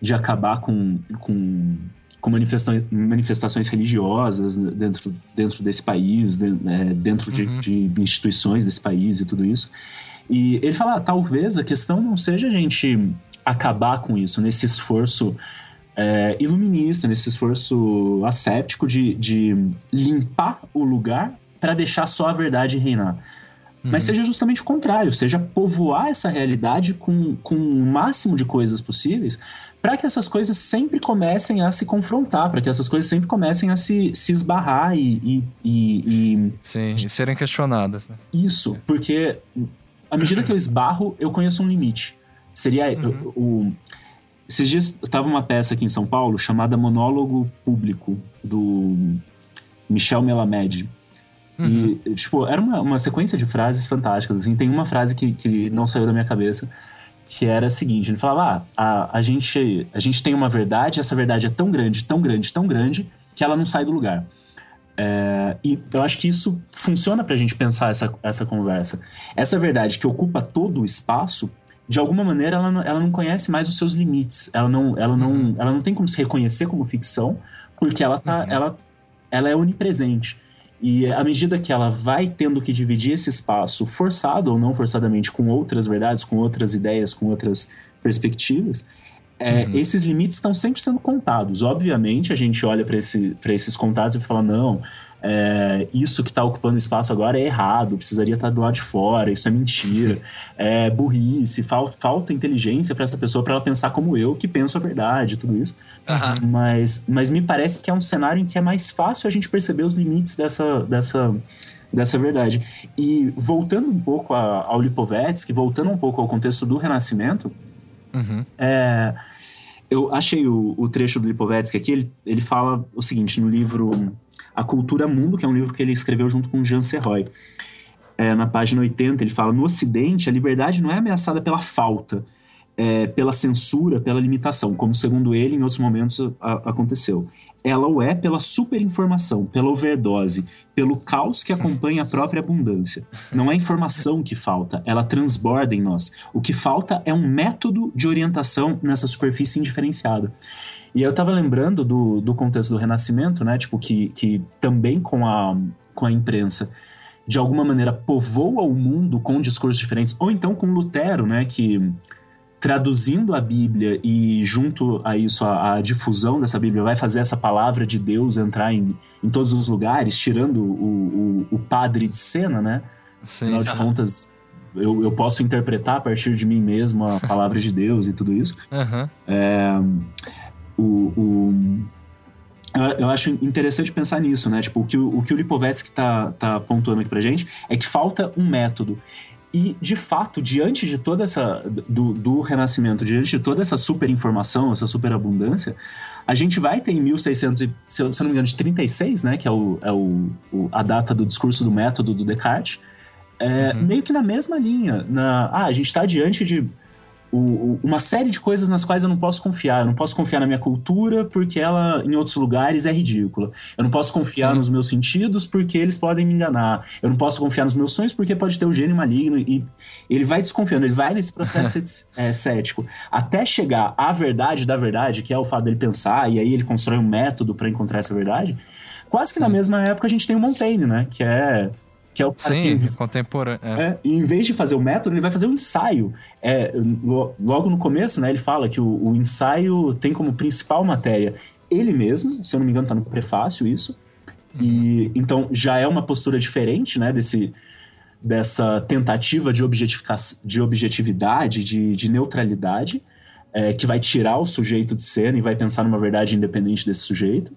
de acabar com, com com manifestações, manifestações religiosas dentro, dentro desse país, né, dentro de, uhum. de, instituições desse país e tudo isso. E ele fala, ah, talvez a questão não seja a gente acabar com isso, nesse esforço é, iluminista, nesse esforço asséptico de, de limpar o lugar para deixar só a verdade reinar. Uhum. Mas seja justamente o contrário, seja povoar essa realidade com, com o máximo de coisas possíveis para que essas coisas sempre comecem a se confrontar, para que essas coisas sempre comecem a se, se esbarrar e, e, e. Sim, e serem questionadas. Né? Isso, porque à medida que eu esbarro, eu conheço um limite. Seria uhum. o, o... Esses dias tava uma peça aqui em São Paulo chamada Monólogo Público, do Michel Melamed. Uhum. E, tipo, era uma, uma sequência de frases fantásticas. Assim, tem uma frase que, que não saiu da minha cabeça, que era a seguinte: ele falava, ah, a, a, gente, a gente tem uma verdade, essa verdade é tão grande, tão grande, tão grande, que ela não sai do lugar. É, e eu acho que isso funciona para a gente pensar essa, essa conversa. Essa verdade que ocupa todo o espaço, de alguma maneira, ela não, ela não conhece mais os seus limites. Ela não, ela, não, uhum. ela não tem como se reconhecer como ficção, porque ela, tá, uhum. ela, ela é onipresente. E à medida que ela vai tendo que dividir esse espaço, forçado ou não forçadamente, com outras verdades, com outras ideias, com outras perspectivas, é, uhum. esses limites estão sempre sendo contados. Obviamente, a gente olha para esse, esses contados e fala: não, é, isso que está ocupando espaço agora é errado, precisaria estar tá do lado de fora, isso é mentira, é burrice, fal, falta inteligência para essa pessoa para ela pensar como eu, que penso a verdade, tudo isso. Uhum. Mas, mas me parece que é um cenário em que é mais fácil a gente perceber os limites dessa, dessa, dessa verdade. E voltando um pouco a, ao Lipovetsky, voltando um pouco ao contexto do Renascimento, uhum. é, eu achei o, o, trecho do Lipovetsky aqui, ele, ele fala o seguinte no livro a Cultura Mundo, que é um livro que ele escreveu junto com Jean Serroy. É, na página 80, ele fala: No Ocidente, a liberdade não é ameaçada pela falta, é, pela censura, pela limitação, como, segundo ele, em outros momentos a, aconteceu. Ela o é pela superinformação, pela overdose, pelo caos que acompanha a própria abundância. Não é informação que falta, ela transborda em nós. O que falta é um método de orientação nessa superfície indiferenciada. E eu tava lembrando do, do contexto do Renascimento, né? Tipo, que, que também com a, com a imprensa, de alguma maneira, povoa o mundo com discursos diferentes. Ou então com Lutero, né? Que traduzindo a Bíblia e junto a isso a, a, difusão dessa Bíblia vai fazer essa palavra de Deus entrar em, em todos os lugares, tirando o, o, o padre de cena, né? Sim, Afinal de contas, eu, eu posso interpretar a partir de mim mesmo a palavra de Deus e tudo isso. Uhum. É, o, o, eu, acho interessante pensar nisso, né? Tipo, o que o, o, que o Lipovetsky tá, tá pontuando aqui pra gente é que falta um método. E, de fato, diante de toda essa. do, do renascimento, diante de toda essa super informação, essa super abundância, a gente vai ter em 1600, se eu, se eu não me engano, de 36, né? Que é, o, é o, o a data do discurso do método do Descartes. É, uhum. Meio que na mesma linha. Na, ah, a gente está diante de o, uma série de coisas nas quais eu não posso confiar. Eu não posso confiar na minha cultura porque ela, em outros lugares, é ridícula. Eu não posso confiar Sim. nos meus sentidos porque eles podem me enganar. Eu não posso confiar nos meus sonhos porque pode ter um gênio maligno. E ele vai desconfiando, ele vai nesse processo é, cético. Até chegar à verdade da verdade, que é o fato dele pensar, e aí ele constrói um método para encontrar essa verdade. Quase que Sim. na mesma época a gente tem o Montaigne, né? Que é que é o cara Sim, que, contemporâneo. É. É, em vez de fazer o método, ele vai fazer um ensaio. É, logo no começo, né, ele fala que o, o, ensaio tem como principal matéria ele mesmo, se eu não me engano, está no prefácio isso. Uhum. E então já é uma postura diferente, né, desse dessa tentativa de, de objetividade, de, de neutralidade, é, que vai tirar o sujeito de cena e vai pensar numa verdade independente desse sujeito.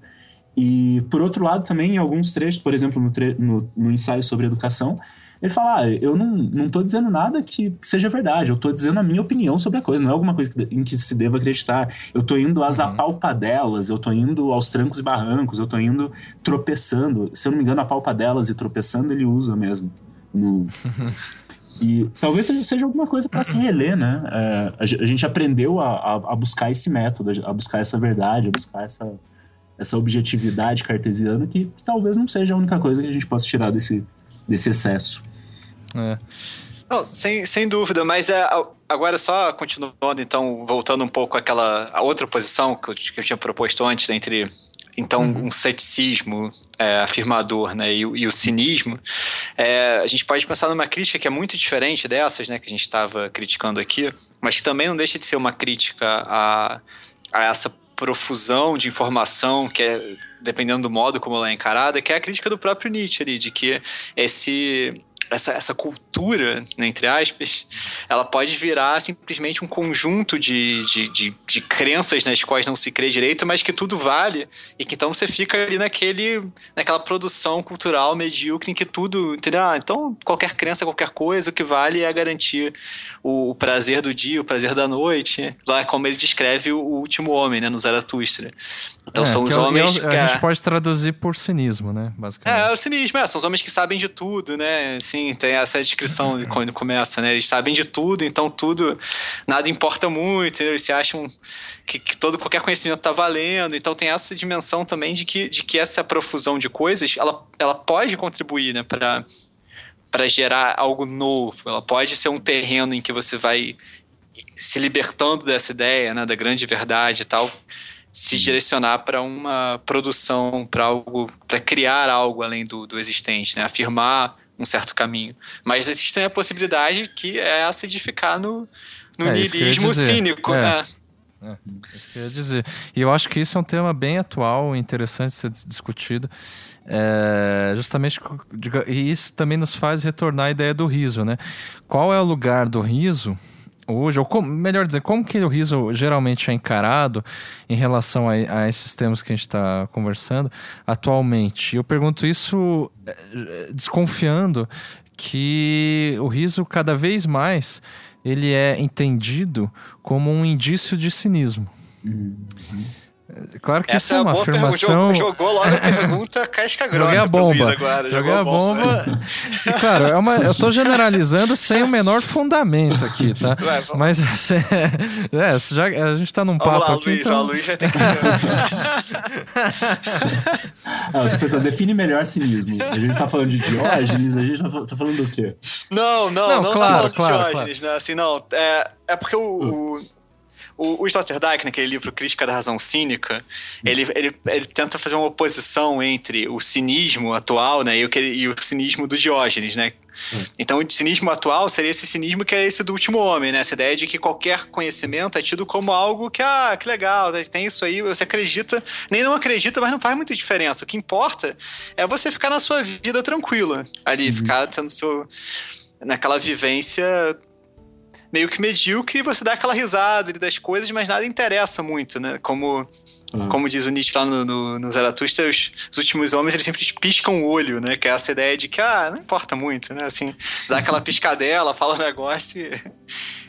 E, por outro lado, também em alguns trechos, por exemplo, no, tre no, no ensaio sobre educação, ele fala: ah, eu não, não tô dizendo nada que, que seja verdade, eu estou dizendo a minha opinião sobre a coisa, não é alguma coisa que, em que se deva acreditar. Eu estou indo às uhum. apalpadelas, eu estou indo aos trancos e barrancos, eu estou indo tropeçando. Se eu não me engano, apalpadelas e tropeçando ele usa mesmo. No... E talvez seja alguma coisa para se reler, né? É, a gente aprendeu a, a, a buscar esse método, a buscar essa verdade, a buscar essa essa objetividade cartesiana que, talvez não seja a única coisa que a gente possa tirar desse, desse excesso. É. Não, sem, sem dúvida, mas é, agora só continuando, então, voltando um pouco àquela à outra posição que eu, que eu tinha proposto antes, entre então uhum. um ceticismo é, afirmador né, e, e, o cinismo, é, a gente pode pensar numa crítica que é muito diferente dessas né, que a gente estava criticando aqui, mas que também não deixa de ser uma crítica a, a essa profusão de informação, que é, dependendo do modo como ela é encarada, que é a crítica do próprio Nietzsche ali, de que esse essa, essa cultura, né, entre aspas, ela pode virar simplesmente um conjunto de, de, de, de, crenças nas quais não se crê direito, mas que tudo vale, e que então você fica ali naquele, naquela produção cultural medíocre em que tudo, entendeu? Ah, então qualquer crença, qualquer coisa, o que vale é garantir o, o prazer do dia, o prazer da noite, lá como ele descreve o, o último homem, né, no Zaratustra. Então é, são os é homens. É, a gente pode traduzir por cinismo, né? Basicamente. É, é o cinismo, é, são os homens que sabem de tudo, né? Assim, tem essa descrição de quando começa, né? Eles sabem de tudo, então tudo, nada importa muito, eles se acham que, que, todo qualquer conhecimento está valendo. Então tem essa dimensão também de que, de que essa profusão de coisas, ela, ela pode contribuir, né? Para para gerar algo novo. Ela pode ser um terreno em que você vai se libertando dessa ideia, né, da grande verdade e tal, se direcionar para uma produção, para algo, para criar algo além do, do existente, né? afirmar um certo caminho. Mas existe a possibilidade que é essa de ficar no, no é, niilismo cínico. É. Né? É, isso que eu ia dizer. E eu acho que isso é um tema bem atual, interessante de ser discutido. É, justamente, e isso também nos faz retornar à ideia do riso, né? Qual é o lugar do riso hoje, ou melhor dizer, como que o riso geralmente é encarado em relação a, a esses temas que a gente está conversando atualmente? Eu pergunto isso eh, desconfiando que o riso cada vez mais ele é entendido como um indício de cinismo. Uhum. Claro que Essa isso é uma afirmação. Jogou logo a pergunta casca grossa. Joguei a bomba. Agora. Joguei a bomba. e, claro, é uma, eu tô generalizando sem o menor fundamento aqui, tá? Ué, Mas assim, é, já, a gente tá num papo lá, aqui. Luiz, então... ó, Luiz já tem que. ah, eu tô pensando, define melhor cinismo. A gente tá falando de Diógenes, a gente tá, tá falando do quê? Não, não, não, não claro, tá claro, Diógenes, claro. né? Assim, não. É, é porque o, o o, o Sloterdijk, naquele livro Crítica da Razão Cínica, ele, ele, ele tenta fazer uma oposição entre o cinismo atual né, e, o, e o cinismo do Diógenes, né? Hum. Então, o cinismo atual seria esse cinismo que é esse do último homem, né? Essa ideia de que qualquer conhecimento é tido como algo que, ah, que legal, né? tem isso aí, você acredita, nem não acredita, mas não faz muita diferença. O que importa é você ficar na sua vida tranquila ali, uhum. ficar tendo seu, naquela vivência meio que medíocre e você dá aquela risada das coisas, mas nada interessa muito, né? Como uhum. como diz o Nietzsche lá no, no, no Zaratustra, os, os, últimos homens eles sempre piscam o olho, né? Que é essa ideia de que, ah, não importa muito, né? Assim, dá aquela piscadela, fala o um negócio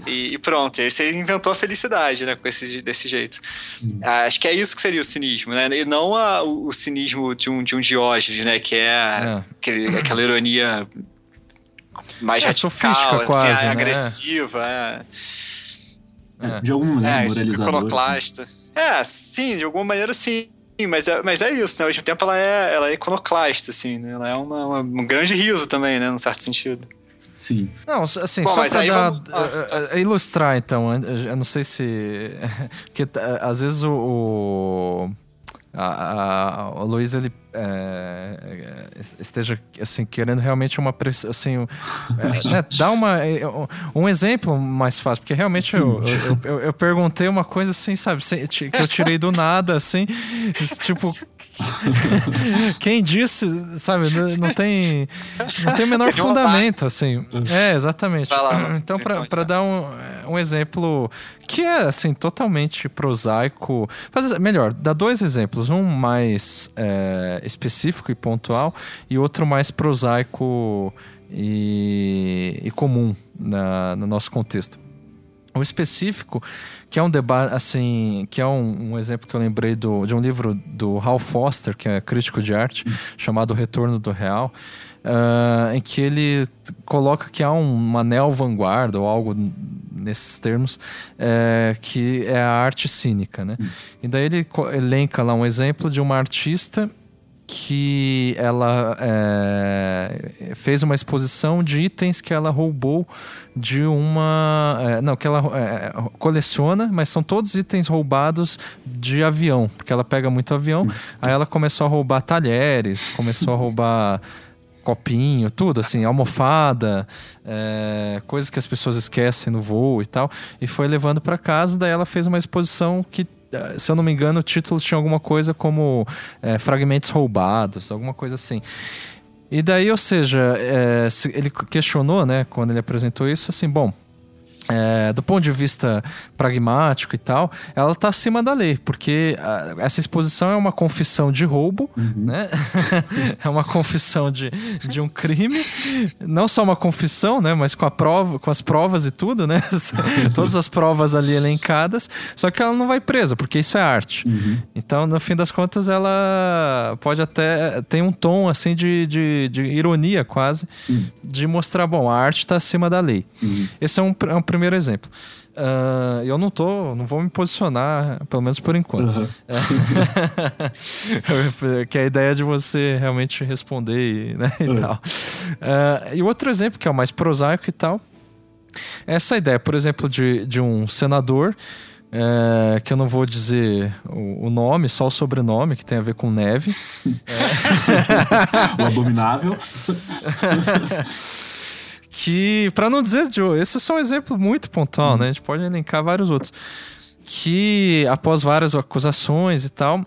e, e, pronto. E aí você inventou a felicidade, né? Com esse, desse jeito. Uhum. Acho que é isso que seria o cinismo, né? E não a, o, o, cinismo de um, de um Diógenes, né? Que é, é. Aquele, aquela ironia mais é, radical, sofística, assim, quase, né? agressiva. É. É. De alguma maneira, é, moralizador. Iconoclasta. É, sim, de alguma maneira sim. Mas é, mas é isso, né? Ao mesmo tempo ela é, ela é iconoclasta, assim, né? Ela é uma, uma, um grande riso também, né? Num certo sentido. Sim. Não, assim, Bom, só pra dar, vamos... ah, tá. ilustrar, então, eu não sei se... Porque às vezes o... o a, a, o Luiz ele é, esteja assim querendo realmente uma assim é, né, dar uma um exemplo mais fácil porque realmente eu, eu, eu, eu, perguntei uma coisa assim sabe que eu tirei do nada assim tipo Quem disse, sabe, não tem, não tem o menor fundamento, assim. É, exatamente. Então, para dar um, um exemplo que é, assim, totalmente prosaico. Melhor, dá dois exemplos. Um mais é, específico e pontual e outro mais prosaico e, e comum na, no nosso contexto. O específico que é um debate, assim, que é um, um, exemplo que eu lembrei do, de um livro do Hal Foster, que é crítico de arte, chamado Retorno do Real, uh, em que ele coloca que há um, uma neo-vanguarda ou algo nesses termos, é, que é a arte cínica, né? E daí ele elenca lá um exemplo de uma artista que ela é, fez uma exposição de itens que ela roubou de uma. É, não, que ela é, coleciona, mas são todos itens roubados de avião, porque ela pega muito avião. Aí ela começou a roubar talheres, começou a roubar copinho, tudo assim, almofada, é, coisas que as pessoas esquecem no voo e tal, e foi levando para casa. Daí ela fez uma exposição que se eu não me engano, o título tinha alguma coisa como é, fragmentos roubados, alguma coisa assim. E daí, ou seja, é, ele questionou, né, quando ele apresentou isso, assim, bom, é, do ponto de vista pragmático e tal, ela está acima da lei, porque a, essa exposição é uma confissão de roubo, uhum. né? é uma confissão de, de um crime, não só uma confissão, né? Mas com a prova, com as provas e tudo, né? Todas as provas ali elencadas, só que ela não vai presa, porque isso é arte. Uhum. Então, no fim das contas, ela pode até tem um tom assim de, de, de ironia quase, uhum. de mostrar, bom, a arte está acima da lei. Uhum. Esse é um, é um primeiro exemplo. Uh, eu não tô, não vou me posicionar, pelo menos por enquanto. Uhum. que é a ideia de você realmente responder e, né, e uhum. tal. Uh, e outro exemplo, que é o mais prosaico e tal, é essa ideia, por exemplo, de, de um senador. É, que eu não vou dizer o, o, nome, só o sobrenome, que tem a ver com neve. É. o abominável. que, para não dizer, Joe, esse é só um exemplo muito pontual, né? A gente pode elencar vários outros. Que após várias acusações e tal,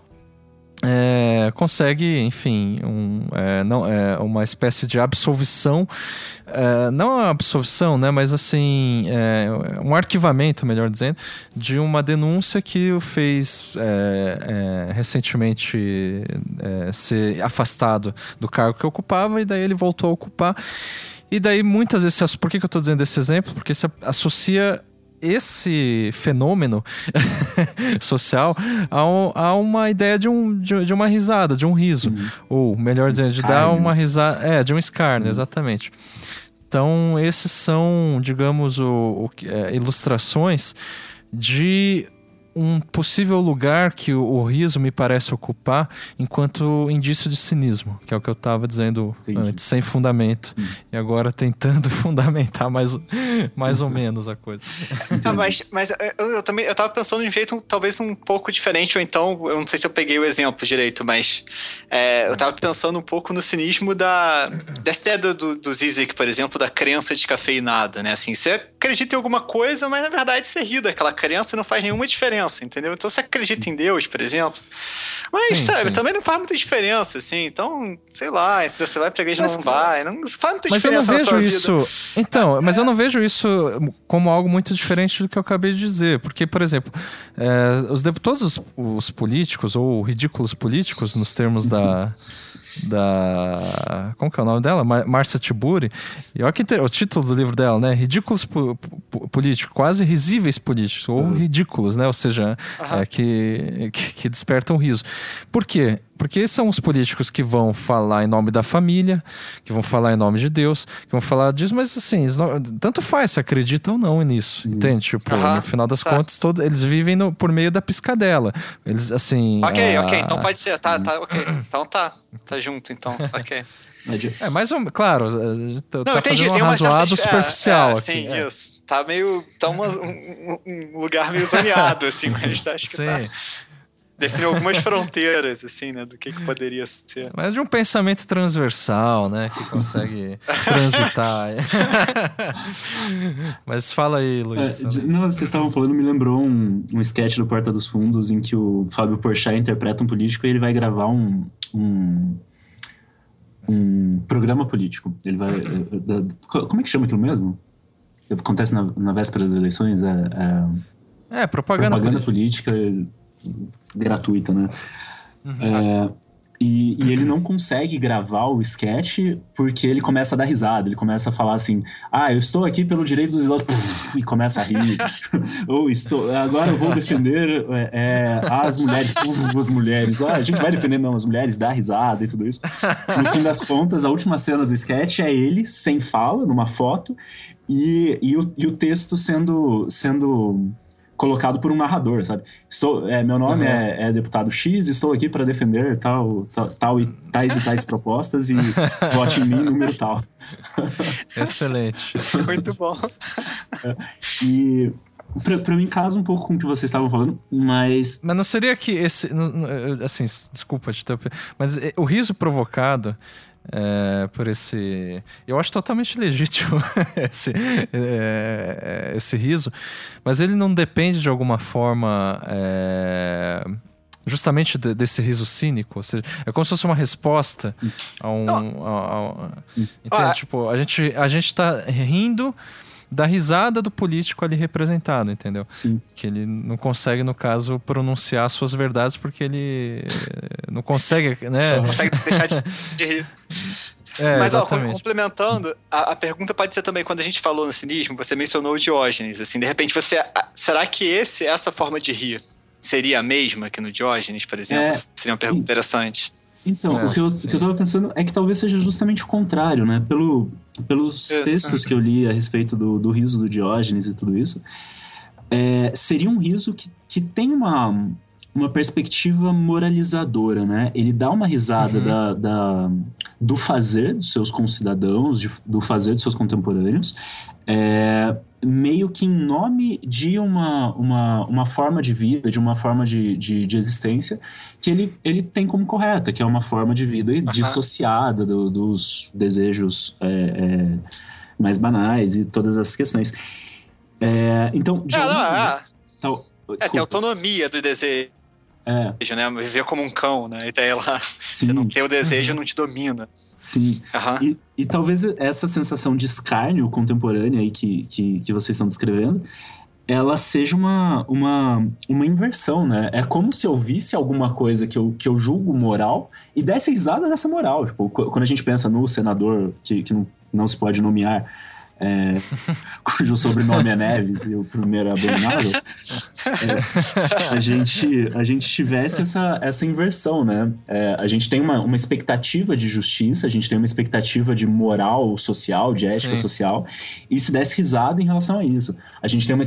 é, consegue, enfim, um, é, não, é, uma espécie de absolvição, é, não a absolvição, né, mas assim, é, um arquivamento, melhor dizendo, de uma denúncia que o fez é, recentemente ser afastado do cargo que ocupava e daí ele voltou a ocupar. E daí, muitas vezes, por que, que eu estou dizendo esse exemplo? Porque se associa esse fenômeno social a, um, a, uma ideia de, um, de, de, uma risada, de um riso. Uhum. Ou, melhor dizendo, de dar uma risada. É, de um escárnio, uhum. exatamente. Então, esses são, digamos, o, o é, ilustrações de um possível lugar que o, o, riso me parece ocupar enquanto indício de cinismo, que é o que eu estava dizendo Entendi. antes, sem fundamento. Hum. E agora tentando fundamentar mais, mais ou menos a coisa. Ah, mas mas eu, eu, também eu tava pensando de um jeito talvez um pouco diferente, ou então, eu não sei se eu peguei o exemplo direito, mas é, eu estava pensando um pouco no cinismo da, dessa ideia do, do Zizek, por exemplo, da crença de cafeinada, né? Assim, você acredita em alguma coisa, mas na verdade você ri daquela crença e não faz nenhuma diferença, entendeu? Então você acredita em Deus, por exemplo. Mas, sim, sabe, sim. também não faz muita diferença, assim. Então, sei lá, você vai pra igreja mas, não vai. Não faz muita mas diferença. Mas eu não vejo isso. Então, é. mas eu não vejo isso como algo muito diferente do que eu acabei de dizer. Porque, por exemplo, é, os, todos os, os políticos, ou ridículos políticos, nos termos da da. Como que é o nome dela? Márcia Tiburi. E olha que inter... o título do livro dela, né? Ridículos políticos, quase risíveis políticos, ou uhum. ridículos, né? Ou seja, uhum. é, que, que, que despertam riso. Por quê? Porque são os políticos que vão falar em nome da família, que vão falar em nome de Deus, que vão falar disso, mas assim, não, tanto faz se acreditam ou não nisso, uhum. entende? Tipo, uhum. no final das tá. contas, todo, eles vivem no, por meio da piscadela. Eles, assim. Ok, a... ok, então pode ser, tá, tá, ok. Então tá, tá junto, então, ok. É, mas claro, tá, não, tá entendi, fazendo um razoado certa... superficial é, é, aqui. Sim, é. isso. Tá meio. Tá uma, um, um, lugar meio zoneado, assim, mas acho que sim. tá define algumas fronteiras, assim, né, do que, que poderia ser. Mas de um pensamento transversal, né, que consegue transitar. Mas fala aí, Luiz. É, não, vocês estavam falando, me lembrou um, um sketch do Porta dos Fundos em que o Fábio Porchat interpreta um político e ele vai gravar um, um, um programa político. Ele vai... É, é, como é que chama aquilo mesmo? Acontece na, na véspera das eleições? É, é, é propaganda, propaganda política. política gratuita, né? Uhum. É, e, e, ele não consegue gravar o sketch porque ele começa a dar risada, ele começa a falar assim: Ah, eu estou aqui pelo direito dos idosos, e começa a rir. Ou estou, agora eu vou defender é, é as mulheres, as mulheres. Ah, a gente vai defender mesmo as mulheres, dar risada e tudo isso. No fim das contas, a última cena do sketch é ele sem fala, numa foto, e, e, o, e o texto sendo. sendo colocado por um narrador, sabe? Estou, é, meu nome uhum. é, é, deputado X, estou aqui para defender tal, tal, tal, e tais e tais propostas e vote em mim número tal. Excelente. Muito bom. É, e para mim casa um pouco com o que vocês estavam falando, mas mas não seria que esse assim, desculpa te mas é, o riso provocado é, por esse. Eu acho totalmente legítimo esse, é, esse riso, mas ele não depende de alguma forma. É, justamente de, desse riso cínico, ou seja, é como se fosse uma resposta a um. A, a, a, entende? Ah, tipo, a gente, a gente tá rindo da risada do político ali representado, entendeu? Sim. Que ele não consegue, no caso, pronunciar suas verdades porque ele não consegue, né? Não consegue deixar de, de rir. É, Mas, ó, complementando, a, a, pergunta pode ser também, quando a gente falou no cinismo, você mencionou o Diógenes, assim, de repente você... Será que esse, essa forma de rir seria a mesma que no Diógenes, por exemplo? É, seria uma pergunta interessante. Então, é, o, que eu, o que eu tava pensando é que talvez seja justamente o contrário, né? Pelo, pelos isso. textos que eu li a respeito do, do riso do Diógenes e tudo isso, é, seria um riso que, que tem uma, uma perspectiva moralizadora, né? Ele dá uma risada uhum. da, da, do fazer dos seus concidadãos, de, do fazer dos seus contemporâneos, é, meio que em nome de uma, uma, uma forma de vida, de uma forma de, de, de existência que ele, ele tem como correta, que é uma forma de vida uhum. dissociada do, dos desejos é, é, mais banais e todas essas questões. É, então, de é, não, é. Tal, é, tem autonomia do desejo. É. Né? Viver como um cão, né? E daí lá, Sim. você não tem o desejo, uhum. não te domina. Sim. Uhum. E, e, talvez essa sensação de escárnio contemporânea aí que, que, que vocês estão descrevendo, ela seja uma, uma, uma inversão, né? É como se eu visse alguma coisa que eu, que eu julgo moral e desse risada dessa moral. Tipo, quando a gente pensa no senador que, que não, não se pode nomear, é, cujo sobrenome é Neves e o primeiro é Abominável, é, a, gente, a gente tivesse essa, essa inversão, né? É, a gente tem uma, uma expectativa de justiça, a gente tem uma expectativa de moral social, de ética Sim. social, e se desse risada em relação a isso. A gente tem uma.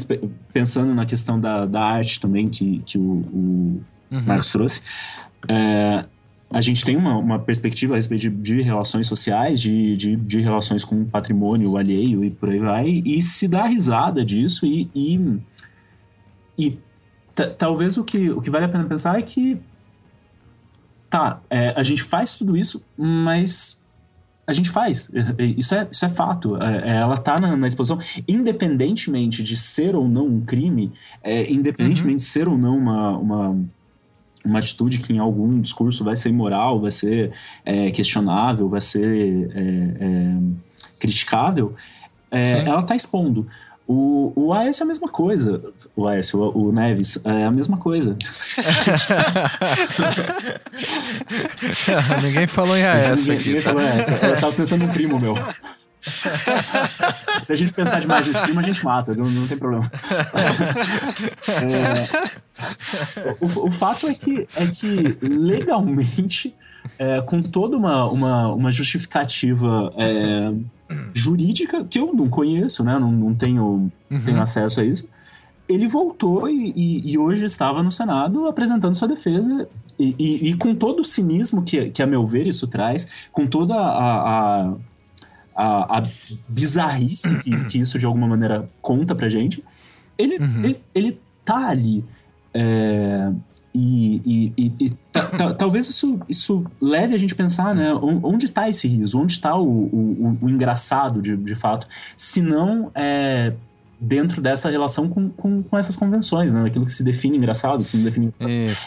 Pensando na questão da, da arte também, que, que o, o uhum. Marcos trouxe. É, a gente tem uma, uma perspectiva a respeito de, de relações sociais, de, de, de, relações com patrimônio alheio e por aí vai, e se dá risada disso e, e, e talvez o que, o que vale a pena pensar é que tá, é, a gente faz tudo isso, mas a gente faz. Isso é, isso é fato. É, é, ela está na, na, exposição, independentemente de ser ou não um crime, é, independentemente uhum. de ser ou não uma, uma, uma, atitude que em algum discurso vai ser imoral, vai ser é, questionável, vai ser é, é, criticável, ela está expondo. O, o Aécio é a mesma coisa. O Aécio, o, o Neves, é a mesma coisa. ninguém falou em Aécio ninguém, ninguém falou em Aécio. Eu tava pensando no primo meu. Se a gente pensar demais nesse primo, a gente mata, não, não tem problema. É, o, o, fato é que, é que legalmente, é, com toda uma, uma, uma justificativa é, jurídica, que eu não conheço, né? Não, não tenho, uhum. tenho acesso a isso. Ele voltou e, e, e, hoje estava no Senado apresentando sua defesa. E, e, com todo o cinismo que, que, a meu ver, isso traz, com toda a, a, a, a bizarrice que, que, isso de alguma maneira conta pra gente, ele, uhum. ele, ele tá ali. É, e, e, e talvez isso, isso leve a gente a pensar, né? Onde está esse riso? Onde está o, o, o, engraçado, de, de fato? Se não é, dentro dessa relação com, com, com, essas convenções, né? Aquilo que se define engraçado, que se não define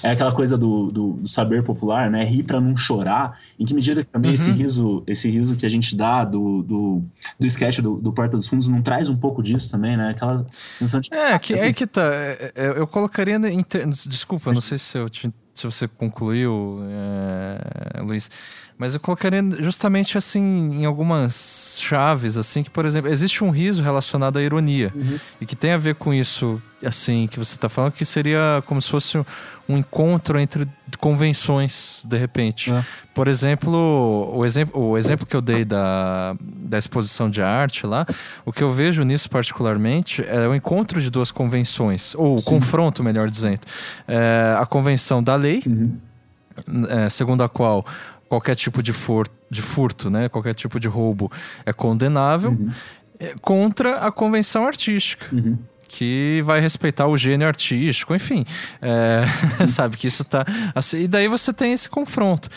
É aquela coisa do, do, do saber popular, né? Rir para não chorar. Em que medida que também uhum. esse riso esse riso que a gente dá do, do, do sketch do, do Porta dos Fundos não traz um pouco disso também, né? Aquela sensação de... É, que, é que tá. É, é, eu colocaria... Em Desculpa, não sei se, eu te, se você concluiu, é, Luiz mas eu colocaria justamente assim em algumas chaves, assim, que, por exemplo, existe um riso relacionado à ironia. Uhum. E que tem a ver com isso, assim, que você está falando, que seria como se fosse um encontro entre convenções, de repente. É. Por exemplo, o exemplo, o exemplo que eu dei da, da exposição de arte lá, o que eu vejo nisso particularmente é o encontro de duas convenções, ou o confronto, melhor dizendo. É, a convenção da lei. Uhum. É, segundo a qual qualquer tipo de, for, de furto, né? qualquer tipo de roubo é condenável, uhum. É, contra a convenção artística. Uhum. Que vai respeitar o gênio artístico, enfim. É, sabe que isso tá. Assim, e daí você tem esse confronto.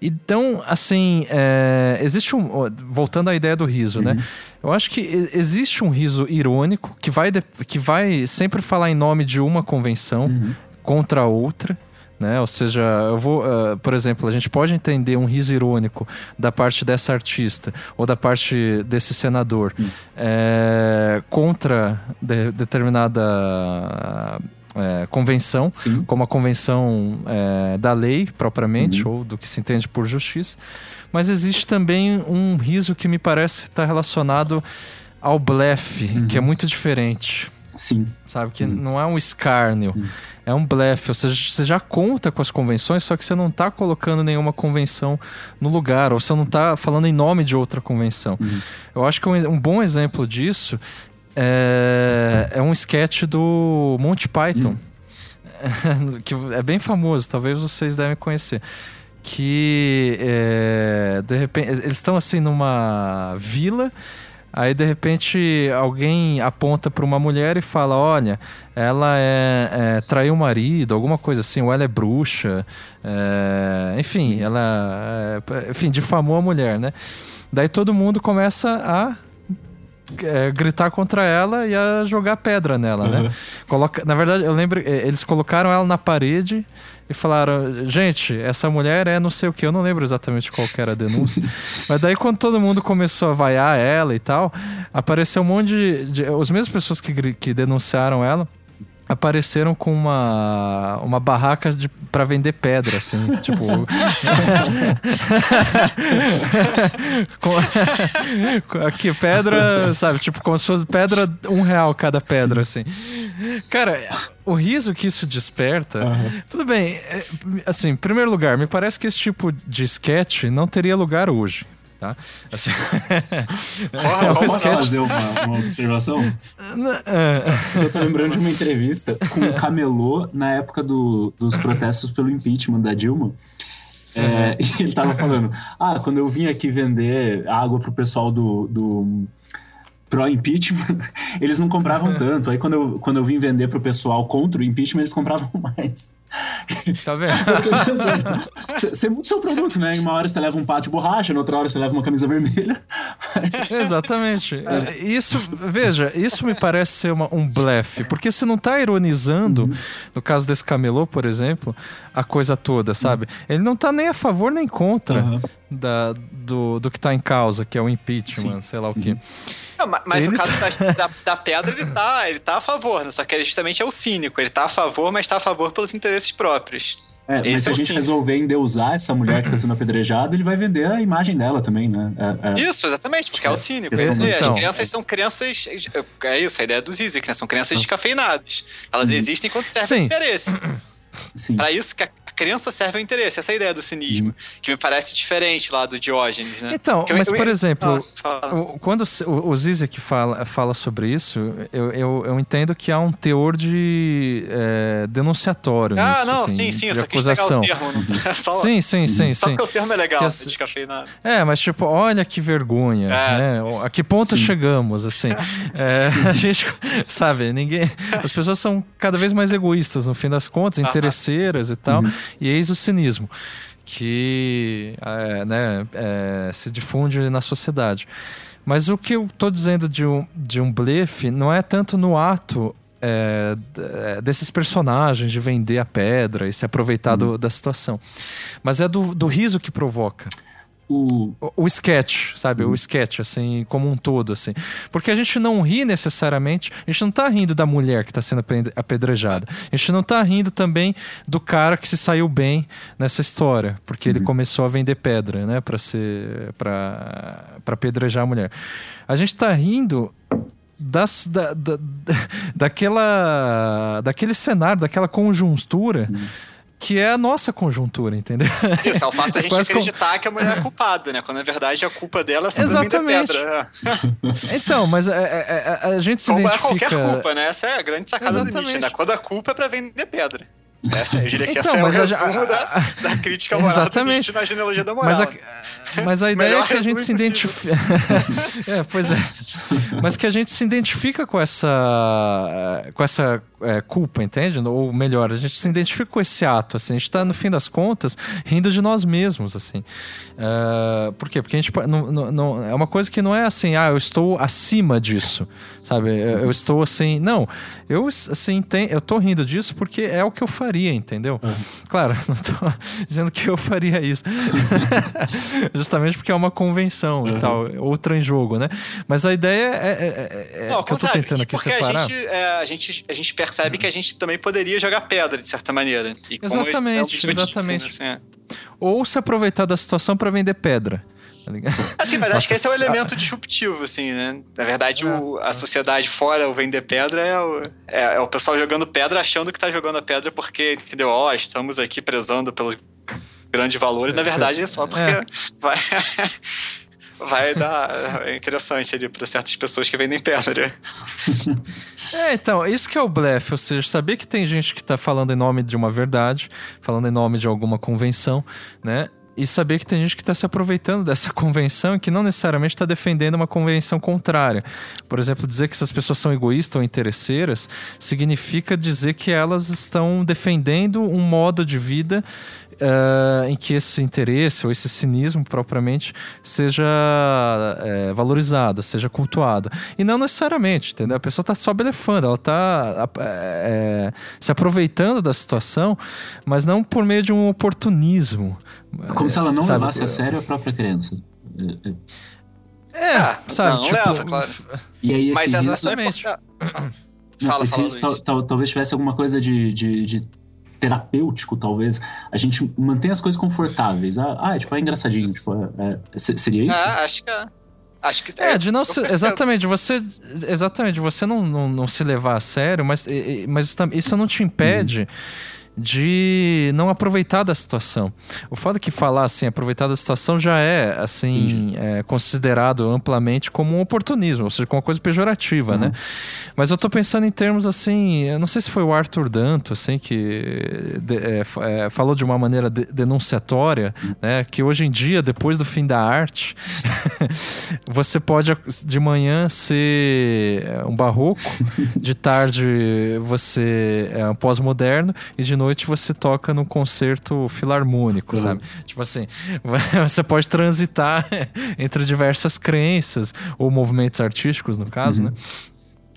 Então, assim, é, existe um. Voltando à ideia do riso, né? uhum. né? Eu acho que existe um riso irônico que vai, que vai sempre falar em nome de uma convenção uhum. contra a outra. Né? Ou seja, eu vou, uh, por exemplo, a gente pode entender um riso irônico da parte dessa artista ou da parte desse senador hum. é, contra de, determinada é, convenção, Sim. como a convenção é, da lei propriamente uhum. ou do que se entende por justiça. Mas existe também um riso que me parece estar relacionado ao blefe, uhum. que é muito diferente. Sim. Sabe? Que não é um escárnio, é um blefe. Ou seja, você já conta com as convenções, só que você não está colocando nenhuma convenção no lugar, ou você não está falando em nome de outra convenção. Uhum. Eu acho que um, um, bom exemplo disso é, é um sketch do Monty Python, uhum. que é bem famoso, talvez vocês devem conhecer que é, de repente eles estão assim numa vila Aí de repente alguém aponta para uma mulher e fala: Olha, ela é, é, traiu o marido, alguma coisa assim, ou ela é bruxa, é, enfim, ela é, enfim, difamou a mulher, né? Daí todo mundo começa a é, gritar contra ela e a jogar pedra nela, né? uhum. né? Coloca, na verdade, eu lembro, é, eles colocaram ela na parede e falaram: gente, essa mulher é não sei o que, eu não lembro exatamente qual era a denúncia. Mas daí, quando todo mundo começou a vaiar ela e tal, apareceu um monte de. de as mesmas pessoas que, que denunciaram ela apareceram com uma, uma barraca de, pra vender pedra, assim, tipo... com, aqui, pedra, sabe, tipo, como se fosse pedra, um real cada pedra, Sim. assim. Cara, o riso que isso desperta, uhum. tudo bem, é, assim, em primeiro lugar, me parece que esse tipo de sketch não teria lugar hoje tá? Assim, é Posso fazer uma, uma observação? Eu tô lembrando de uma entrevista com o Camelô na época do, dos protestos pelo impeachment da Dilma. É, e ele tava falando: Ah, quando eu vim aqui vender água pro pessoal do, do pró-impeachment, eles não compravam tanto. Aí quando eu, quando eu vim vender pro pessoal contra o impeachment, eles compravam mais. Tá vendo? Você muda o seu produto, né? Em uma hora você leva um pato de borracha, na outra hora você leva uma camisa vermelha. Exatamente. É. Isso, veja, isso me parece ser uma, um blefe, porque você não está ironizando, uhum. no caso desse camelô, por exemplo, a coisa toda, sabe? Uhum. Ele não está nem a favor nem contra uhum. da, do, do que está em causa, que é o impeachment, Sim. sei lá o quê. Uhum. Não, mas ele no caso tá... da, da, pedra, ele tá, ele tá a favor, né? Só que ele justamente é o cínico. Ele tá a favor, mas tá a favor pelos interesses próprios. É, Esse mas se é a gente cínico. resolver endeusar essa mulher que está sendo apedrejada, ele vai vender a imagem dela também, né? É, é... Isso, exatamente, porque é, o cínico. Então. As crianças são crianças. É isso, a ideia do Zizek, né? São crianças ah. descafeinadas. Elas uhum. existem quando servem interesse. Para isso que a crença serve ao interesse. Essa é a ideia do cinismo, uhum. que me parece diferente lá do Diógenes, né? Então, mas por exemplo, ah, quando o, o Zizek fala, fala sobre isso, eu, eu, eu entendo que há um teor de é, denunciatório ah, nisso, não, assim, sim, sim, de acusação. Termo, é só, sim, sim, sim, só sim. porque o termo é legal, que, descafeinado. É, mas tipo, olha que vergonha, é, né? Sim, a que ponto sim. chegamos, assim. é, a gente, sabe, ninguém... As pessoas são cada vez mais egoístas, no fim das contas, interesseiras e tal. Uhum. E eis o cinismo que é, né, é, se difunde na sociedade. Mas o que eu estou dizendo de um, de um blefe não é tanto no ato é, é desses personagens de vender a pedra e se aproveitar do, da situação, mas é do, do riso que provoca o... o, sketch, sabe? O uhum. sketch, assim, como um todo, assim. Porque a gente não ri necessariamente, a gente não tá rindo da mulher que tá sendo apedrejada. A gente não tá rindo também do cara que se saiu bem nessa história, porque uhum. ele começou a vender pedra, né, para ser para para apedrejar a mulher. A gente tá rindo das, da, da, daquela, daquele cenário, daquela conjuntura uhum que é a nossa conjuntura, entendeu? Isso, é o fato de a gente acreditar como... que a mulher é culpada, né? Quando na verdade a culpa dela é simplesmente Exatamente. pedra. então, mas a, a, a, a gente se como identifica... é qualquer culpa, né? Essa é a grande sacada Exatamente. do Nietzsche, né? Quando a culpa é pra vender pedra. Essa, eu diria que então, essa é mas é o resumo a, da, da crítica moral exatamente. na genealogia da moral. Mas a, mas a ideia é que a gente se identifica... é, pois é. Mas que a gente se identifica com essa, com essa é, culpa, entende? Ou melhor, a gente se identifica com esse ato, assim. A gente tá, no fim das contas, rindo de nós mesmos, assim. Uh, por quê? Porque a gente... Não, não, não, é uma coisa que não é assim, ah, eu estou acima disso, sabe? Eu estou assim... Não, eu, assim, tem, eu tô rindo disso porque é o que eu faria entendeu? Uhum. Claro, não estou dizendo que eu faria isso. Justamente porque é uma convenção uhum. e tal, outra em jogo, né? Mas a ideia é, é, é, é não, que eu estou tentando aqui separar. A gente, é, a, gente, a gente percebe que a gente também poderia jogar pedra, de certa maneira. exatamente, exatamente. Assim, é. Ou se aproveitar da situação para vender pedra. Tá assim, mas acho que esse é o elemento disruptivo, assim, né? Na verdade, é, o, a é. sociedade fora, o vender pedra, é o, é, é, o pessoal jogando pedra achando que tá jogando a pedra porque, entendeu? Ó, oh, estamos aqui prezando pelo grande valor, e na verdade é só porque é. vai. vai dar. É interessante ali para certas pessoas que vendem pedra. É, então, isso que é o blefe, ou seja, saber que tem gente que tá falando em nome de uma verdade, falando em nome de alguma convenção, né? e saber que tem gente que está se aproveitando dessa convenção e que não necessariamente está defendendo uma convenção contrária. Por exemplo, dizer que essas pessoas são egoístas ou interesseiras significa dizer que elas estão defendendo um modo de vida uh, em que esse interesse ou esse cinismo propriamente seja uh, valorizado, seja cultuado. E não necessariamente, entendeu? A pessoa está só belefando, ela está uh, se aproveitando da situação, mas não por meio de um oportunismo. Como se ela não sabe? levasse a sério a própria criança. É, ah, sabe? Não, tipo, leva, claro. E aí, Mas exatamente. Não, fala, esse fala, talvez tivesse alguma coisa de, de, de terapêutico, talvez, a gente mantém as coisas confortáveis. Ah, ah tipo, é engraçadinho. Tipo, é, é, seria isso? Ah, acho que é. Acho que é, de não se, exatamente, você exatamente, você não, não, não, se levar a sério, mas, mas isso não te impede uhum de não aproveitar da situação. O fato é que falar assim, aproveitar da situação já é assim é, considerado amplamente como um oportunismo, ou seja, como uma coisa pejorativa, né? uhum. né? Mas eu estou pensando em termos assim, eu não sei se foi o Arthur Danto assim que de, é, é, falou de uma maneira de, denunciatória, uhum. né? Que hoje em dia, depois do fim da arte, você pode de manhã ser um barroco, de tarde você é um pós-moderno e de noite você toca num concerto filarmônico, Uhum. sabe? Tipo assim, você pode transitar entre diversas crenças, ou movimentos artísticos, no caso, Uhum. né?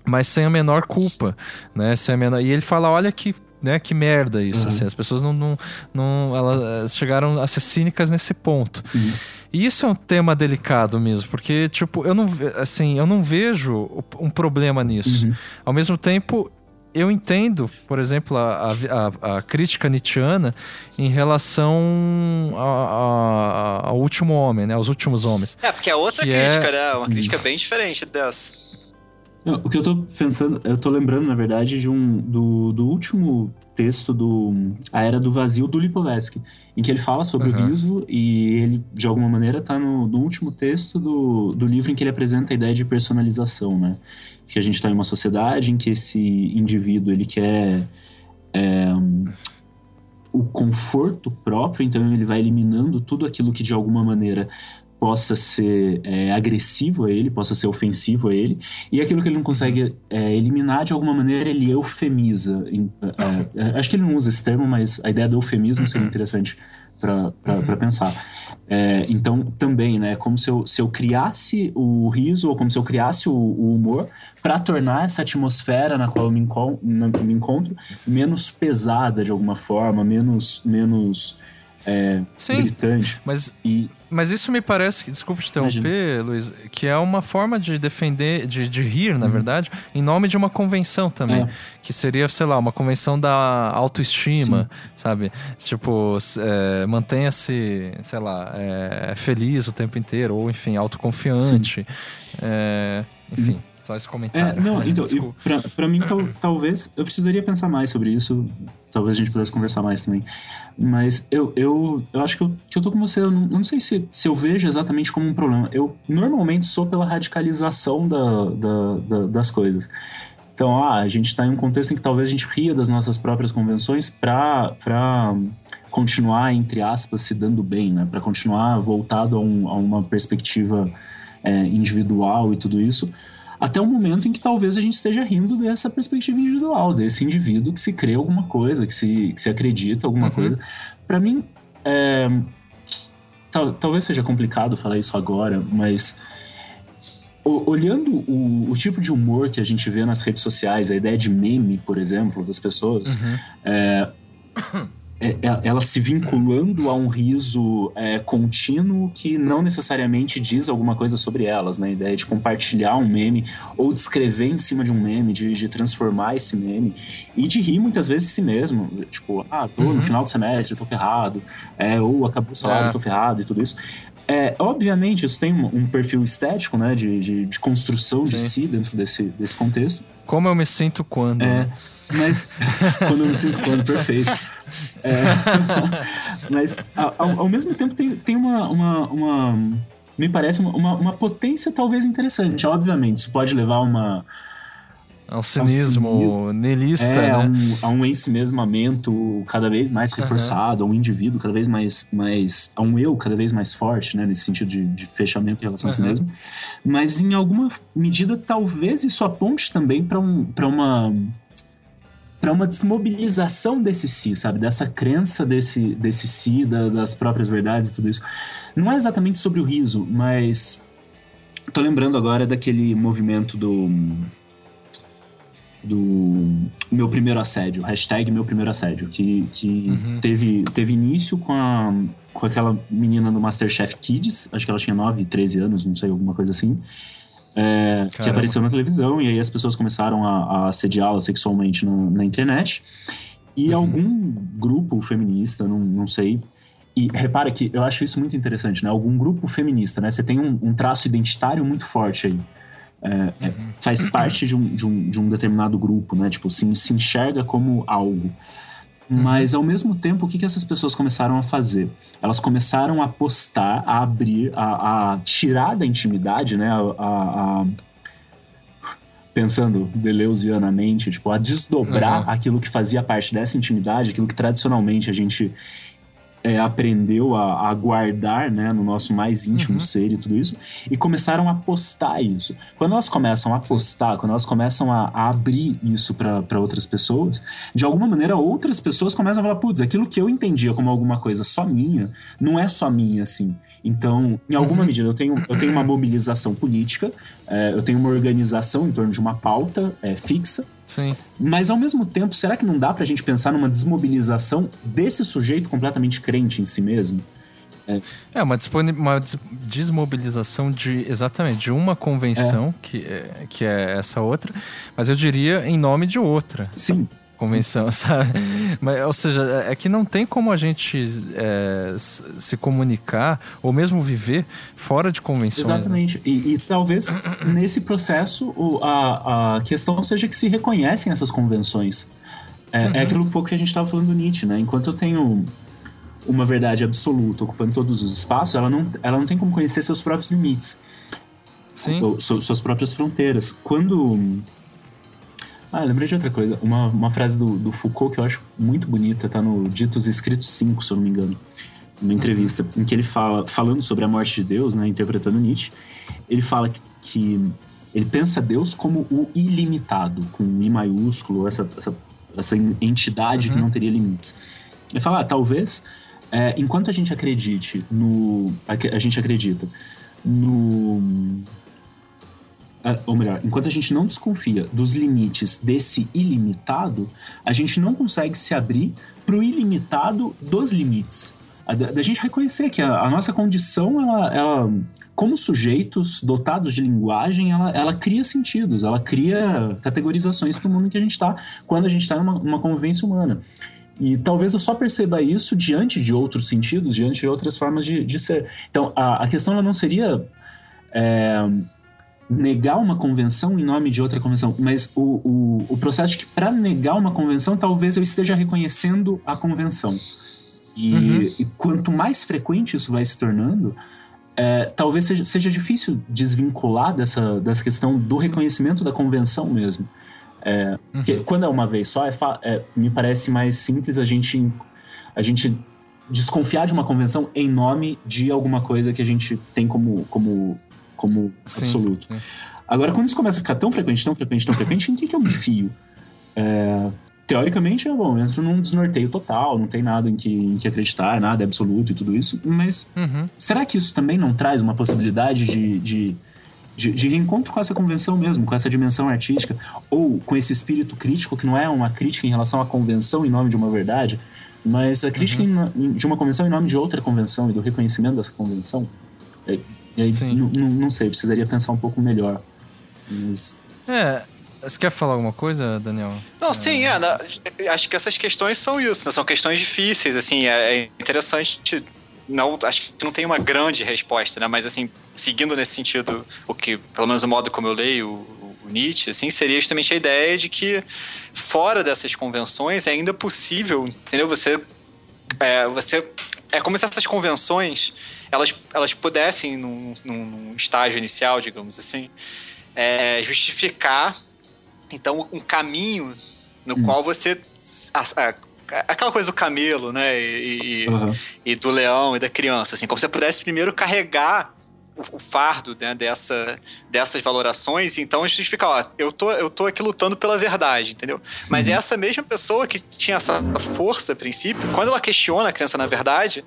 Mas sem a menor culpa, né? Sem a menor... E ele fala, olha que, né, que merda isso, Uhum. assim, as pessoas não, não, não elas chegaram a ser cínicas nesse ponto. Uhum. E isso é um tema delicado mesmo, porque, tipo, eu não, assim, eu não vejo um problema nisso. Uhum. Ao mesmo tempo, eu entendo, por exemplo, a, a- a- crítica nietzschiana em relação ao último homem, né? Aos últimos homens. É, porque é outra é- crítica, né? Uma crítica bem diferente dessa. Não, o que eu tô pensando, eu tô lembrando, na verdade, de um do, do último texto do A Era do Vazio do Lipovetsky, em que ele fala sobre Aham. o riso e ele, de alguma maneira, tá no, no último texto do, do livro em que ele apresenta a ideia de personalização, né? Que a gente tá em uma sociedade em que esse indivíduo, ele quer é, o conforto próprio, então ele vai eliminando tudo aquilo que, de alguma maneira, possa ser é, agressivo a ele, possa ser ofensivo a ele, e aquilo que ele não consegue é, eliminar, de alguma maneira, ele eufemiza. Em- é, acho que ele não usa esse termo, mas a ideia do eufemismo seria interessante para pensar. É, então, também, né, como se eu, se eu criasse o riso, ou como se eu criasse o, o humor, para tornar essa atmosfera na qual eu me, na- me encontro menos pesada de alguma forma, menos, menos é, Sim, gritante. mas E Mas isso me parece, desculpa te interromper. Luiz, que é uma forma de defender, de, de rir, na Uhum. verdade, em nome de uma convenção também. É. Que seria, sei lá, uma convenção da autoestima, sabe? Tipo, é, mantenha-se, sei lá, é, feliz o tempo inteiro, ou enfim, autoconfiante. É, enfim, só esse É, comentário. não, então, pra mim, tal- talvez, eu precisaria pensar mais sobre isso, talvez a gente pudesse conversar mais também. Mas eu, eu, eu acho que eu, que eu tô com você, eu não, não sei se, se eu vejo exatamente como um problema. Eu normalmente sou pela radicalização da, da- da- das coisas. Então, ah, a gente tá em um contexto em que talvez a gente ria das nossas próprias convenções pra continuar, entre aspas, se dando bem, né? Pra continuar voltado a, um- a uma perspectiva é, individual e tudo isso até o momento em que talvez a gente esteja rindo dessa perspectiva individual, desse indivíduo que se crê alguma coisa, que se, que se acredita alguma Uhum. coisa. Pra mim, é, tal- talvez seja complicado falar isso agora, mas olhando o, o tipo de humor que a gente vê nas redes sociais, a ideia de meme, por exemplo, das pessoas, Uhum. é- ela se vinculando a um riso é, contínuo que não necessariamente diz alguma coisa sobre elas, né? A ideia de compartilhar um meme ou de escrever em cima de um meme, de, de transformar esse meme e de rir muitas vezes de si mesmo. Tipo, ah, tô Uhum. no final do semestre, tô ferrado, é, ou acabou o salário, É. tô ferrado e tudo isso. É, obviamente, isso tem um, um perfil estético, né? De, de, de construção de Sim. si dentro desse, desse contexto. Como eu me sinto quando? É, né? mas quando eu me sinto quando perfeito. É, mas ao, ao- ao mesmo tempo tem, tem uma, uma, uma- me parece uma, uma, potência talvez interessante. Obviamente, isso pode levar a uma É um cinismo, é, a né? um, a um ensimesmamento cada vez mais reforçado, a um indivíduo cada vez mais, mais a um eu cada vez mais forte, né, nesse sentido de, de fechamento em relação a si mesmo. Mas em alguma medida talvez isso aponte também para um, para uma para uma desmobilização desse si, sabe? Dessa crença desse, desse si, da- das próprias verdades e tudo isso. Não é exatamente sobre o riso, mas tô lembrando agora daquele movimento do do meu primeiro assédio, hashtag meu primeiro assédio, que, que Uhum. teve, teve início com, a, com aquela menina do Masterchef Kids, acho que ela tinha 9, 13 anos, não sei, alguma coisa assim, é, que apareceu na televisão, e aí as pessoas começaram a, a assediá-la sexualmente na, na internet, e Uhum. algum grupo feminista, não, não sei, e repara que eu acho isso muito interessante, né? Algum grupo feminista, né? Você tem um, um traço identitário muito forte aí. É, é, Uhum. faz parte de um, de, um, de um determinado grupo, né? Tipo, se, se enxerga como algo. Mas, ao mesmo tempo, o que, que essas pessoas começaram a fazer? Elas começaram a postar, a abrir, a, a tirar da intimidade, né? A, a- a- pensando deleuzianamente, tipo, a desdobrar Uhum. aquilo que fazia parte dessa intimidade, aquilo que tradicionalmente a gente é, aprendeu a, a, guardar né, no nosso mais íntimo uhum. ser e tudo isso, e começaram a postar isso. Quando elas começam a postar, quando elas começam a, a abrir isso para outras pessoas, de alguma maneira outras pessoas começam a falar: putz, aquilo que eu entendia como alguma coisa só minha, não é só minha assim. Então, em alguma uhum. medida, eu tenho, eu tenho uma mobilização política, é, eu tenho uma organização em torno de uma pauta é, fixa, Sim. Mas ao mesmo tempo, será que não dá pra gente pensar numa desmobilização desse sujeito completamente crente em si mesmo? É, é uma, uma desmobilização de exatamente de uma convenção é. que, é, que é essa outra, mas eu diria em nome de outra. Sim convenção, sabe? Mas, ou seja, é que não tem como a gente é, se comunicar ou mesmo viver fora de convenções. Né? Exatamente. Né? E, e, talvez nesse processo a, a questão seja que se reconhecem essas convenções. É, é uhum. é aquilo pouco que a gente estava falando do Nietzsche, né? Enquanto eu tenho uma verdade absoluta ocupando todos os espaços, ela não, ela não tem como conhecer seus próprios limites. Sim. Ou, suas próprias fronteiras. Quando ah, lembrei de outra coisa. Uma, uma frase do, do Foucault que eu acho muito bonita, tá no Ditos Escritos 5, se eu não me engano. Uma entrevista uhum. em que ele fala, falando sobre a morte de Deus, né, interpretando Nietzsche, ele fala que, que ele pensa Deus como o ilimitado, com I maiúsculo, essa, essa, essa entidade uhum. que não teria limites. Ele fala, ah, talvez, é, enquanto a gente acredite no. A, a gente acredita no ou melhor, enquanto a gente não desconfia dos limites desse ilimitado, a gente não consegue se abrir para o ilimitado dos limites. Da, gente reconhecer que a, a nossa condição, ela, ela, como sujeitos dotados de linguagem, ela, ela cria sentidos, ela cria categorizações para o mundo que a gente está quando a gente está numa, numa convivência humana. E talvez eu só perceba isso diante de outros sentidos, diante de outras formas de, de ser. Então, a, a questão não seria é, negar uma convenção em nome de outra convenção, mas o, o, o processo de que para negar uma convenção, talvez eu esteja reconhecendo a convenção. E, uhum. e quanto mais frequente isso vai se tornando, é, talvez seja, seja difícil desvincular dessa, dessa questão do reconhecimento da convenção mesmo. É, uhum. quando é uma vez só, é, é, me parece mais simples a gente, a gente desconfiar de uma convenção em nome de alguma coisa que a gente tem como, como como sim, absoluto. Sim. Agora, quando isso começa a ficar tão frequente, tão frequente, tão frequente, em que, que eu me fio? É, teoricamente, é bom, eu entro num desnorteio total, não tem nada em que, em que acreditar, nada é absoluto e tudo isso, mas uhum. será que isso também não traz uma possibilidade de, de, de, de, reencontro com essa convenção mesmo, com essa dimensão artística, ou com esse espírito crítico, que não é uma crítica em relação à convenção em nome de uma verdade, mas a crítica uhum. em, de uma convenção em nome de outra convenção e do reconhecimento dessa convenção? É, e aí, não sei, precisaria pensar um pouco melhor. Mas... É, você quer falar alguma coisa, Daniel? Não, é, sim, é, na, acho que essas questões são isso, né? são questões difíceis, assim, é, é, interessante, não, acho que não tem uma grande resposta, né, mas assim, seguindo nesse sentido, o que, pelo menos o modo como eu leio o, o Nietzsche, assim, seria justamente a ideia de que fora dessas convenções é ainda possível, entendeu, você, é, você, é como se essas convenções elas, elas pudessem, num, num estágio inicial, digamos assim, é, justificar, então, um caminho no hum. qual você. A, a, aquela coisa do camelo, né? E, uhum. e, do leão e da criança, assim, como se você pudesse primeiro carregar o, o fardo né, dessa, dessas valorações, então justificar, ó, eu tô, eu tô aqui lutando pela verdade, entendeu? Mas uhum. essa mesma pessoa que tinha essa força a princípio, quando ela questiona a criança na verdade,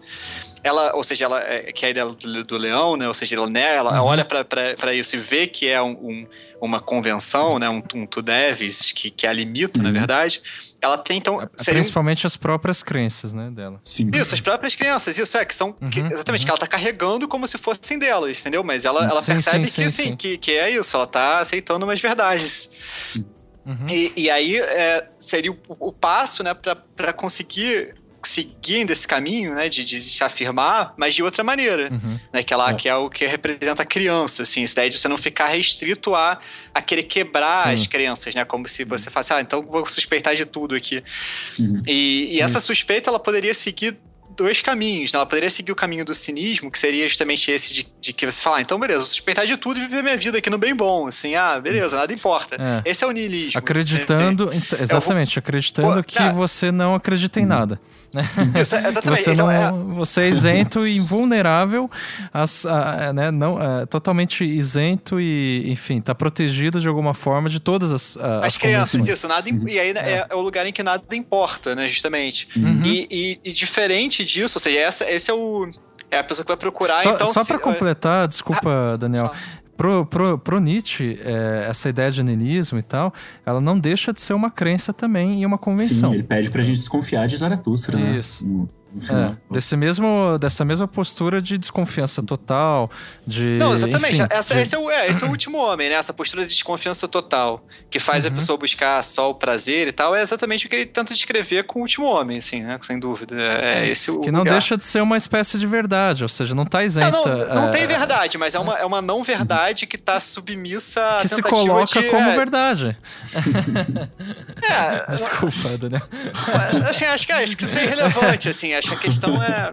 ela, ou seja, ela é, que é a ideia do, do leão, né? Ou seja, ela, né, ela uhum. olha para isso e vê que é um, um, uma convenção, né? Um, um tu deves que, que a limita, uhum. na verdade. Ela tem então principalmente as próprias crenças, né, dela. Sim. Isso, as próprias crenças, isso é que são uhum, que, exatamente uhum. que ela tá carregando como se fossem delas, entendeu? Mas ela, ela sim, percebe sim, que sim, assim, Que, que é isso, ela tá aceitando umas verdades. Uhum. E, e, aí é, seria o, o passo, né, para conseguir seguindo esse caminho, né, de, de se afirmar, mas de outra maneira, uhum. né, que, ela, é. que é o que representa a criança, assim, essa ideia de você não ficar restrito a, a querer quebrar Sim. as crenças, né, como se você falasse, ah, então vou suspeitar de tudo aqui. Uhum. E, e essa suspeita, ela poderia seguir dois caminhos, né? Ela poderia seguir o caminho do cinismo, que seria justamente esse de, de que você fala, ah, então beleza, suspeitar de tudo e viver minha vida aqui no bem bom, assim, ah, beleza, nada importa. É. Esse é o niilismo. Acreditando, você, exatamente, vou, acreditando pô, que você não acredita em uhum. nada. Né? Isso, exatamente. você, então, não, é... você é isento e invulnerável, as, a, né, não, é, totalmente isento e, enfim, está protegido de alguma forma de todas as. A, as, as crianças, isso, nada, uhum. e aí é. é. é. o lugar em que nada importa, né, justamente. Uhum. E, e, e, diferente disso, ou seja, essa, esse é o. É a pessoa que vai procurar. Só, então, só para completar, desculpa, ah, Daniel. Pro, pro, pro Nietzsche, é, essa ideia de niilismo e tal, ela não deixa de ser uma crença também e uma convenção. Sim, ele pede pra gente desconfiar de Zaratustra, né? Isso. né? É, desse mesmo, dessa mesma postura de desconfiança total, de. Não, exatamente. Enfim, Essa, de... esse, é o, é, esse é o último homem, né? Essa postura de desconfiança total, que faz uhum. a pessoa buscar só o prazer e tal, é exatamente o que ele tenta descrever com o último homem, assim, né? Sem dúvida. É, é esse o Que não lugar. deixa de ser uma espécie de verdade, ou seja, não está isenta. Não, não, não é... tem verdade, mas é uma, é uma não verdade que está submissa à Que se coloca de, como é... verdade. é, Desculpa, Daniel. Assim, acho que, acho que isso é irrelevante, assim. Acho que a questão é.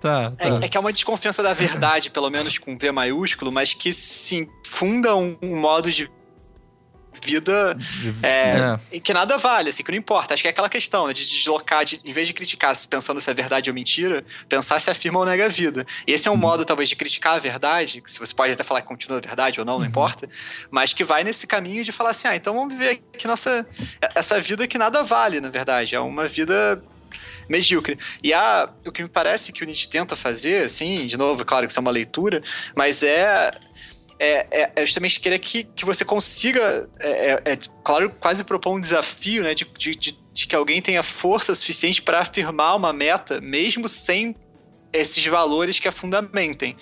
Tá, é, tá. É, é, que é uma desconfiança da verdade, pelo menos com V maiúsculo, mas que sim funda um, um modo de vida é, é. que nada vale, assim, que não importa. Acho que é aquela questão né, de deslocar, de, em vez de criticar pensando se é verdade ou mentira, pensar se afirma ou nega a vida. E esse é um uhum. modo, talvez, de criticar a verdade, que se você pode até falar que continua verdade ou não, não uhum. importa, mas que vai nesse caminho de falar assim, ah, então vamos viver aqui nossa, essa vida que nada vale, na verdade. É uma vida medíocre. E a, o que me parece que o Nietzsche tenta fazer, assim, de novo, claro que isso é uma leitura, mas é é, é, é, justamente querer que, que você consiga, é, é, é claro, quase propor um desafio, né, de, de, de, que alguém tenha força suficiente para afirmar uma meta, mesmo sem esses valores que a fundamentem.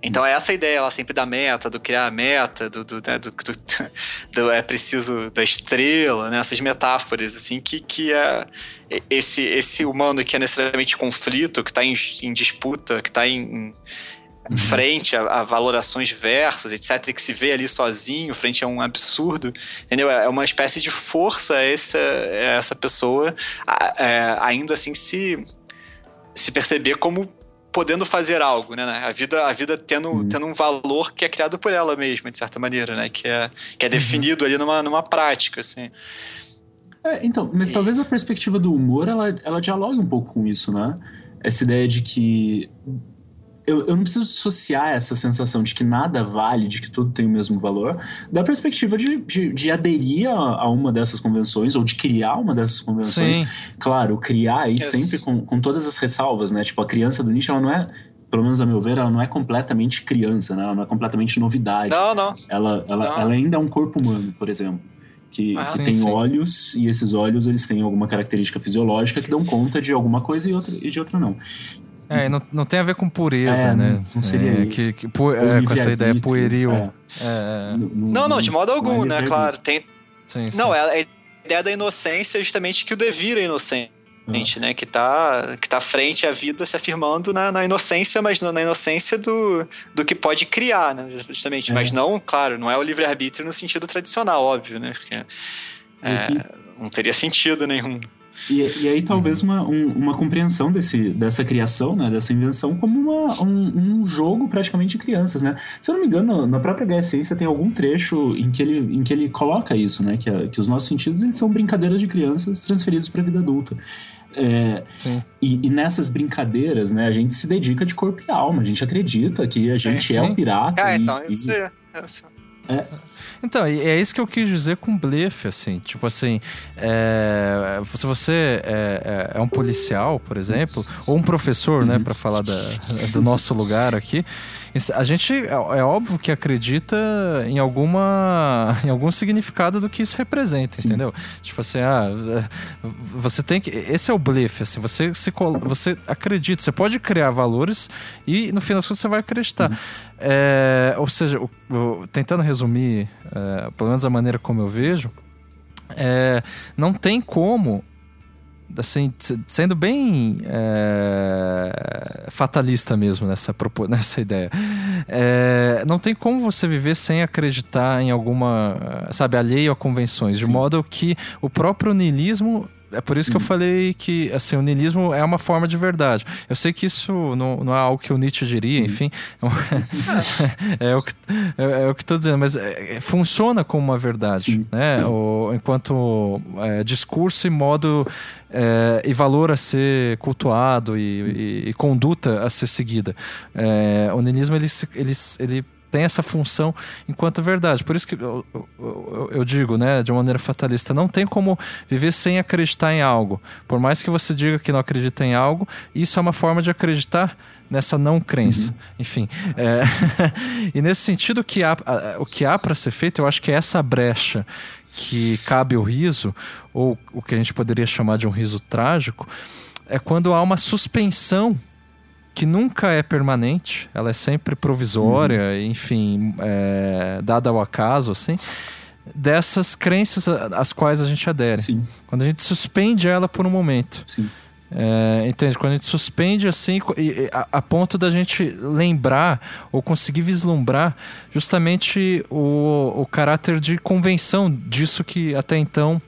Então é essa ideia lá sempre da meta, do criar a meta, do, do, né, do, do, do, é preciso da estrela, né? essas metáforas assim que, que é esse, esse humano que é necessariamente conflito, que está em, em, disputa, que está em, em uhum. frente a, a, valorações diversas, etc., que se vê ali sozinho frente a um absurdo, entendeu? É uma espécie de força essa, essa pessoa é, ainda assim se, se perceber como podendo fazer algo, né? A vida, a vida tendo, uhum. tendo um valor que é criado por ela mesma, de certa maneira, né? Que é, que é uhum. definido ali numa, numa prática, assim. É, então, mas e... talvez a perspectiva do humor, ela, ela dialogue um pouco com isso, né? Essa ideia de que eu, eu não preciso dissociar essa sensação de que nada vale, de que tudo tem o mesmo valor, da perspectiva de, de, de aderir a, a, uma dessas convenções, ou de criar uma dessas convenções. Sim. Claro, criar aí yes. sempre com, com todas as ressalvas, né? Tipo, a criança do Nietzsche, ela não é pelo menos a meu ver, ela não é completamente criança, né? Ela não é completamente novidade. Não, não. Ela, ela, não. ela ainda é um corpo humano, por exemplo. Que, ah, que tem sim. olhos, e esses olhos eles têm alguma característica fisiológica que dão conta de alguma coisa e, outra, e de outra não. É, não, não tem a ver com pureza, é, né? Não seria é, isso. Que, que, pu é, com essa ideia pueril. É. É, é. não, não, de modo algum, né? Claro. Tem... Sim, sim. Não, é a ideia da inocência é justamente que o devir é inocente. Ah. Né, que está que tá frente à vida se afirmando na, na inocência, mas na, na, inocência do, do que pode criar, né, justamente. Mas não, claro, não é o livre-arbítrio no sentido tradicional, óbvio, né? Porque, não teria sentido nenhum. E, e aí talvez uhum. uma, um, uma compreensão desse, dessa criação, né, dessa invenção, como uma, um, um, jogo praticamente de crianças, né? Se eu não me engano, na própria Gaia Ciência tem algum trecho em que ele, em que ele coloca isso, né? Que, a, que os nossos sentidos eles são brincadeiras de crianças transferidas para a vida adulta. É, e, e, nessas brincadeiras, né, a gente se dedica de corpo e alma, a gente acredita que a sim, gente sim. é um pirata. Ah, e, então, isso é. É. Então, é isso que eu quis dizer com blefe, assim. Tipo assim, é, se você é, é, é, um policial, por exemplo, ou um professor, né, para falar da, do nosso lugar aqui, a gente é, é óbvio que acredita em alguma em algum significado do que isso representa, Sim. entendeu? Tipo assim, ah, você tem que esse é o blefe, assim, você se você acredita, você pode criar valores e no fim das contas você vai acreditar. Uhum. É, ou seja, o, o, tentando resumir, é, pelo menos a maneira como eu vejo, é, não tem como assim, sendo bem é, fatalista mesmo nessa, nessa ideia. É, não tem como você viver sem acreditar em alguma, sabe, alheio a convenções, Sim. de modo que o próprio niilismo é por isso que eu falei que assim, o niilismo é uma forma de verdade. Eu sei que isso não, não é algo que o Nietzsche diria, enfim. é, o que, é, é, o que estou dizendo, mas é, é, funciona como uma verdade. Né? O, enquanto é, discurso e modo é, e valor a ser cultuado e, e, e conduta a ser seguida. É, o niilismo ele, ele, ele tem essa função enquanto verdade. Por isso que eu, eu, eu, digo, né, de uma maneira fatalista, não tem como viver sem acreditar em algo. Por mais que você diga que não acredita em algo, isso é uma forma de acreditar nessa não crença. Uhum. Enfim, é... e nesse sentido, o que há, o que há para ser feito, eu acho que é essa brecha que cabe o riso, ou o que a gente poderia chamar de um riso trágico, é quando há uma suspensão que nunca é permanente, ela é sempre provisória, uhum. enfim, é, dada ao acaso, assim, dessas crenças às quais a gente adere. Sim. Quando a gente suspende ela por um momento. Sim. É, entende? Quando a gente suspende assim, a, a, ponto da gente lembrar ou conseguir vislumbrar justamente o, o caráter de convenção disso que até então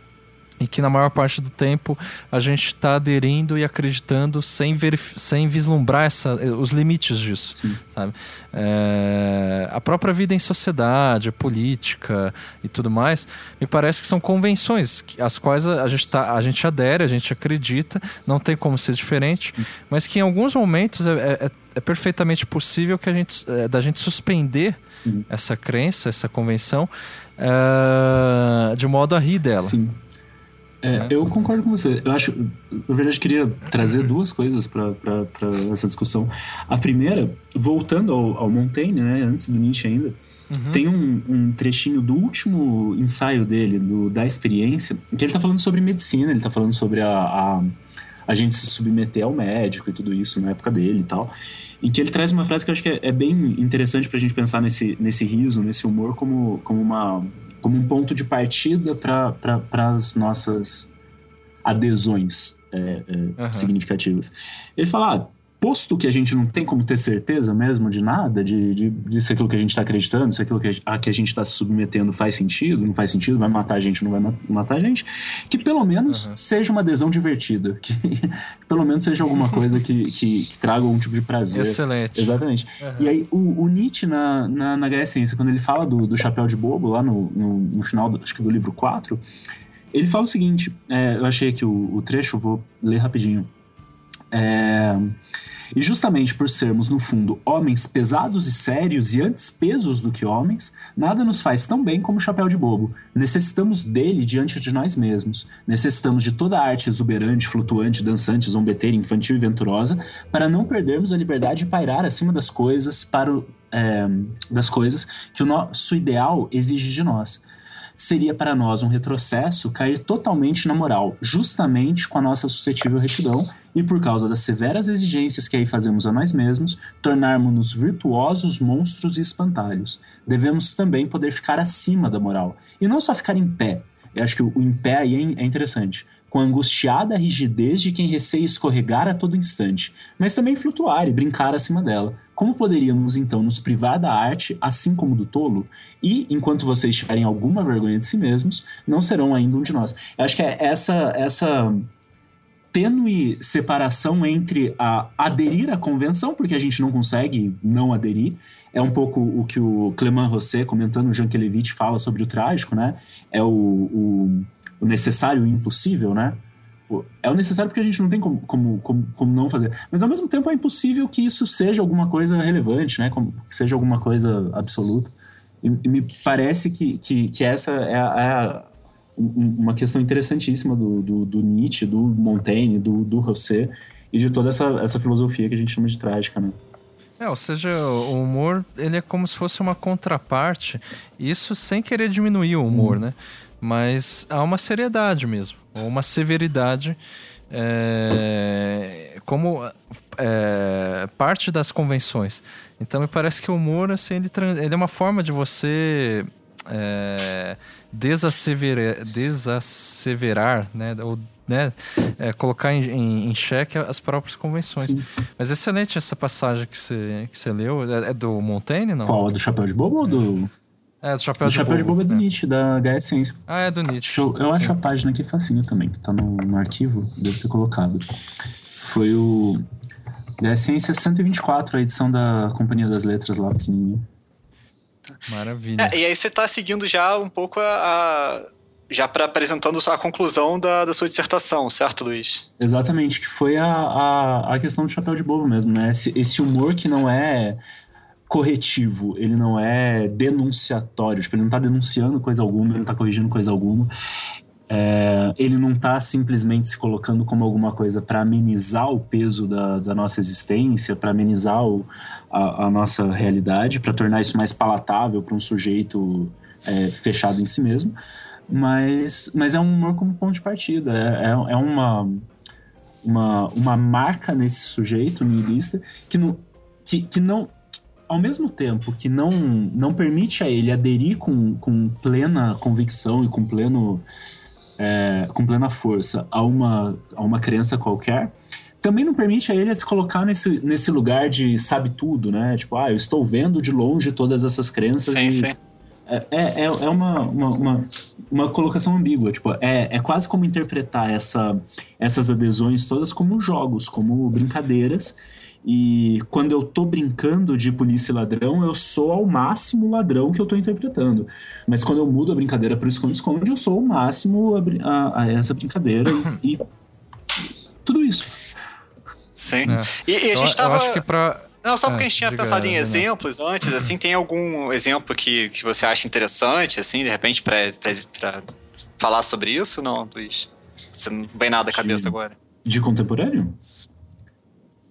e que na maior parte do tempo a gente está aderindo e acreditando sem, sem vislumbrar essa, os limites disso. É, a própria vida em sociedade, política e tudo mais, me parece que são convenções as quais a gente, tá, a gente adere, a gente acredita, não tem como ser diferente, mas que em alguns momentos é, é, é perfeitamente possível que a gente, é, da gente suspender uhum. essa crença, essa convenção, é, de modo a rir dela. Sim. É, né? eu concordo com você. Eu acho, na verdade, queria trazer duas coisas para essa discussão. A primeira, voltando ao, ao Montaigne, né, antes do Nietzsche ainda, uhum. tem um, um, trechinho do último ensaio dele, do, da experiência, que ele está falando sobre medicina, ele está falando sobre a, a, a, gente se submeter ao médico e tudo isso na época dele e tal. Em que ele traz uma frase que eu acho que é, é bem interessante para a gente pensar nesse, nesse riso, nesse humor, como, como uma, como um ponto de partida para as nossas adesões é, é, uhum. significativas. Ele fala, ah, posto que a gente não tem como ter certeza mesmo de nada, de, de, de se aquilo que a gente está acreditando, se aquilo que a, a que a gente está se submetendo faz sentido, não faz sentido, vai matar a gente, não vai matar a gente, que pelo menos uhum. seja uma adesão divertida, que, que pelo menos seja alguma coisa que, que, que, traga algum tipo de prazer. Excelente. Exatamente. Uhum. E aí, o, o, Nietzsche, na, na, na Gaia Ciência, quando ele fala do, do chapéu de bobo, lá no, no, no final, do, acho que do livro 4, ele fala o seguinte, é, eu achei aqui o, o trecho, vou ler rapidinho. É, e justamente por sermos, no fundo, homens pesados e sérios e antes pesos do que homens, nada nos faz tão bem como o chapéu de bobo. Necessitamos dele diante de nós mesmos. Necessitamos de toda a arte exuberante, flutuante, dançante, zombeteira, infantil e venturosa, para não perdermos a liberdade de pairar acima das coisas, para o, é, das coisas que o nosso ideal exige de nós seria para nós um retrocesso cair totalmente na moral, justamente com a nossa suscetível retidão e por causa das severas exigências que aí fazemos a nós mesmos, tornarmos-nos virtuosos monstros e espantalhos. Devemos também poder ficar acima da moral e não só ficar em pé. Eu acho que o, em pé aí é, é interessante com a angustiada rigidez de quem receia escorregar a todo instante, mas também flutuar e brincar acima dela. Como poderíamos então nos privar da arte, assim como do tolo? E, enquanto vocês tiverem alguma vergonha de si mesmos, não serão ainda um de nós. Eu acho que é essa, essa tênue separação entre a aderir à convenção, porque a gente não consegue não aderir, é um pouco o que o Clément Rosset, comentando o Jean Kelevich, fala sobre o trágico, né? É o, o o necessário e o impossível, né? É o necessário porque a gente não tem como, como, como, como, não fazer. Mas ao mesmo tempo é impossível que isso seja alguma coisa relevante, né? Como, que seja alguma coisa absoluta. E, e me parece que, que, que essa é, a, é a, uma questão interessantíssima do, do, do, Nietzsche, do Montaigne, do, do Rosset e de toda essa, essa filosofia que a gente chama de trágica, né? É, ou seja, o humor ele é como se fosse uma contraparte, isso sem querer diminuir o humor, hum. né? Mas há uma seriedade mesmo, uma severidade é, como é, parte das convenções. Então me parece que o humor assim, ele, ele é uma forma de você é, desasseverar, desasseverar né, ou né, é, colocar em, em, em, xeque as próprias convenções. Sim. Mas é excelente essa passagem que você, que você leu. É, é do Montaigne, não? Qual? Do Chapéu de Bobo ou do. É, do Chapéu, o de, Chapéu Bobo, de Bobo é do né? Nietzsche, da HE Ciência. Ah, é do Nietzsche. Eu, eu acho a página aqui facinho também, que tá no, no arquivo, devo ter colocado. Foi o. HE Ciência 124, a edição da Companhia das Letras lá, pequenininha. Maravilha. É, e aí você tá seguindo já um pouco a. a- já para apresentando a conclusão da, da sua dissertação, certo, Luiz? Exatamente, que foi a, a, a questão do chapéu de bobo mesmo, né? Esse, esse humor que não é corretivo, ele não é denunciatório, tipo, ele não tá denunciando coisa alguma, ele não tá corrigindo coisa alguma. É, ele não tá simplesmente se colocando como alguma coisa para amenizar o peso da, da nossa existência, para amenizar o, a, a nossa realidade, para tornar isso mais palatável para um sujeito é, fechado em si mesmo. Mas, mas é um humor como ponto de partida. É, é, é uma, uma, uma marca nesse sujeito niilista que não, que, que não ao mesmo tempo que não, não permite a ele aderir com, com plena convicção e com pleno é, com plena força a uma, a uma crença qualquer, também não permite a ele se colocar nesse, nesse lugar de sabe tudo, né? Tipo, ah, eu estou vendo de longe todas essas crenças Sim, e, sim. é, é, é uma, uma, uma, uma colocação ambígua. Tipo, é, é quase como interpretar essa, essas adesões todas como jogos, como brincadeiras. E quando eu tô brincando de polícia e ladrão, eu sou ao máximo o ladrão que eu tô interpretando. Mas quando eu mudo a brincadeira pro esconde-esconde, eu sou ao máximo a, a- a essa brincadeira e, e tudo isso. Sim. É. E, e a Eu- gente eu, tava. acho que pra. Não, só porque É, a gente tinha diga, pensado em exemplos antes, assim, tem algum exemplo que, que você acha interessante, assim, de repente, pra, pra, pra falar sobre isso? Não, Luiz? Você não vem nada à cabeça Sim. agora. De contemporâneo?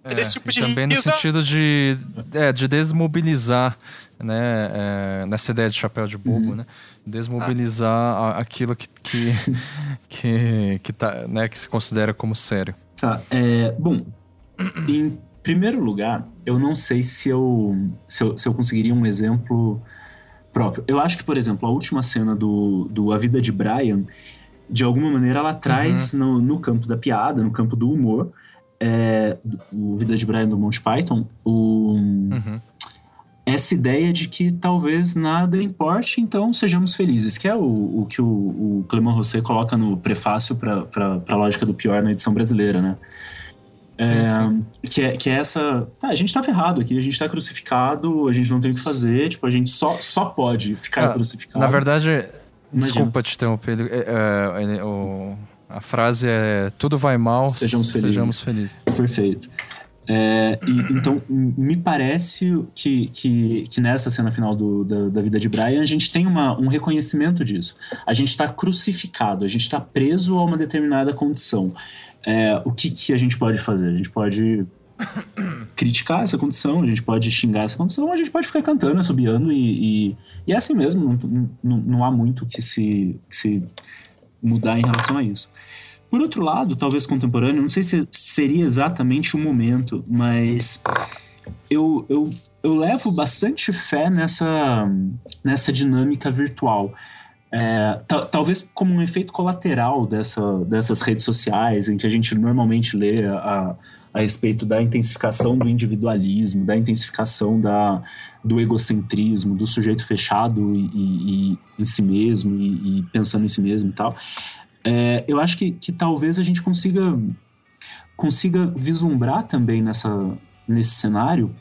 É desse tipo e de também no sentido de, é, de desmobilizar, né? é, nessa ideia de chapéu de bobo, Uhum. né? Desmobilizar a- aquilo que, que, que, que, tá, né, que se considera como sério. Tá, é, bom, em primeiro lugar, eu não sei se eu, se eu, se eu conseguiria um exemplo próprio. Eu acho que, por exemplo, a última cena do, do A Vida de Brian, de alguma maneira, ela traz no, no campo da piada, no campo do humor, é, o Vida de Brian do Monty Python, o, Uhum. essa ideia de que talvez nada importe, então sejamos felizes, que é o, o que o, o Clément Rosset coloca no prefácio para a lógica do pior na edição brasileira, né? Sim, É, sim. Que, é, que é essa. Tá, a gente tá ferrado aqui, a gente tá crucificado, a gente não tem o que fazer, tipo, a gente só, só pode ficar Ah, crucificado. Na verdade, Imagina. desculpa te interromper, é, é, o- a frase é tudo vai mal, Sejamos felizes." sejamos felizes. Perfeito. É, e, então, me parece que, que, que nessa cena final do, da, da vida de Brian, a gente tem uma, um reconhecimento disso. A gente está crucificado, a gente está preso a uma determinada condição. É, o que, que a gente pode fazer? A gente pode criticar essa condição, a gente pode xingar essa condição, a gente pode ficar cantando, assobiando e, e, e é assim mesmo, não, não, não há muito que se, que se mudar em relação a isso. Por outro lado, talvez contemporâneo, não sei se seria exatamente o momento, mas eu, eu, eu levo bastante fé nessa, nessa dinâmica virtual. É, ta- talvez como um efeito colateral dessa, dessas redes sociais, em que a gente normalmente lê a, a respeito da intensificação do individualismo, da intensificação da, do egocentrismo, do sujeito fechado e, e- e em si mesmo e, e pensando em si mesmo e tal. É, eu acho que, que talvez a gente consiga consiga vislumbrar também nessa, nesse cenário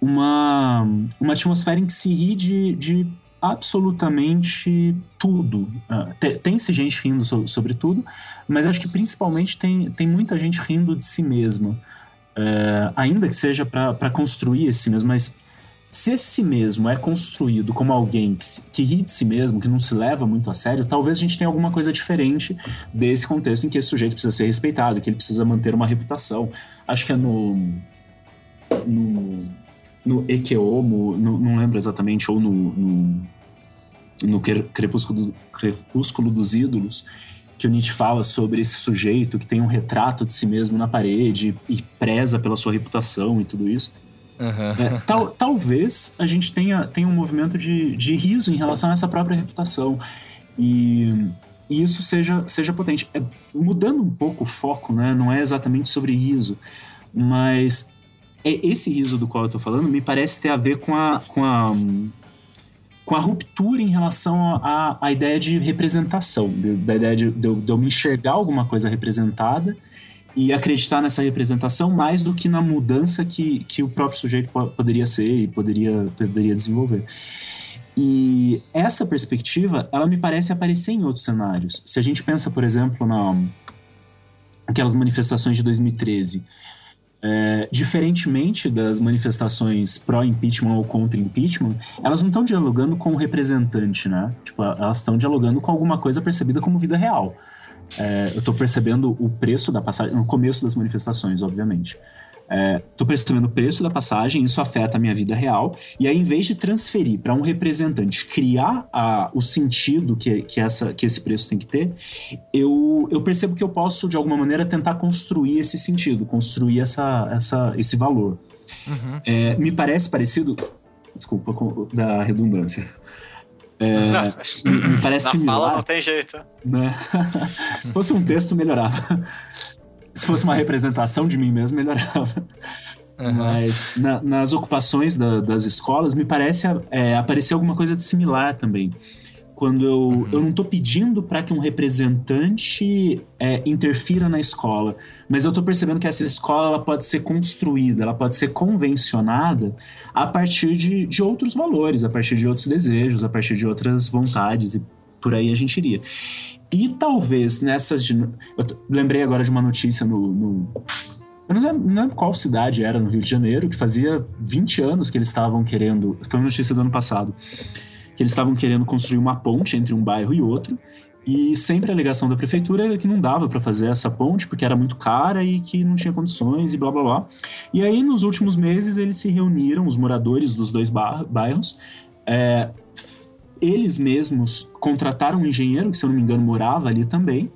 uma, uma atmosfera em que se ri de, de absolutamente tudo. Ah, te- Tem-se gente rindo so- sobre tudo, mas acho que principalmente tem, tem muita gente rindo de si mesma. É, ainda que seja para construir esse si mesmo, mas se esse si mesmo é construído como alguém que, que ri de si mesmo, que não se leva muito a sério, talvez a gente tenha alguma coisa diferente desse contexto em que esse sujeito precisa ser respeitado, que ele precisa manter uma reputação. Acho que é no. no, no Ekeomo, no- não lembro exatamente, ou no. no, no Cre- Crepúsculo, do- Crepúsculo dos Ídolos, que o Nietzsche fala sobre esse sujeito que tem um retrato de si mesmo na parede e preza pela sua reputação e tudo isso. Aham. É, tal- talvez a gente tenha, tenha um movimento de, de riso em relação a essa própria reputação. E, e isso seja, seja potente. É, mudando um pouco o foco, né? não é exatamente sobre riso, mas esse riso do qual eu tô falando me parece ter a ver com a, com a, com a ruptura em relação à, à ideia de representação, da ideia de, de, de eu me enxergar alguma coisa representada e acreditar nessa representação mais do que na mudança que, que o próprio sujeito poderia ser e poderia, poderia desenvolver. E essa perspectiva, ela me parece aparecer em outros cenários. Se a gente pensa, por exemplo, na aquelas manifestações de 2013, é, diferentemente das manifestações pró-impeachment ou contra impeachment, elas não estão dialogando com o representante, né? Tipo, elas estão dialogando com alguma coisa percebida como vida real. É, eu estou percebendo o preço da passagem, no começo das manifestações, obviamente. Estou é, percebendo o preço da passagem, isso afeta a minha vida real. E aí, em vez de transferir para um representante criar a, o sentido que, que, essa, que esse preço tem que ter, eu, eu percebo que eu posso, de alguma maneira, tentar construir esse sentido, construir essa, essa, esse valor. Uhum. É, me parece parecido. Desculpa da redundância. É, me parece Na similar. fala não tem jeito. Né? Se fosse um texto, melhorava. Se fosse uma representação de mim mesmo, melhorava. Uhum. Mas na, nas ocupações da, das escolas, me parece é, aparecer alguma coisa similar também quando eu, uhum. eu não estou pedindo para que um representante é, interfira na escola, mas eu estou percebendo que essa escola ela pode ser construída, ela pode ser convencionada a partir de, de outros valores, a partir de outros desejos, a partir de outras vontades, e por aí a gente iria. E talvez nessas. Eu lembrei agora de uma notícia no, no eu não lembro, não lembro, qual cidade era no Rio de Janeiro, que fazia 20 anos que eles estavam querendo. Foi uma notícia do ano passado que eles estavam querendo construir uma ponte entre um bairro e outro. E sempre a alegação da prefeitura era que não dava para fazer essa ponte porque era muito cara e que não tinha condições e blá blá blá. E aí, nos últimos meses, eles se reuniram, os moradores dos dois bairros, é, eles mesmos contrataram um engenheiro, que se eu não me engano morava ali também,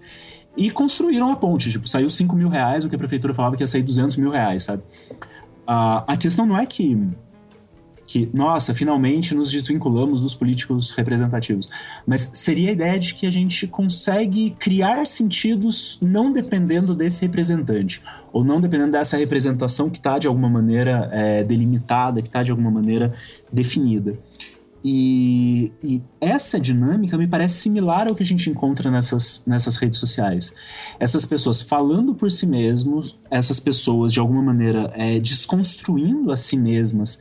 e construíram a ponte. Tipo, saiu 5 mil reais, o que a prefeitura falava que ia sair 200 mil reais, sabe? a a questão não é que que, nossa, finalmente nos desvinculamos dos políticos representativos. Mas seria a ideia de que a gente consegue criar sentidos não dependendo desse representante, ou não dependendo dessa representação que está de alguma maneira é, delimitada, que está de alguma maneira definida. E, e, essa dinâmica me parece similar ao que a gente encontra nessas, nessas redes sociais. Essas pessoas falando por si mesmos, essas pessoas de alguma maneira é, desconstruindo a si mesmas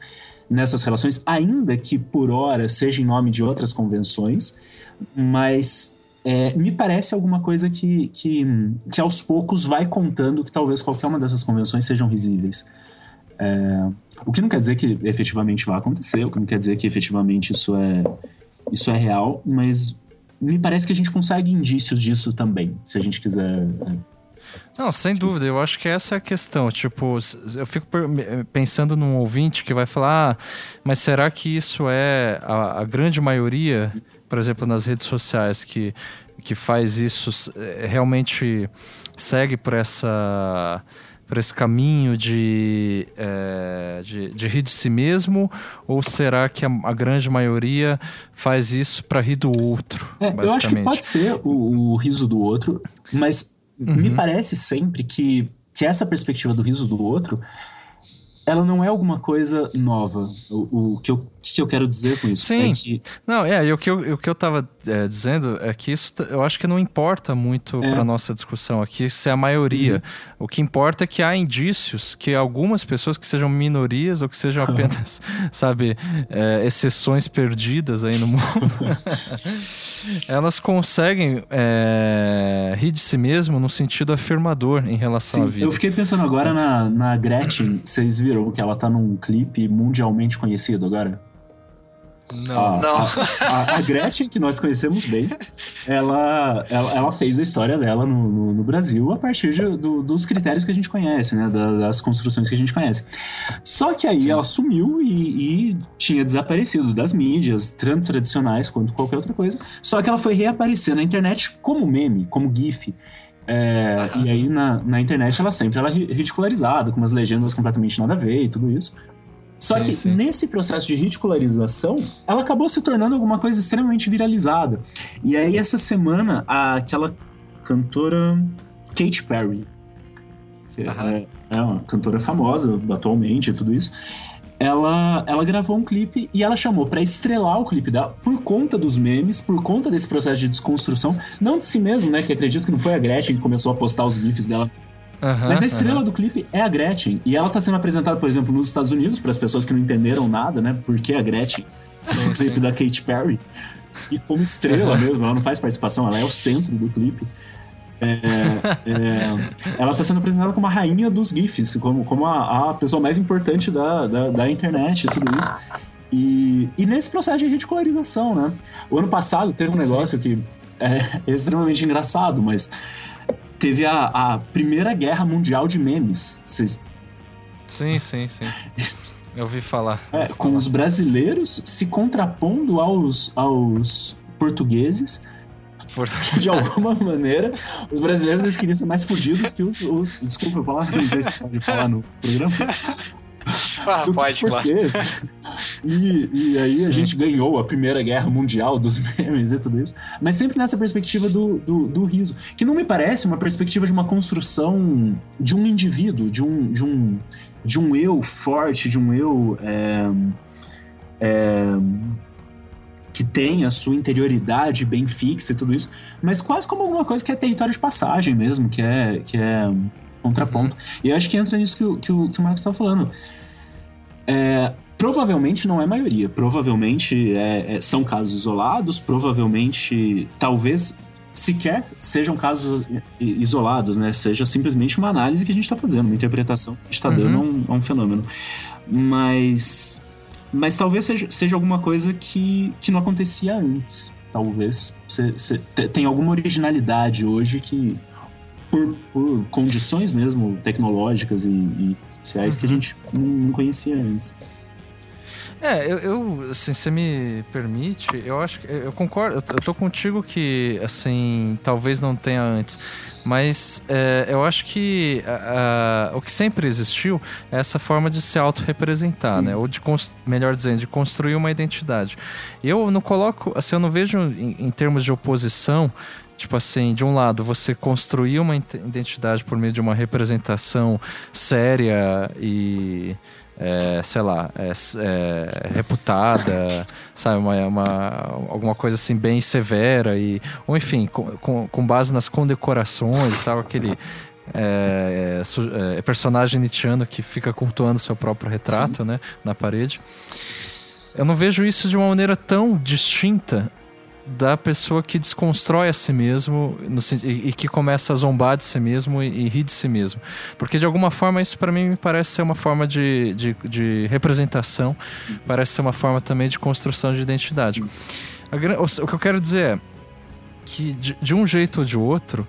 nessas relações, ainda que por hora seja em nome de outras convenções, mas é, me parece alguma coisa que, que, que aos poucos vai contando que talvez qualquer uma dessas convenções sejam risíveis. É, o que não quer dizer que efetivamente vai acontecer, o que não quer dizer que efetivamente isso é, isso é real, mas me parece que a gente consegue indícios disso também, se a gente quiser é, não, sem dúvida. Eu acho que essa é a questão. Tipo, eu fico pensando num ouvinte que vai falar, ah, mas será que isso é a, a grande maioria, por exemplo, nas redes sociais, que, que faz isso, é, realmente segue por essa por esse caminho de, é, de, de, rir de si mesmo? Ou será que a, a grande maioria faz isso para rir do outro? É, eu acho que pode ser o, o riso do outro, mas Uhum. Me parece sempre que, que essa perspectiva do riso do outro ela não é alguma coisa nova. O, o que, eu, que eu quero dizer com isso? Sim. É que... Não, é, e o que eu, o que eu tava é, dizendo é que isso eu acho que não importa muito é. para nossa discussão aqui se é a maioria. Uhum. O que importa é que há indícios que algumas pessoas que sejam minorias ou que sejam apenas, sabe, é, exceções perdidas aí no mundo, elas conseguem é, rir de si mesmo no sentido afirmador em relação Sim, à vida. Eu fiquei pensando agora na, na Gretchen, vocês viram? que ela tá num clipe mundialmente conhecido agora? Não. A, não. A, a, a, Gretchen, que nós conhecemos bem, ela, ela, ela fez a história dela no, no, no Brasil a partir de, do, dos critérios que a gente conhece, né? Das construções que a gente conhece. Só que aí Sim. ela sumiu e, e, tinha desaparecido das mídias, tanto tradicionais quanto qualquer outra coisa. Só que ela foi reaparecer na internet como meme, como GIF. É, e aí na, na internet ela sempre ela é ridicularizada, com umas legendas completamente nada a ver e tudo isso. Só sim, que sim. nesse processo de ridicularização, ela acabou se tornando alguma coisa extremamente viralizada. E aí essa semana, aquela cantora Katy Perry, que é, é uma cantora famosa atualmente e tudo isso, ela, ela gravou um clipe e ela chamou para estrelar o clipe dela por conta dos memes, por conta desse processo de desconstrução, não de si mesmo, né? Que acredito que não foi a Gretchen que começou a postar os GIFs dela. Uhum, Mas a estrela uhum. do clipe é a Gretchen. E ela tá sendo apresentada, por exemplo, nos Estados Unidos, para as pessoas que não entenderam nada, né? Porque a Gretchen, sim, o clipe sim. da Katy Perry. E como estrela mesmo, ela não faz participação, ela é o centro do clipe. É, é, ela está sendo apresentada como a rainha dos GIFs, como, como a, a pessoa mais importante da, da, da, internet e tudo isso. E, e nesse processo de reticularização, né? O ano passado teve um negócio que é extremamente engraçado, mas teve a, a Primeira Guerra Mundial de Memes. Vocês... Sim, sim, sim. Eu ouvi falar. É, com os brasileiros se contrapondo aos, aos portugueses de alguma maneira, os brasileiros eles queriam ser mais fodidos que os, os. Desculpa eu falar, não sei se pode falar no programa. Ah, pode, portugueses. E, e aí a gente ganhou a Primeira Guerra Mundial dos memes e tudo isso. Mas sempre nessa perspectiva do, do, do, riso. Que não me parece uma perspectiva de uma construção de um indivíduo, de um, de um, de um eu forte, de um eu. É, é, que tem a sua interioridade bem fixa e tudo isso, mas quase como alguma coisa que é território de passagem mesmo, que é, que é contraponto. Uhum. E eu acho que entra nisso que o, que o, que o Marcos estava falando. É, provavelmente não é maioria, provavelmente é, é, são casos isolados, provavelmente, talvez sequer sejam casos isolados, né? Seja simplesmente uma análise que a gente está fazendo, uma interpretação que a gente está dando uhum. a um, a um fenômeno. Mas mas talvez seja, seja alguma coisa que, que não acontecia antes. Talvez. Cê, tem alguma originalidade hoje que, por, por condições mesmo tecnológicas e, e sociais, uhum. que a uhum. gente não, não conhecia antes. É, eu, eu assim, você me permite, eu acho que eu concordo, eu tô contigo que assim, talvez não tenha antes, mas é, eu acho que a, a, o que sempre existiu é essa forma de se autorrepresentar, né? Ou de melhor dizendo, de construir uma identidade. Eu não coloco, assim, eu não vejo em, em termos de oposição Tipo assim, de um lado, você construir uma identidade por meio de uma representação séria e é, sei lá, é, é, reputada, sabe, uma, uma, alguma coisa assim bem severa e, ou enfim, com, com base nas condecorações e tal, aquele é, é, é, personagem Nietzscheano que fica cultuando seu próprio retrato, Sim. né, na parede. Eu não vejo isso de uma maneira tão distinta da pessoa que desconstrói a si mesmo no, e, e, que começa a zombar de si mesmo e, e rir de si mesmo. Porque de alguma forma isso para mim me parece ser uma forma de, de, de, representação, parece ser uma forma também de construção de identidade. A, o, o, que eu quero dizer é que de, de um jeito ou de outro,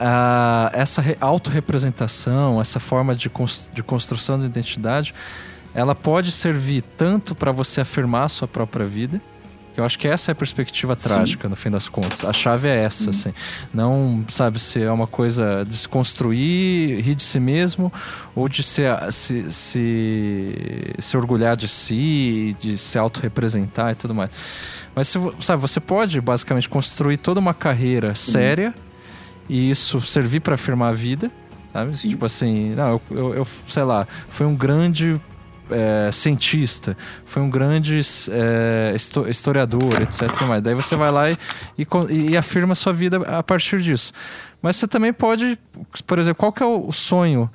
a, essa autorrepresentação, essa forma de, de construção de identidade, ela pode servir tanto para você afirmar a sua própria vida, eu acho que essa é a perspectiva trágica, Sim. no fim das contas. A chave é essa, uhum. assim. Não, sabe, se é uma coisa de se construir, rir de si mesmo, ou de se, se, se, se orgulhar de si, de se autorrepresentar e tudo mais. Mas, se, sabe, você pode, basicamente, construir toda uma carreira séria e isso servir para afirmar a vida, sabe? Sim. Tipo assim, não, eu, eu, eu, sei lá, foi um grande é, cientista, foi um grande é, historiador, etc. Mais. Daí você vai lá e, e, e, afirma sua vida a partir disso. Mas você também pode, por exemplo, qual que é o sonho,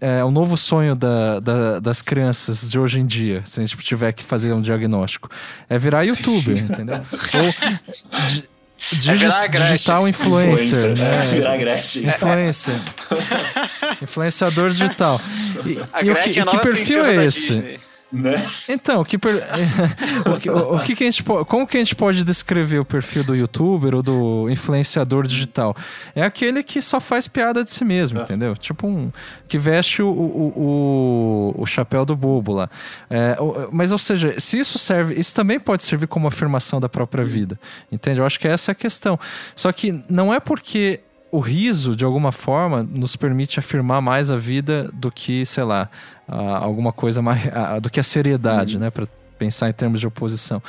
é, o novo sonho da, da, das crianças de hoje em dia, se a gente tiver que fazer um diagnóstico? É virar youtuber, entendeu? Ou, de, Digi é digital influencer, influencer né? Virar Gretchen. Influencer. Influenciador digital. E, e o que, é que perfil é esse? Né? Então, o que, per... o que, o, o que, que a gente pode... como que a gente pode descrever o perfil do youtuber ou do influenciador digital? É aquele que só faz piada de si mesmo, é. entendeu? Tipo um que veste o, o, o, o chapéu do bobo lá. É, mas, ou seja, se isso serve, isso também pode servir como afirmação da própria vida, entende? Eu acho que essa é a questão. Só que não é porque o riso, de alguma forma, nos permite afirmar mais a vida do que, sei lá, alguma coisa mais. do que a seriedade, uhum. né? Para pensar em termos de oposição.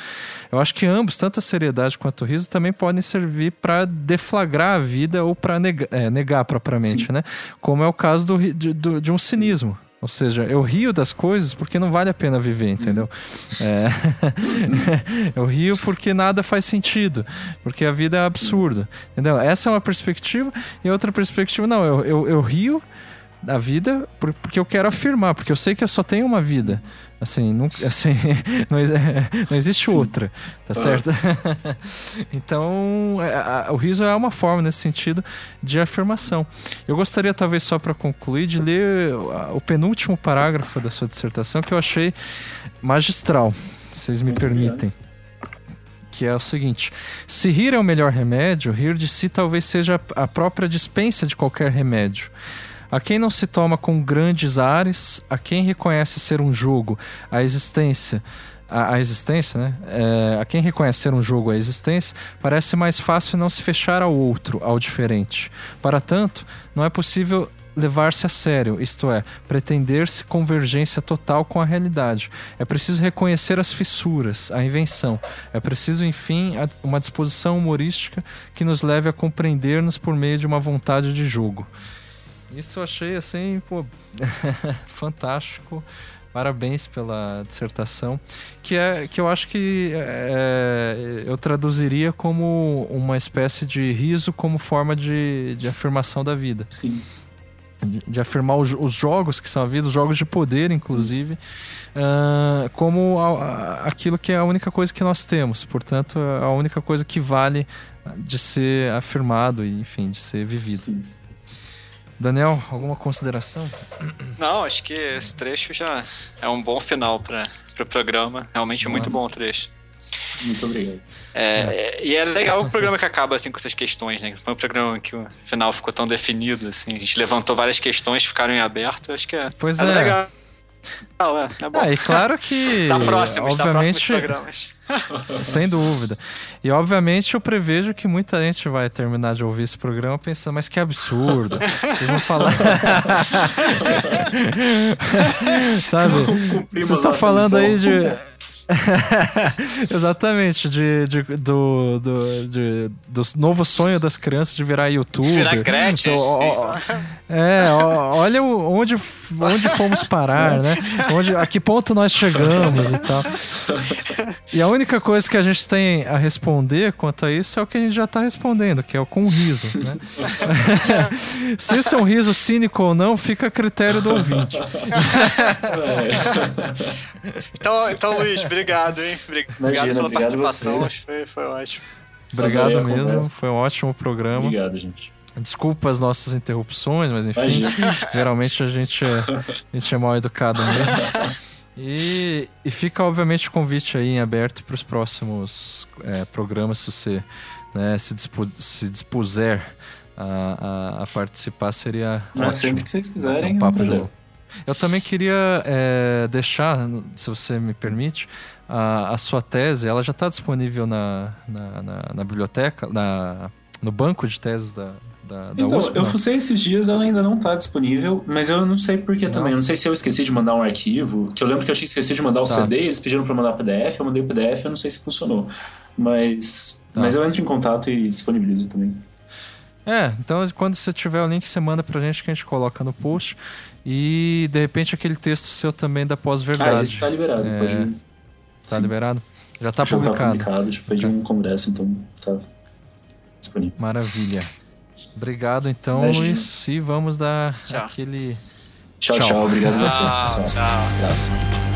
Eu acho que ambos, tanto a seriedade quanto o riso, também podem servir para deflagrar a vida ou para negar, é, negar propriamente, Sim. né? Como é o caso do, de, de um cinismo Ou seja, eu rio das coisas porque não vale a pena viver, entendeu? É... eu rio porque nada faz sentido, porque a vida é absurda, entendeu? Essa é uma perspectiva e outra perspectiva, não, eu, eu, eu rio da vida porque eu quero afirmar, porque eu sei que eu só tenho uma vida. Assim, não, assim, não, não existe Sim. outra, tá ah. certo? então, é, a, o riso é uma forma, nesse sentido, de afirmação. Eu gostaria, talvez, só para concluir, de ler o penúltimo parágrafo da sua dissertação, que eu achei magistral, se vocês me permitem. Que é o seguinte: se rir é o melhor remédio, rir de si talvez seja a própria dispensa de qualquer remédio. A quem não se toma com grandes ares, a quem reconhece ser um jogo, a existência, a, a existência, né? É, a quem reconhece ser um jogo a existência, parece mais fácil não se fechar ao outro, ao diferente. Para tanto, não é possível levar-se a sério, isto é, pretender-se convergência total com a realidade. É preciso reconhecer as fissuras, a invenção. É preciso, enfim, uma disposição humorística que nos leve a compreender-nos por meio de uma vontade de jogo. Isso eu achei assim, pô, fantástico. Parabéns pela dissertação, que é que eu acho que é, eu traduziria como uma espécie de riso como forma de, de afirmação da vida. Sim. De, de afirmar os, os, jogos que são a vida, os jogos de poder, inclusive, uh, como a, a, aquilo que é a única coisa que nós temos. Portanto, a única coisa que vale de ser afirmado e, enfim, de ser vivido. Sim. Daniel, alguma consideração? Não, acho que esse trecho já é um bom final para o pro programa. Realmente é muito bom o trecho. Muito obrigado. É, é. E é legal o programa que acaba assim com essas questões, né? Foi um programa que o final ficou tão definido, assim. A gente levantou várias questões que ficaram em aberto. Acho que é, pois é, é. legal. Não, é, é bom. Ah, e claro que. da próxima, obviamente, da programas. Sem dúvida. E obviamente eu prevejo que muita gente vai terminar de ouvir esse programa pensando, mas que absurdo. Eles vão falar. Sabe? Vocês estão falando aí de Exatamente, de, de, do, do, de, do novo sonho das crianças de virar youtuber. Virar Gretchen. Então, é, olha onde, onde fomos parar, né? Onde, a que ponto nós chegamos e tal. E a única coisa que a gente tem a responder quanto a isso é o que a gente já está respondendo, que é o com riso, né? Se isso é um riso cínico ou não, fica a critério do ouvinte. então, então, Luiz, obrigado, hein? Obrigado Imagina, pela obrigado participação. Foi, foi ótimo. Obrigado mesmo, conversa. foi um ótimo programa. Obrigado, gente. Desculpa as nossas interrupções, mas enfim, geralmente a gente, é, a gente é mal educado mesmo. E, e fica, obviamente, o convite aí em aberto para os próximos é, programas, se você né, se, dispu se dispuser a, a, a, participar, seria ótimo. sempre que vocês quiserem. Um papo é Eu também queria é, deixar, se você me permite, a, a sua tese, ela já está disponível na, na, na, na, biblioteca, na, no banco de teses da, da, da então, USP, eu fucei esses dias, ela ainda não está disponível, mas eu não sei por que também. Eu não sei se eu esqueci de mandar um arquivo, que eu lembro que eu tinha esquecido de mandar o tá. CD, eles pediram para mandar PDF, eu mandei o PDF, eu não sei se funcionou. Mas, tá. mas eu entro em contato e disponibilizo também. É, então quando você tiver o link, você manda pra gente que a gente coloca no post. E de repente aquele texto seu também da pós-verdade. Ah, esse tá liberado, é... pode Tá Sim. liberado? Já tá Já publicado. Tá publicado, foi de um congresso, então tá disponível. Maravilha. Obrigado então, Imagina. Luiz. E vamos dar tchau. aquele. Tchau, tchau. tchau. Obrigado a vocês, pessoal. Tchau. Abraço.